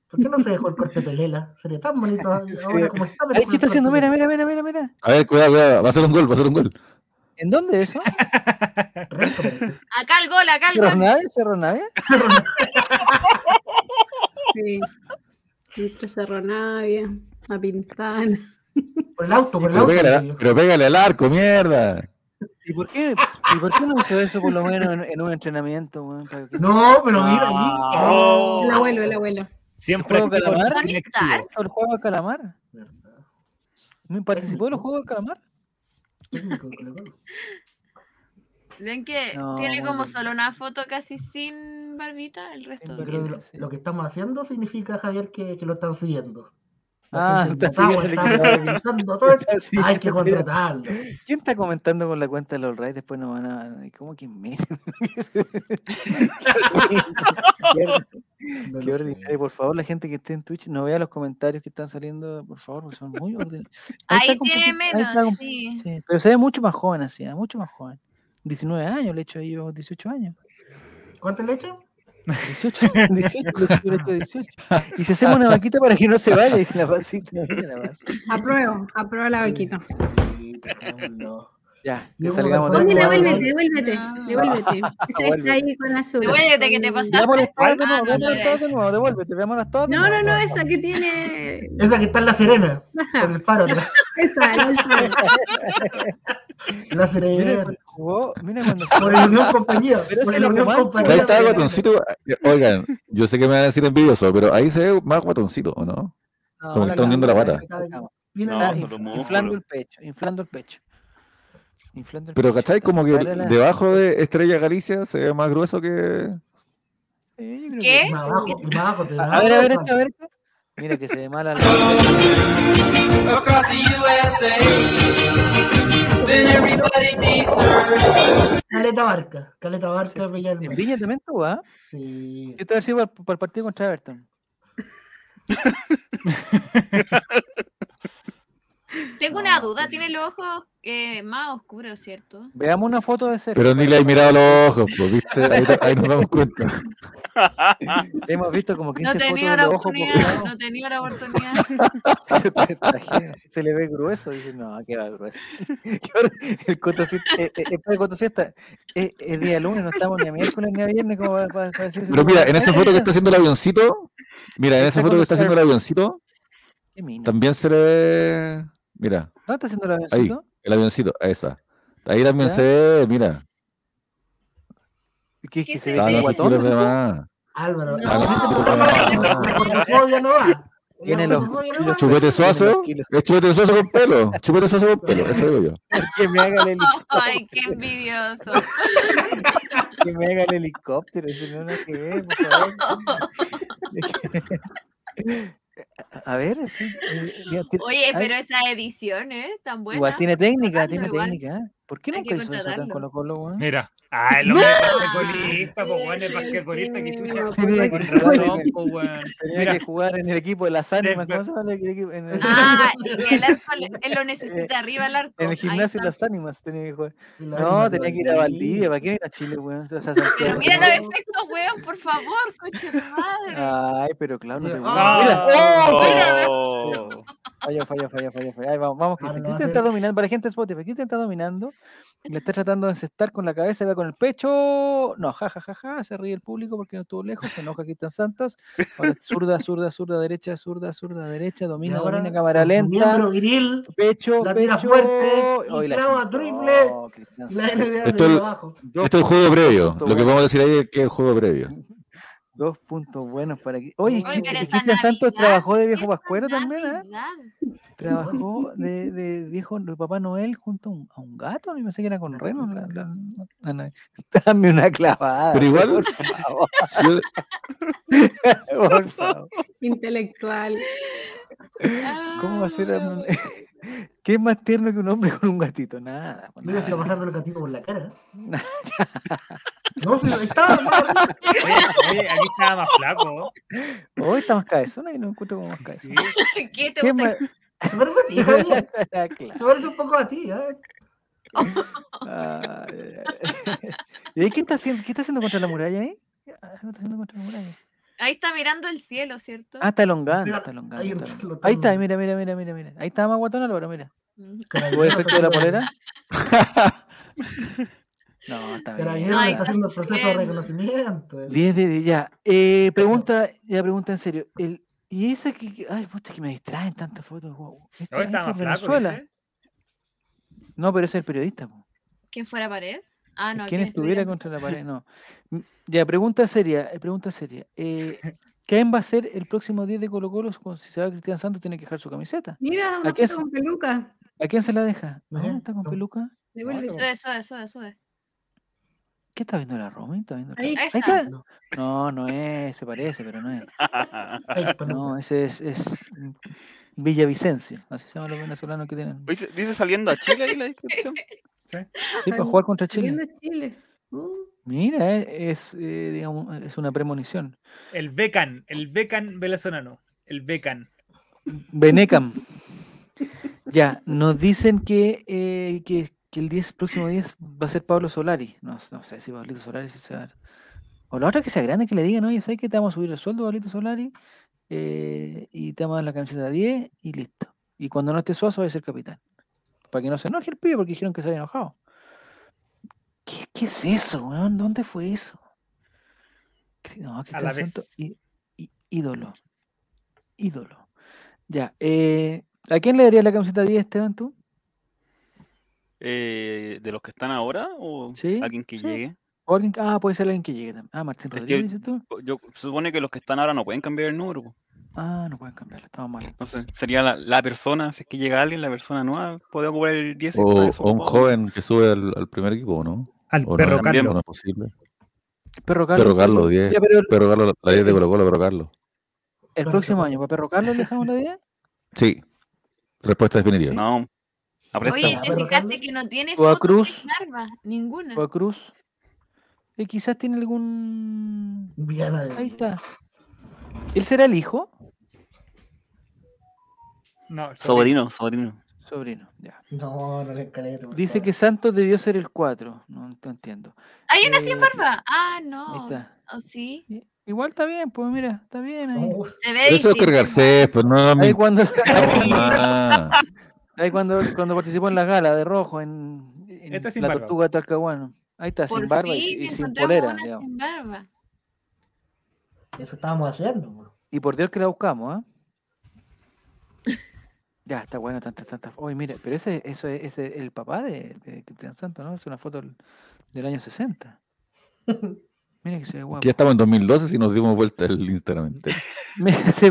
¿Por qué no se dejó el corte pelela? Sería tan bonito ahora como está. Ay, ¿Qué está haciendo? Mira, mira, mira, mira, mira. A ver, cuidado, cuidado, va a ser un gol, va a ser un gol. ¿En dónde es eso? Acá el gol, acá el ¿Cerro gol. ¿Cerro Navia? Sí. Entre Cerro Navia, La Pintana. Por el auto, por el Pero auto. pégale, pero al arco, mierda. ¿Y por qué, ¿y por qué no hizo eso por lo menos en, en un entrenamiento? weón, para que- No, pero mira. Ah. El abuelo, el abuelo. Siempre ¿El juego activo, calamar? ¿El juego del calamar? ¿Me participó en los juegos del calamar? Ven que No, tiene como bien. solo una foto casi sin barbita, el resto que lo, que estamos haciendo significa, Javier, que, que lo están siguiendo. Ah, está siguiendo, Hay que contratarlo. ¿Quién está comentando con la cuenta de los Rays? Después nos van a. ¿Cómo que me? Qué ordinario. Por favor, la gente que esté en Twitch, no vea los comentarios que están saliendo, por favor, porque son muy ordinarios. Ahí tiene ahí menos, sí. sí, pero se ve mucho más joven así, ¿ah? mucho más joven. 19 años, le he hecho yo 18 años. ¿Cuánto le echo? 18, 18, le he hecho- le he hecho 18. Y si hacemos una vaquita para que no se vaya, dice la la pasita. Apruebo, apruebo la vaquita. Ya, que salgamos de. Igual, Devuélvete, devuélvete, No. devuélvete. Ese Vuelve. está ahí con azul. Devuélvete que te pasaste. Veámoslas todas de nuevo, Ah, no, veámoslas todas de nuevo, devuélvete, veámoslas todas de No, nuevo. no, no, esa que tiene. Esa que está en La Serena, con el faro atrás. esa, la última. La Serena. Jugó, mira cuando Por el Unión Compañía. Pero Por la Unión Compañía. Ahí está el Serena. guatoncito. Oigan, yo sé que me van a decir envidioso, pero ahí se ve más guatoncito, ¿o no? No, Como que está hundiendo la pata. No, la- inflando el pecho, inflando el pecho. Inflando el Pero pecho. ¿cachai? Como que la- debajo de Estrella Galicia se ve más grueso que... Sí, yo creo ¿Qué? que- Y más abajo, y más abajo. te A, ver, a ver, esto, a ver. esto. Mira que se ve mala la. Caleta Barca. Caleta Barca, Bella del En. Viña también tú, ¿ah? Sí. Esto ha sido para, para el partido contra Everton. Tengo una duda, tiene los ojos eh, más oscuros, ¿cierto? Veamos una foto de Sergio. Pero ni le he mirado los ojos, pues, ¿viste? Ahí, ahí nos damos cuenta. Hemos visto como 15 No fotos tenía de la los ojos oportunidad, poblados. no tenía la oportunidad. Se le ve grueso. Dice, no, que va grueso. El cotocista, eh, eh, de cotocista, es, es día lunes, no estamos ni a miércoles ni a viernes. Como para, para- para decir eso. Pero mira, en esa foto que está haciendo el avioncito, mira, en esa foto que está haciendo el avioncito, también se le ve. Mira, ¿Dónde está haciendo el ahí, avioncito? el avioncito, esa. Ahí también ¿Ya? se ve, mira. ¿Qué, ¿Qué que se se ve? guatón? Álvaro, No. Ah. no va. Tiene los- los. Chupete suazo, es chupete suazo con pelo. Chupete suazo con pelo, eso digo yo. Que me haga el helicóptero. Ay, qué envidioso. Que me haga el helicóptero. Dice, no, no, que por favor. A ver, en fin, eh, ya tiene- Oye, ay, pero esa edición, ¿eh? Tan buena. Igual tiene técnica, tiene igual. técnica. ¿eh? ¿Por qué nunca hizo eso contratarlo. Colo Colo, weón? Mira. Ah, el hombre es basquetbolista, pues bueno, es basquetbolista, que chucha. Tenía Con razón, el- pues weón. tenía que jugar en el equipo de las ánimas. ¿Cómo se llama el equipo? En el, Ah, el arco él lo necesita arriba el arco. en el gimnasio de las ánimas tenía que jugar. No, tenía que ir a Valdivia. ¿Para qué ir a Chile, weón? Pero mira ¿no? los efectos, weón, por favor, coche madre. Ay, pero claro, no te Ah. Mira, Oh. Falló, falló, falló, falló. Ahí vamos, vamos, Ah, Cristian. está dominando, para la gente de Spotify, Cristian está dominando. Y Le está tratando de encestar con la cabeza, va con el pecho. No, ja, ja, ja, ja, se ríe el público porque no estuvo lejos, se enoja Cristian Santos. Ahora zurda, zurda, zurda, derecha, zurda, zurda, derecha, Y domina, ahora, domina, cámara lenta. miembro viril, Pecho, la pecho. fuerte, y la triple, Esto es- abajo. Dos Esto es el juego previo. Lo que vamos a decir ahí es que es el juego previo. Dos puntos buenos para aquí. Oye, Cristian Santos trabajó de viejo pascuero también, ¿eh? Trabajó de, de viejo de Papá Noel junto a un, a un gato. Yo pensé que era con reno. La, la- la Navidad. Dame una clavada. Pero igual- Por favor. Por favor. Intelectual. ¿Cómo va a ser? Ah, ¿Qué es más tierno que un hombre con un gatito? Nada. pues Mira, está pasando el gatito por la cara. No, está. no, Oye, oye, aquí estaba más flaco. Hoy está más cabezona y no encuentro como más cabezona. Sí. ¿Qué te ¿Qué gusta? más? Se parece a ti. Se parece un poco a ti, ¿eh? Ay. ¿Y ahí qué está haciendo? ¿Qué está haciendo contra la muralla ahí? Ah, ¿Qué está haciendo contra la muralla? Ahí está mirando el cielo, ¿cierto? Ah, está elongando, Mira, está elongando. ahí está lo elongando. Ahí está, mira, mira, mira, mira, mira. Ahí está más guatón Álvaro, mira. ¿Tuvo efecto de la polera? No, está Pero bien. ayer Ay, está haciendo el proceso de reconocimiento. 10 de 10, ya. Eh, pregunta, ya pregunta en serio. El, ¿Y ese que, ay, puta, que me distraen tantas fotos? guau. ¿Este No, es está por más flaco. Venezuela? ¿viste? No, pero ese es el periodista. po. ¿Quién fuera pared? Ah, no. ¿Quién ¿quién estuviera contra la pared? No. Ya, pregunta seria, eh, pregunta seria. Eh, ¿Quién va a ser el próximo 10 de Colo Colo si se va Cristian Santos tiene que dejar su camiseta? Mira, una es? con peluca. ¿A quién se la deja? ¿A ¿Dónde Ajá, está con no. peluca? Devuelve. No, Sube, sube, sube, sube. ¿Qué está viendo la Romy? ¿Está viendo la- Ahí. Ahí Esa. está. No. No, no es, se parece, pero no es. No, ese es, es Villavicencio, así se llaman los venezolanos que tienen. Dice, dice saliendo a Chile ahí la descripción. Sí, para jugar contra Chile. Chile. Uh, Mira, eh, es, eh, digamos, es una premonición. El Becan, el Becan venezolano. El Becan. Benecam. Ya, nos dicen que, eh, que, que el 10, próximo 10 va a ser Pablo Solari. No, no sé si Pablito Solari si se va a- O la otra que sea grande que le digan, oye, ¿sabes que te vamos a subir el sueldo, Pablito Solari? Eh, y te vamos a dar la camiseta de 10 y listo. Y cuando no esté Suazo va a ser capitán. Para que no se enoje el pibe porque dijeron que se había enojado. ¿Qué, qué es eso, weón? ¿Dónde fue eso? No, í- í- ídolo. Ídolo. Ya, eh, ¿a quién le daría la camiseta 10, Esteban, tú? Eh, ¿De los que están ahora o Sí, alguien que sí. llegue? Alguien- ah, puede ser alguien que llegue también. Ah, Martín Es que- Rodríguez, dices tú. Yo se supone que los que están ahora no pueden cambiar el número. Ah, no pueden cambiarlo, estamos mal. Entonces, sería la, la persona, si es que llega alguien, la persona nueva, puede ocupar el 10. y O, eso o un joven que sube al, al primer equipo, ¿o ¿no? Al ¿O perro no, Carlos. ¿O no es posible? Perro Carlos. Perro Carlos, ¿tú? 10. Ya, pero el, Perro Carlos, la 10 de Colo Colo, Perro Carlos. el próximo año, ¿para Perro Carlos le dejamos la 10? Sí. Respuesta definitiva. No. Oye. ¿te Perro fijaste Carlos. que no tiene O a foto Cruz. de? Ninguna. ¿O a Cruz? Y quizás tiene algún... Ahí está. ¿Él será el hijo? No, el Sobrino, sobrino. Sobrino, ya. No, no le por Dice favor. que Santos debió ser el 4. No, no entiendo. Hay una sin Eh, barba. Ah, Ahí no. está. ¿O sí? I- Igual está bien, pues mira, está bien ahí. No, Se ve eso es Garcés, pues no Ahí cuando, Ah, ahí cuando, cuando participó en la gala de rojo en, en Esta sin la barba. tortuga de Talcahuano. Ahí está, Por sin barba y, fin y sin polera. una sin barba. Eso estábamos haciendo. bro. Y por Dios que la buscamos, ¿ah? Ya, está bueno, tantas, tantas. Oye, mira, pero ese, eso es, ese es el papá de, de Cristian Santos, ¿no? Es una foto del, del año 60. Mira que se ve guapo. ya estamos en 2012 si nos dimos vuelta el Instagram entero. Mira, sí,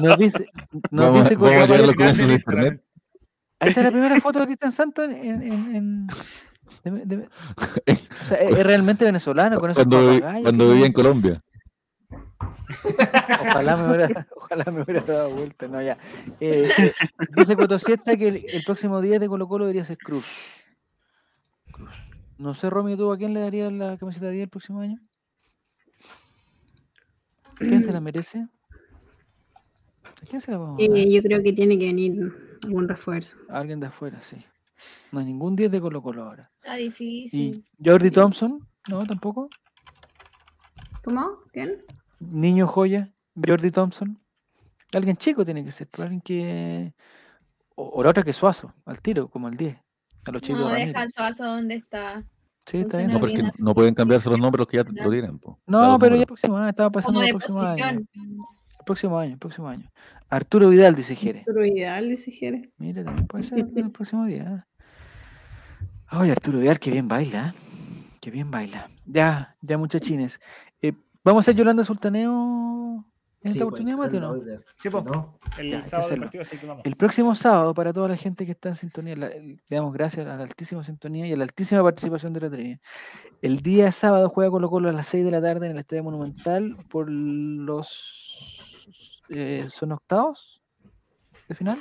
nos dice, nos Vamos, dice vamos a los comienzos de internet. Ahí está la primera foto de Cristian Santos en... en, en- en- de- de- o sea, es, es realmente venezolano con esos Cuando, papagayos cuando vivía en Colombia. Ojalá me hubiera, ojalá me hubiera dado vuelta. No, ya. Eh, dice Cotosiesta que el, el próximo día de Colo Colo debería ser Cruz. Cruz. No sé, Romy, ¿tú a quién le darías la camiseta de 10 el próximo año? ¿Quién se la merece? ¿A quién se la vamos a dar? Eh, yo creo que tiene que venir algún refuerzo. A alguien de afuera, sí. No hay ningún 10 de Colo Colo ahora. Está ¿Y difícil. Jordi Thompson? No, tampoco. ¿Cómo? ¿Quién? Niño joya, Jordi Thompson. Alguien chico tiene que ser, pero alguien que. O, o la otra que Suazo, al tiro, como el 10. A los chicos No, Ramírez. deja el suazo donde está. Sí, está bien. No, No, porque no pueden cambiarse los nombres los que ya lo tienen. po. no, pero ya el próximo año, estaba pasando el de próximo año. El próximo año, el próximo año. Arturo Vidal, dice Jere. Pero ideal, dice Jere. Mire, también puede ser el próximo día. Ay, Arturo Vidal, que bien baila. ¿eh? Que bien baila. Ya, ya, muchachines. Eh, ¿Vamos a hacer Yolanda Sultaneo en Sí, esta pues, oportunidad, Mate, o no? Sí, pues. no, El Ya, sábado partido, así que vamos. El próximo sábado, para toda la gente que está en sintonía, la- le damos gracias a la altísima sintonía y a la altísima participación de la trivia. El día sábado juega Colo Colo a las 6 de la tarde en el Estadio Monumental por los... eh, ¿Son octavos de final?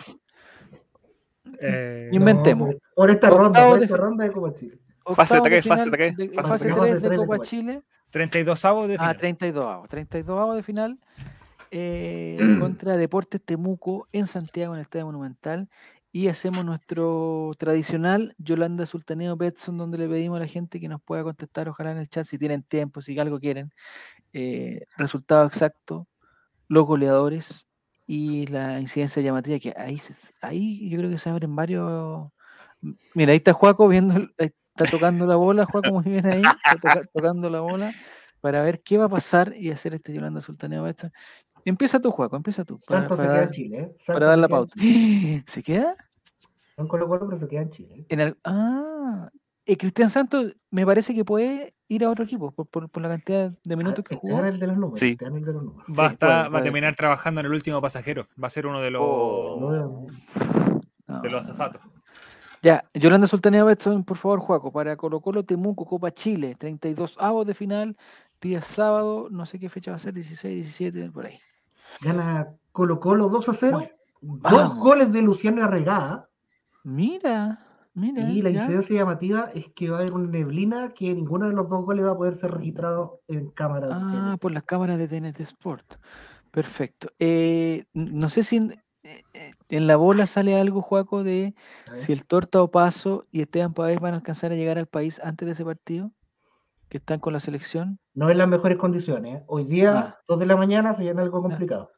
Eh, Inventemos. no, por- esta ronda, por esta ronda de Copa Chile. Fase Octavos de ataque, fase final ataque, de- fase fase ataque. 3 Fase de de Copa Chile. 32 avos de Ah, final. 32 avos. 32 avos de final eh, contra Deportes Temuco en Santiago, en el Estadio Monumental. Y hacemos nuestro tradicional Yolanda Sultaneo Betson, donde le pedimos a la gente que nos pueda contestar, ojalá en el chat, si tienen tiempo, si algo quieren. eh, resultado exacto, los goleadores y la incidencia llamativa, que ahí, ahí yo creo que se abren varios. M- Mira, ahí está Juaco viendo, está tocando la bola, Juaco muy bien ahí, está toca- tocando la bola para ver qué va a pasar y hacer este Yolanda Sultaneo Betson. Empieza tú, Juaco, empieza tú. Para, Santos se queda dar, en Chile, ¿eh? para Santos dar la pauta. Chile. ¿Se queda? No en Colo Colo, pero se queda en Chile. ¿eh? En al- ah, eh, Cristian Santos me parece que puede ir a otro equipo por, por- por la cantidad de minutos que Este jugó. era el de los números. Sí. Era el de los números. Va, a Sí, estar- puede, va a puede. terminar trabajando en el último pasajero. Va a ser uno de los, Oh. No, de los azafatos. Ya, Yolanda Sultaneo Betson, por favor, Juaco, para Colo Colo Temuco, Copa Chile, 32 avos de final, día sábado, no sé qué fecha va a ser, 16, 17, por ahí. Gana Colo Colo 2 a 0. Bueno, Dos goles de Luciano Arregada. Mira, mira. Y la ya. incidencia llamativa es que va a haber una neblina que ninguno de los dos goles va a poder ser registrado en cámara. de Ah, por las cámaras de TNT Sport. Perfecto. Eh, no sé si en, eh, eh, en la bola sale algo, Juaco, de si el Torta o Paso y Esteban Páez van a alcanzar a llegar al país antes de ese partido, que están con la selección. No en las mejores condiciones. ¿eh? Hoy día, Ah. 2 de la mañana, se viene algo complicado.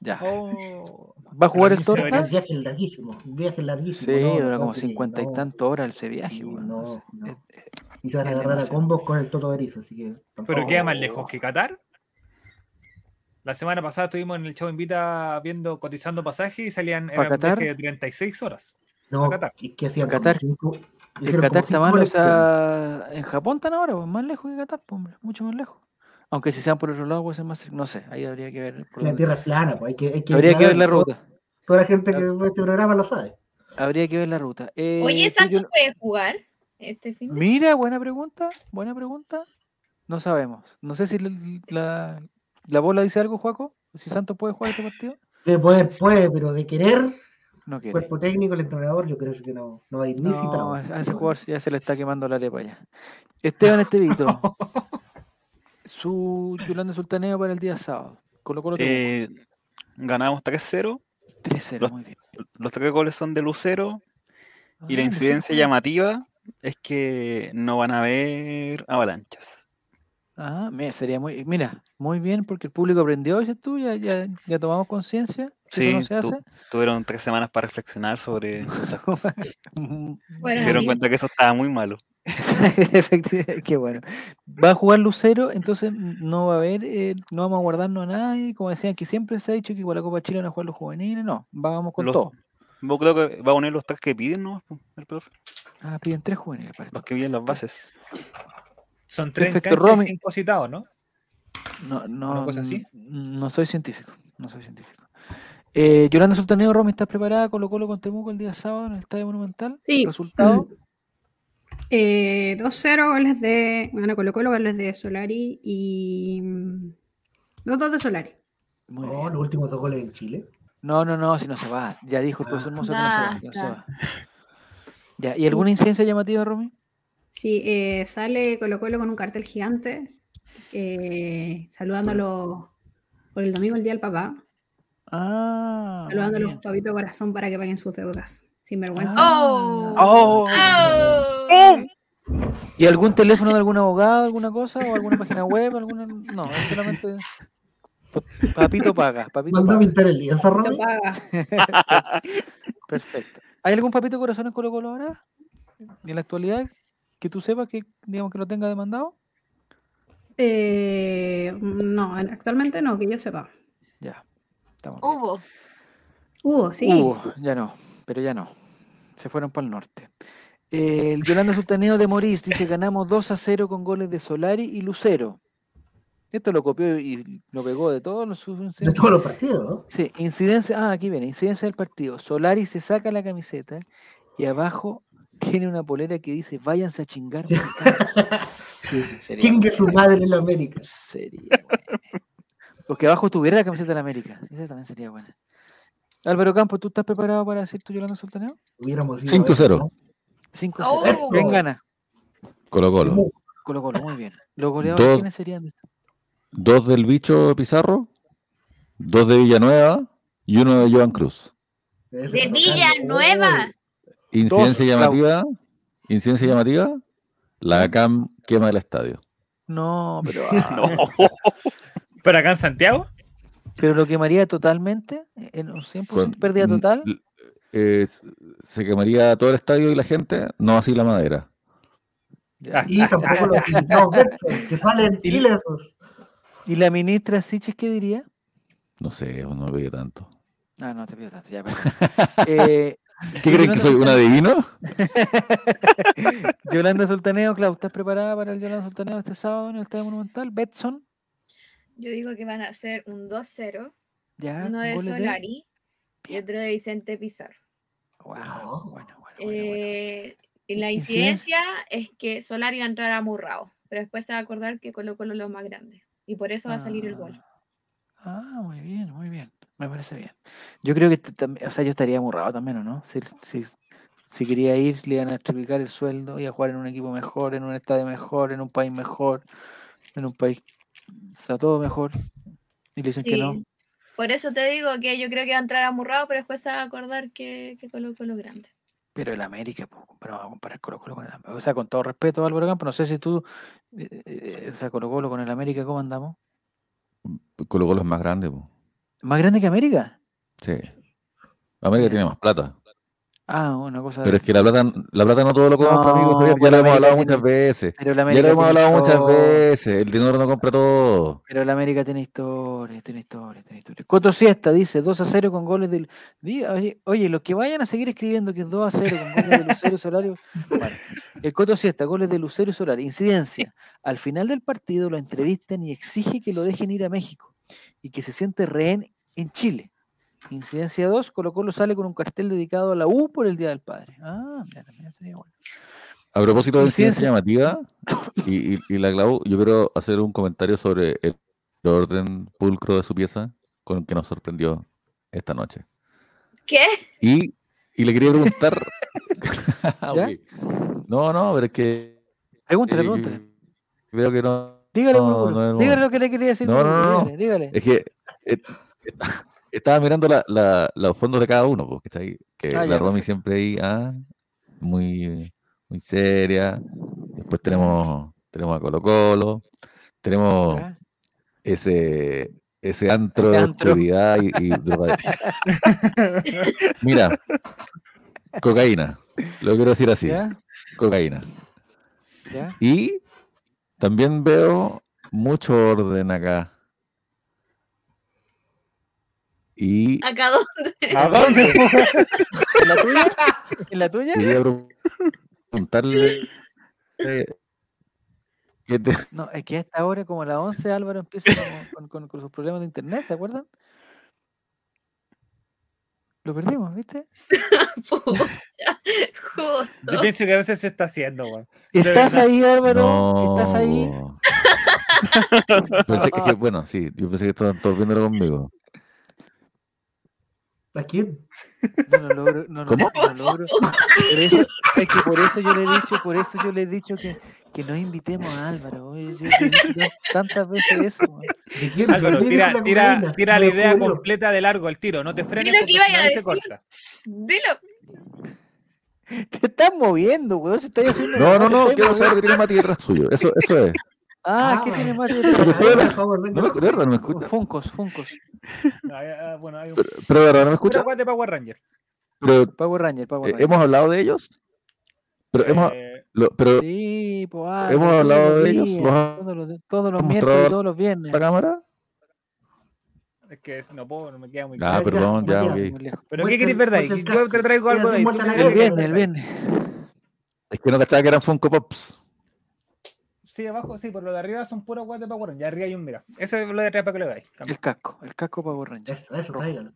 Ya. Oh, ¿Va a jugar el Torta? El viaje es larguísimo. Un viaje larguísimo. Sí, no, dura como 50 y no. tantas horas ese viaje. Sí, no, es- es- Y se van a agarrar a combos con el Toto Berizzo, así que. Pero queda más lejos que Qatar. La semana pasada estuvimos en el show Invita viendo, cotizando pasajes y salían viaje de 36 horas. No, Qatar. es que hacían Qatar. hicieron Qatar está mal, o sea, en Japón están ahora, pues, más lejos que Qatar, pues, hombre, mucho más lejos. Aunque si sean por otro lado, puede ser más, no sé, ahí habría que ver. por La dónde- tierra es plana, pues hay que. Hay que Habría que ver la ruta. Toda, toda la gente que ve este programa lo sabe. Habría que ver la ruta. Eh, Oye, ¿Santos Yol- puede jugar este fin de Mira, buena pregunta, buena pregunta. No sabemos. No sé si la, la- la bola dice algo, Juaco. Si Santos puede jugar este partido. De poder puede, pero de querer, No quiere. cuerpo técnico, el entrenador, yo creo que no, no va a ir ni No, citado. a ese jugador ya se le está quemando la arepa ya. Esteban Estevito. su Yolanda Sultaneo para el día sábado. Colo Colo. Eh, ganamos hasta que es cero. 3-0, los- muy bien. Los tres goles son de Lucero y la Ah, incidencia llamativa es que no van a haber avalanchas. Ah, mira, sería muy, mira, muy bien porque el público aprendió, dices tú, ya, ya, ya tomamos conciencia. Sí, no se tu- hace. tuvieron tres semanas para reflexionar sobre sus actos. Bueno, Se dieron cuenta que eso estaba muy malo. Efectivamente, qué bueno. Va a jugar Lucero, entonces no va a haber, eh, no vamos a guardarnos a nadie, como decían que siempre se ha dicho que con la Copa Chile van a jugar los juveniles, no, vamos con Los- todo. Yo creo que va a unir los tres que piden, ¿no? El profe. Ah, piden tres juveniles para esto. Los que piden las bases. Son tres en Perfecto, y Romy. cinco citados, ¿no? No, no, ¿Una cosa así? n- no soy científico, no soy científico. Eh, Yolanda Sultaneo, Romy, ¿estás preparada? Colo Colo con Temuco el día sábado en el Estadio Monumental. Sí. ¿Resultado? Eh, 2-0 goles de. Bueno, Colo Colo, goles de Solari y. mm, Los dos de Solari. Muy Oh, bien. los últimos dos goles en Chile. No, no, no, si no se va. Ya dijo el profesor Mozo que no se va. que no se Basta. va. Ya, ¿y alguna incidencia llamativa, Romy? Sí, eh, sale Colo Colo con un cartel gigante eh, saludándolo por el domingo, el día del papá. Ah, muy Saludándolos, bien. papito corazón, para que paguen sus deudas. Sin vergüenza. ¡Oh! Oh. ¡Oh! ¿Y algún teléfono de algún abogado, alguna cosa? ¿O alguna página web? Alguna... No, es solamente. Papito paga. Papito Manda a paga. pintar el lienzo, Papito Romy. paga. Perfecto. ¿Hay algún papito corazón en Colo Colo ahora? ¿En la actualidad? Que tú sepas que, digamos, que lo tenga demandado. Eh, no, actualmente no, que yo sepa. Ya. Estamos bien. Hubo. Hubo, sí. Hubo, ya no, pero ya no. Se fueron para el norte. Eh, el Yolanda Sultaneo de Morís dice: ganamos 2 a 0 con goles de Solari y Lucero. Esto lo copió y lo pegó de todos los De todos los partidos, ¿no? Sí, incidencia. Ah, aquí viene, incidencia del partido. Solari se saca la camiseta y abajo tiene una polera que dice: váyanse a chingar. mexicanos". Sería Chingue su madre en la América. Sería bueno. Porque abajo tuviera la camiseta de la América. Esa también sería buena. Álvaro Campos, ¿tú estás preparado para decir tu Yolanda Sultaneo? Hubiéramos ido 5-0. a eso, ¿no? 5 Oh. 0 ¿Quién gana? Colo Colo. Colo Colo, muy bien. ¿Los goleadores Dos. quiénes serían? Dos del bicho Pizarro, dos de Villanueva y uno de Joan Cruz. De Villanueva. Incidencia Dos, llamativa, incidencia llamativa, la CAM quema el estadio. No, pero, ah, No. Pero acá en Santiago, pero lo quemaría totalmente, en un 100% Con- pérdida total. eh, se quemaría todo el estadio y la gente, no así la madera. Y tampoco los que salen Y- ilesos. ¿Y la ministra Siches qué diría? No sé, no veía tanto. Ah, no te pido tanto, ya. perdón. Eh, ¿Qué creen que soy, un adivino? Yolanda Sultaneo, Clau, ¿estás preparada para el Yolanda Sultaneo este sábado en el Estadio Monumental? Betson, Yo digo que van a ser un 2-0. ya. Uno de Solari y otro de Vicente Pizarro. Wow, No. bueno, bueno, bueno, bueno. Eh, y la Incidencia. es que Solari va a entrar amurrado, pero después se va a acordar que Colo Colo es lo más grande. Y por eso va a salir el gol. Ah, muy bien, muy bien. Me parece bien. Yo creo que, o sea, yo estaría amurrado también, ¿o no? Si, si, si quería ir, le iban a triplicar el sueldo, iba a jugar en un equipo mejor, en un estadio mejor, en un país mejor, en un país, está todo mejor. Y le dicen que no. Por eso te digo que yo creo que va a entrar amurrado, pero después se va a acordar que, que Colo Colo grande. Pero el América, po, pero vamos a comparar Colo Colo con el América. O sea, con todo respeto, Álvaro Campo, no sé si tú, eh, eh, o sea, Colo Colo con el América, ¿cómo andamos? Colo Colo es más grande. po. ¿Más grande que América? Sí. América tiene más plata. Ah, una cosa. Pero es que la plata, la plata no todo lo compra. No, Javier, pues Ya lo la hemos hablado tiene- muchas veces. Pero Ya lo hemos hablado muchas veces. El dinero no compra todo. Pero el América tiene historia, tiene historia, tiene historia. Coto Siesta dice 2 a 0 con goles del. Oye, oye, los que vayan a seguir escribiendo que es 2 a 0 con goles de Lucero y Solari. Bueno, el Coto Siesta, goles de Lucero y Solari. Incidencia. Al final del partido lo entrevistan y exige que lo dejen ir a México y que se siente rehén en Chile. Incidencia 2, Colo Colo sale con un cartel dedicado a la U por el Día del Padre. Ah, mira, también sería bueno. A propósito de Incidencia. incidencia llamativa y, y- y la Clau, yo quiero hacer un comentario sobre el orden pulcro de su pieza con el que nos sorprendió esta noche. ¿Qué? Y, y le quería preguntar. Ah, ¿Ya? ok. No, no, pero es que. Pregúntale, eh, pregúntale. Veo que no. Dígale, no, no dígale lo que le quería decir. No, no, no, dígale, dígale. Es que eh, estaba mirando la, la- los fondos de cada uno, porque está ahí, que Ah, la Romy siempre ahí, ah, muy, muy seria. Después tenemos, tenemos a Colo Colo, tenemos ese, ese antro de oscuridad y, y Mira, cocaína, lo quiero decir así, ¿Ya? cocaína. ¿Ya? Y también veo mucho orden acá. Y ¿Acá dónde? ¿A dónde? ¿En la tuya? ¿En la tuya? quería preguntarle eh, ¿qué te- No, es que a esta hora, como a las 11, Álvaro empieza con- con sus problemas de internet, ¿se acuerdan? Lo perdimos, ¿viste? Pucha, Justo. Yo pienso que a veces se está haciendo, weón. ¿Estás ahí, Álvaro? No. ¿Estás ahí? Pensé que, bueno, sí, yo pensé que estaban todos viéndolo conmigo. ¿A quién? No lo logro, no, lo- ¿Cómo? no logro. Por eso, es que por eso yo le he dicho, por eso yo le he dicho que, que no invitemos a Álvaro. oye, yo dicho tan- tantas veces eso. Álvaro, ¿De quién tira, la tira, tira la idea completa de largo al tiro. No te frenes Dilo que porque a se decir. corta. Dilo. Te estás moviendo, weón. Se está haciendo. No, no, no, quiero saber que tiene Mati detrás suyo. Eso, eso es. Ah, Ah, ¿qué tiene más Ahí de está, Power No me, verdad, no me escucha. Funcos, Funcos. Ah, ah, bueno, hay un... Pero, pero de verdad no me escucha. weá de Power Ranger. Pero, Power Ranger, Power eh, Ranger. hemos hablado de ellos. Pero hemos, Eh, lo- pero Sí, pues Hemos Álvaro, todos hablado los de ellos, días, los ha- todos los, todos los hemos miércoles y todos los viernes. la cámara. es que no puedo, no me queda muy Ah, claro. ya, perdón, ya, ok. Pero ¿qué queréis ver de ahí? Yo te traigo algo de ahí. El viernes, el viernes. Es que no cachaba que eran Funko Pops. Sí, abajo, sí, por lo de arriba son puros weas de Power Ranger. Ya arriba hay un mira. Ese es lo de atrás para que lo veáis. El casco, el casco Power Ranger. Eso, eso, tráigalo.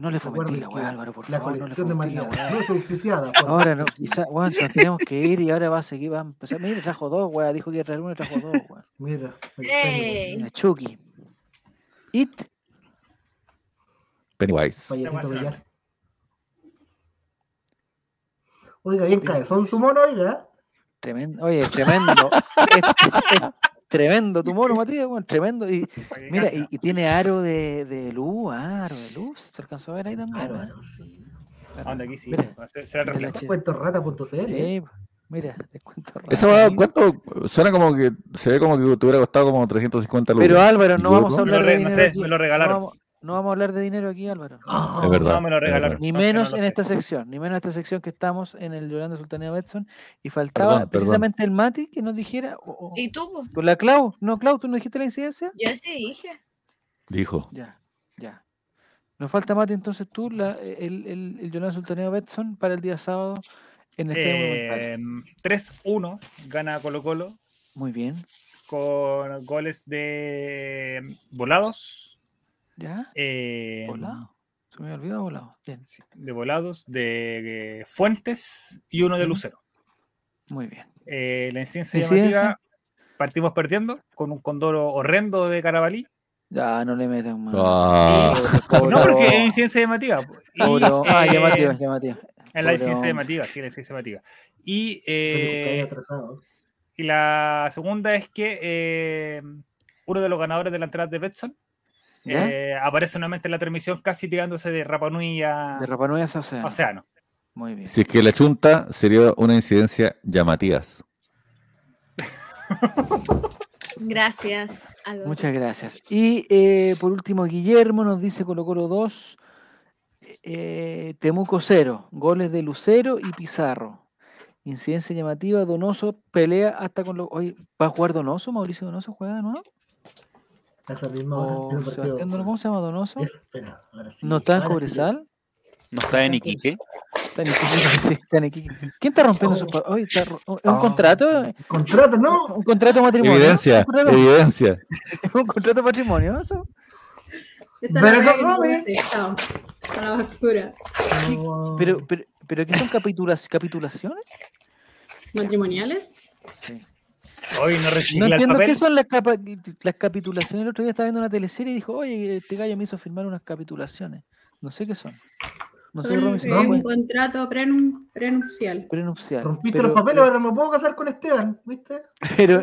No le fomentí Recuerden la weá, Álvaro, por La favor. No le colección de la Matías weá. no es auspiciada. por Ahora no, Maxi. quizá, bueno, nos tenemos que ir y ahora va a seguir, va a empezar. Mira, trajo dos, weá, dijo que iba a traer uno y trajo dos, weá. Mira. el Ey. La Chucky. It, Pennywise. Oiga, bien cabezón su mono, oiga. tremendo, oye, tremendo. es, es tremendo tu mono, Matías, tremendo. Y mira, y, y tiene aro de, de luz, ah, aro de luz. ¿Se alcanzó a ver ahí también? Ah? bueno, sí. Ah, anda aquí sí. Mira, Se, se reflejo. chi- Cuentorrata.cl. Sí, mira, descuento Esa rápido. weá, ¿cuánto? Suena como que se ve como que te hubiera costado como 350 lucas. Pero Álvaro, no ¿Me vamos a hablar de no dinero. sé, me lo regalaron. No vamos, a hablar de dinero aquí, Álvaro. Es verdad. No, me lo regalaron. Ni menos no en sé. esta sección, ni menos en esta sección que estamos en el Yolanda Sultaneo Betson. Y faltaba Perdón, perdón. precisamente el Mati que nos dijera. ¿Y tú? con la Clau. No, Clau, ¿tú no dijiste la incidencia? Yo sí dije. Dijo. Ya, ya. Nos falta Mati entonces tú, la, el, el, el Yolanda Sultaneo Betson para el día sábado en el Estadio Monumental. Eh, 3-1 gana Colo Colo Muy bien. con goles de volados. ¿Ya? eh, Volado. Se me había olvidado volado. Bien, de volados de Fuentes y uno de. Lucero. muy bien. Eh, la incidencia llamativa, partimos perdiendo con un condoro horrendo de Carabalí. Ya, no le metan más. Ah, No, porque es incidencia llamativa. Y, Ah, eh, llamativa, llamativa. Es la incidencia llamativa, sí, la incidencia llamativa. Y, eh, y la segunda es que eh, uno de los ganadores de la entrada de Betson. Eh, aparece nuevamente en la transmisión casi tirándose de Rapa Nui a De Rapa Nui a Océano. Océano. Muy bien. si es que la chunta sería una incidencia llamativas. Gracias, Álvaro. Muchas gracias. Y eh, por último, Guillermo nos dice Colo Colo 2, eh, Temuco 0, goles de Lucero y Pizarro. Incidencia llamativa, Donoso pelea hasta con los... Oye, ¿va a jugar Donoso? ¿Mauricio Donoso juega de nuevo? A esa misma hora. ¿O tiene partido. Sebastián Donoso? ¿Cómo se llama Donoso? Es- espera, ahora sí. ¿No está en. Cobresal? No está en Iquique. Está en Iquique, sí, está en Iquique. ¿Quién está rompiendo su... pa- Oye, está ro- ¿Es un Oh. contrato? Contrato, ¿no? ¿Un contrato de matrimonio? Evidencia, ¿Un contrato, evidencia. un contrato de matrimonio? Pero no chao. A la basura. Pero, pero, pero ¿qué son capitulas- capitulaciones? ¿Matrimoniales? Sí. Hoy no No recicla el entiendo papel. qué son las, capa- las capitulaciones. El otro día estaba viendo una teleserie y dijo, oye, este gallo me hizo firmar unas capitulaciones. No sé qué son. No sé, no, un pues, contrato prenum- prenupcial. prenupcial. Rompiste Pero- los papeles, ahora me puedo casar con Esteban, ¿viste? Pero,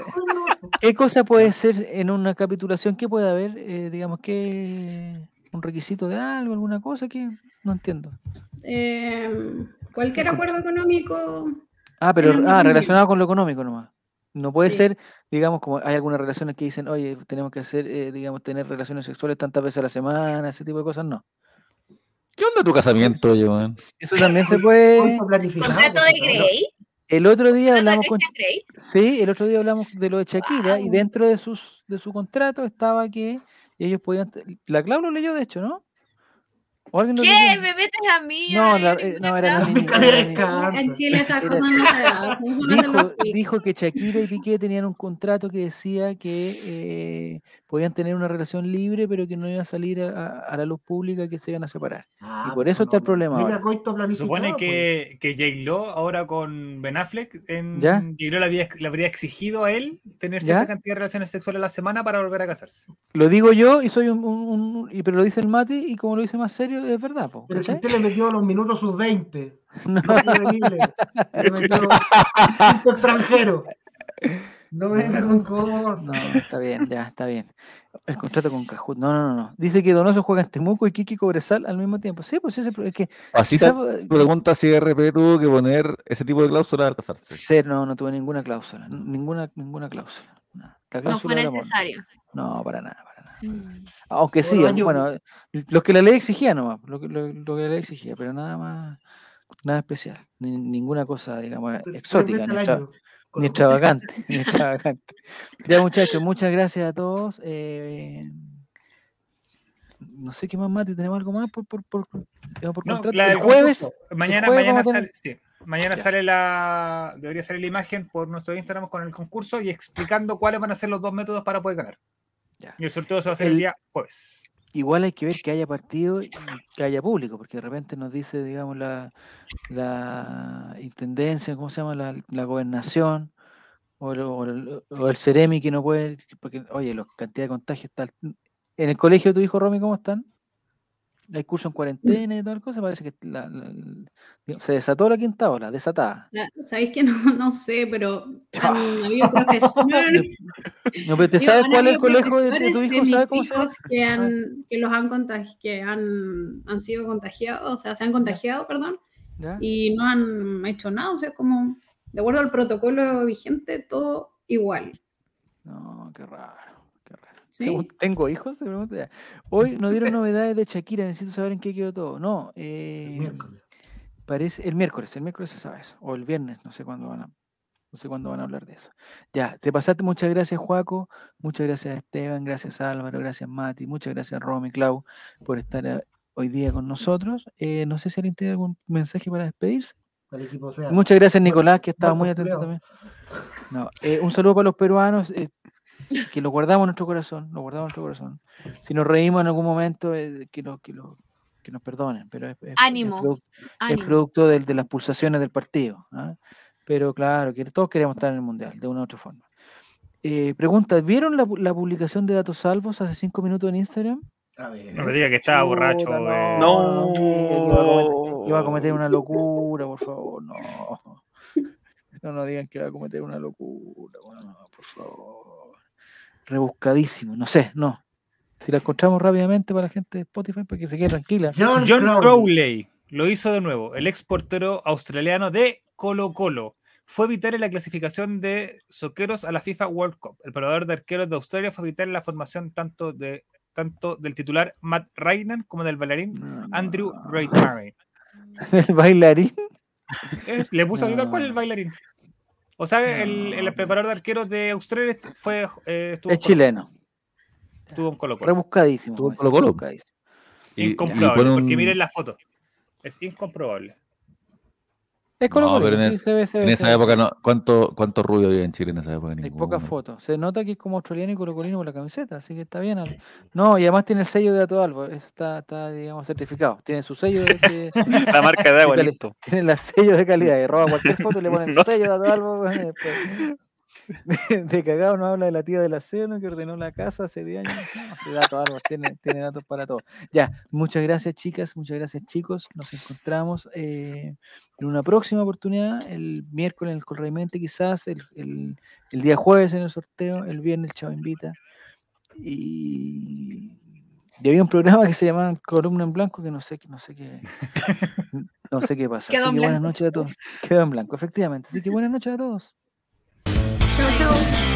¿qué cosa puede ser en una capitulación? ¿Qué puede haber? Eh, digamos que un requisito de algo, alguna cosa que no entiendo. Eh, cualquier acuerdo económico. Ah, pero ah, relacionado con lo económico nomás. No puede Sí. ser, digamos, como hay algunas relaciones que dicen, oye, tenemos que hacer, eh, digamos, tener relaciones sexuales tantas veces a la semana, ese tipo de cosas, no. ¿Qué onda tu casamiento, weón? Eso también se puede. ¿Cuánto planificado, Contrato de? Grey. El otro día hablamos con, sí, el otro día hablamos de lo de Shakira y dentro de sus de su contrato estaba que ellos podían, la Clau lo leyó de hecho, ¿no? ¿O alguien lo ¿Qué? ¿Me metes a mí? No, la- eh, no, era la niña, era. En Chile esas Era- cosas no se Dijo, que Shakira y Piqué tenían un contrato que decía que eh, podían tener una relación libre, pero que no iba a salir a, a- a la luz pública, que se iban a separar. Ah, por pues eso está el problema mira, ahora. coito Se supone pues. que, que J-Lo ahora con Ben Affleck, en, ¿Ya? J-Lo le, había- le habría exigido a él tener ¿Ya? cierta cantidad de relaciones sexuales a la semana para volver a casarse. Lo digo yo y soy un, un- un- y pero lo dice el Mati y como lo dice más serio es verdad, po, Pero si usted le metió los minutos sus 20. No. Le metió extranjero. No venga con cosas. no, está bien, ya, está bien. El contrato con Cajut, no, no, no, no. Dice que Donoso juega en Temuco y Kiki Cobresal al mismo tiempo. Sí, pues ese es que Así quizá- te pregunta si RP tuvo que poner ese tipo de cláusula al casarse. ser, no, no tuve ninguna cláusula, ninguna, ninguna cláusula. No fue necesario. No, para nada. Aunque sí, año- bueno, los que la ley exigía nomás, lo que, lo, lo que la ley exigía, pero nada más, nada especial, ni- ninguna cosa, digamos, exótica, ni, extravagante, ni extravagante. Ya muchachos, muchas gracias a todos. eh, no sé qué más, Mati, ¿tenemos algo más por, por, por, digamos, por No, contrato? la El del jueves. Mañana, jueves mañana sale, sí, mañana Ya. sale la. Debería salir la imagen por nuestro Instagram con el concurso y explicando cuáles van a ser los dos métodos para poder ganar. Ya. Y el sorteo se va a hacer el, El- día jueves. igual hay que ver que haya partido y que haya público, porque de repente nos dice, digamos, la, la intendencia, ¿cómo se llama? La, la gobernación, o el, o el- o el Ceremi que no puede, porque, oye, la cantidad de contagios está... En el colegio de tu hijo, Romy, ¿cómo están? ¿Hay curso en cuarentena y toda la cosa? Parece que la- la- la- se desató la quinta ola, desatada. Sa- Sabéis que no, no sé, pero han habido profesores. No, pero ¿te sabes cuál es el colegio de, de tu hijo? ¿Sabes cómo se llama? que, han, que los han contagi- que han, han sido contagiados, o sea, se han contagiado, perdón, ¿Ya? y no han hecho nada, o sea, como de acuerdo al protocolo vigente, todo igual. No, qué raro. ¿Tengo hijos? Hoy no dieron novedades de Shakira, necesito saber en qué quedó todo. No, eh, Miércoles. parece el miércoles, el miércoles se sabe eso, o el viernes, no sé cuándo van a, no sé cuándo van a hablar de eso. Ya, te pasaste, muchas gracias Juaco, muchas gracias Esteban, gracias Álvaro, gracias Mati, muchas gracias Romy, Clau, por estar eh, hoy día con nosotros. Eh, no sé si alguien tiene algún mensaje para despedirse. Al equipo sea. Muchas gracias Nicolás, que estaba muy atento también. No, eh, un saludo para los peruanos, eh, que lo guardamos en nuestro corazón, lo guardamos en nuestro corazón. Si nos reímos en algún momento, eh, que, lo, que, lo- que nos perdonen, pero es, es- es Ánimo, es producto del- de las pulsaciones del partido. ¿ah? Pero claro, que todos queremos estar en el Mundial, de una u otra forma. Eh, pregunta, ¿vieron la, pu- la publicación de datos salvos hace cinco minutos en Instagram? A ver. No me diga que estaba borracho. Chuta, eh. no, Miguel, iba a cometer- iba a cometer una locura, por favor, no. No nos digan que va a cometer una locura, bueno, por favor. Rebuscadísimo, no sé, no. Si la encontramos rápidamente para la gente de Spotify, para que se quede tranquila. John, John Crowley. Lo hizo de nuevo, el ex portero australiano de Colo Colo. Fue vital en la clasificación de soqueros a la FIFA World Cup. El parador de arqueros de Australia fue vital en la formación tanto, de, tanto del titular Matt Ryan como del bailarín Andrew Reitmary. El bailarín. Es- Le puso tal cual el bailarín. O sea, el, el No. preparador de arqueros de Australia fue, eh, estuvo, Es en Colo- chileno. estuvo en Colo Colo. Rebuscadísimo. Estuvo en. Y- y Incomprobable, porque miren la foto. Es incomprobable. Es Colo No, Colo, pero en, sí, se ve, se en ve, esa se ve, época no. ¿Cuánto, cuánto rubio había en Chile en esa época? Hay pocas fotos. Se nota que es como australiano y colocolino por la camiseta, así que está bien. No, y además tiene el sello de Dato Albo. Eso está, está, digamos, certificado. Tiene su sello de, de- La marca de agua, listo. tiene el sello de calidad. Y roba cualquier foto y le pone el No sello de. De, de cagado nos habla de la tía del aseo que ordenó la casa hace 10 años. No, ese dato, Álvaro, tiene, tiene datos para todo. Ya, muchas gracias, chicas, muchas gracias, chicos. Nos encontramos eh, en una próxima oportunidad, el miércoles en el Correimente, quizás, el, el- el día jueves en el sorteo, el viernes el Chavo Invita. Y, y había un programa que se llamaba Columna en Blanco, que no sé, qué- no sé qué. No sé qué pasó. Quedó Así en que buenas noches a todos. Quedó en blanco, efectivamente. Así que buenas noches a todos. So, so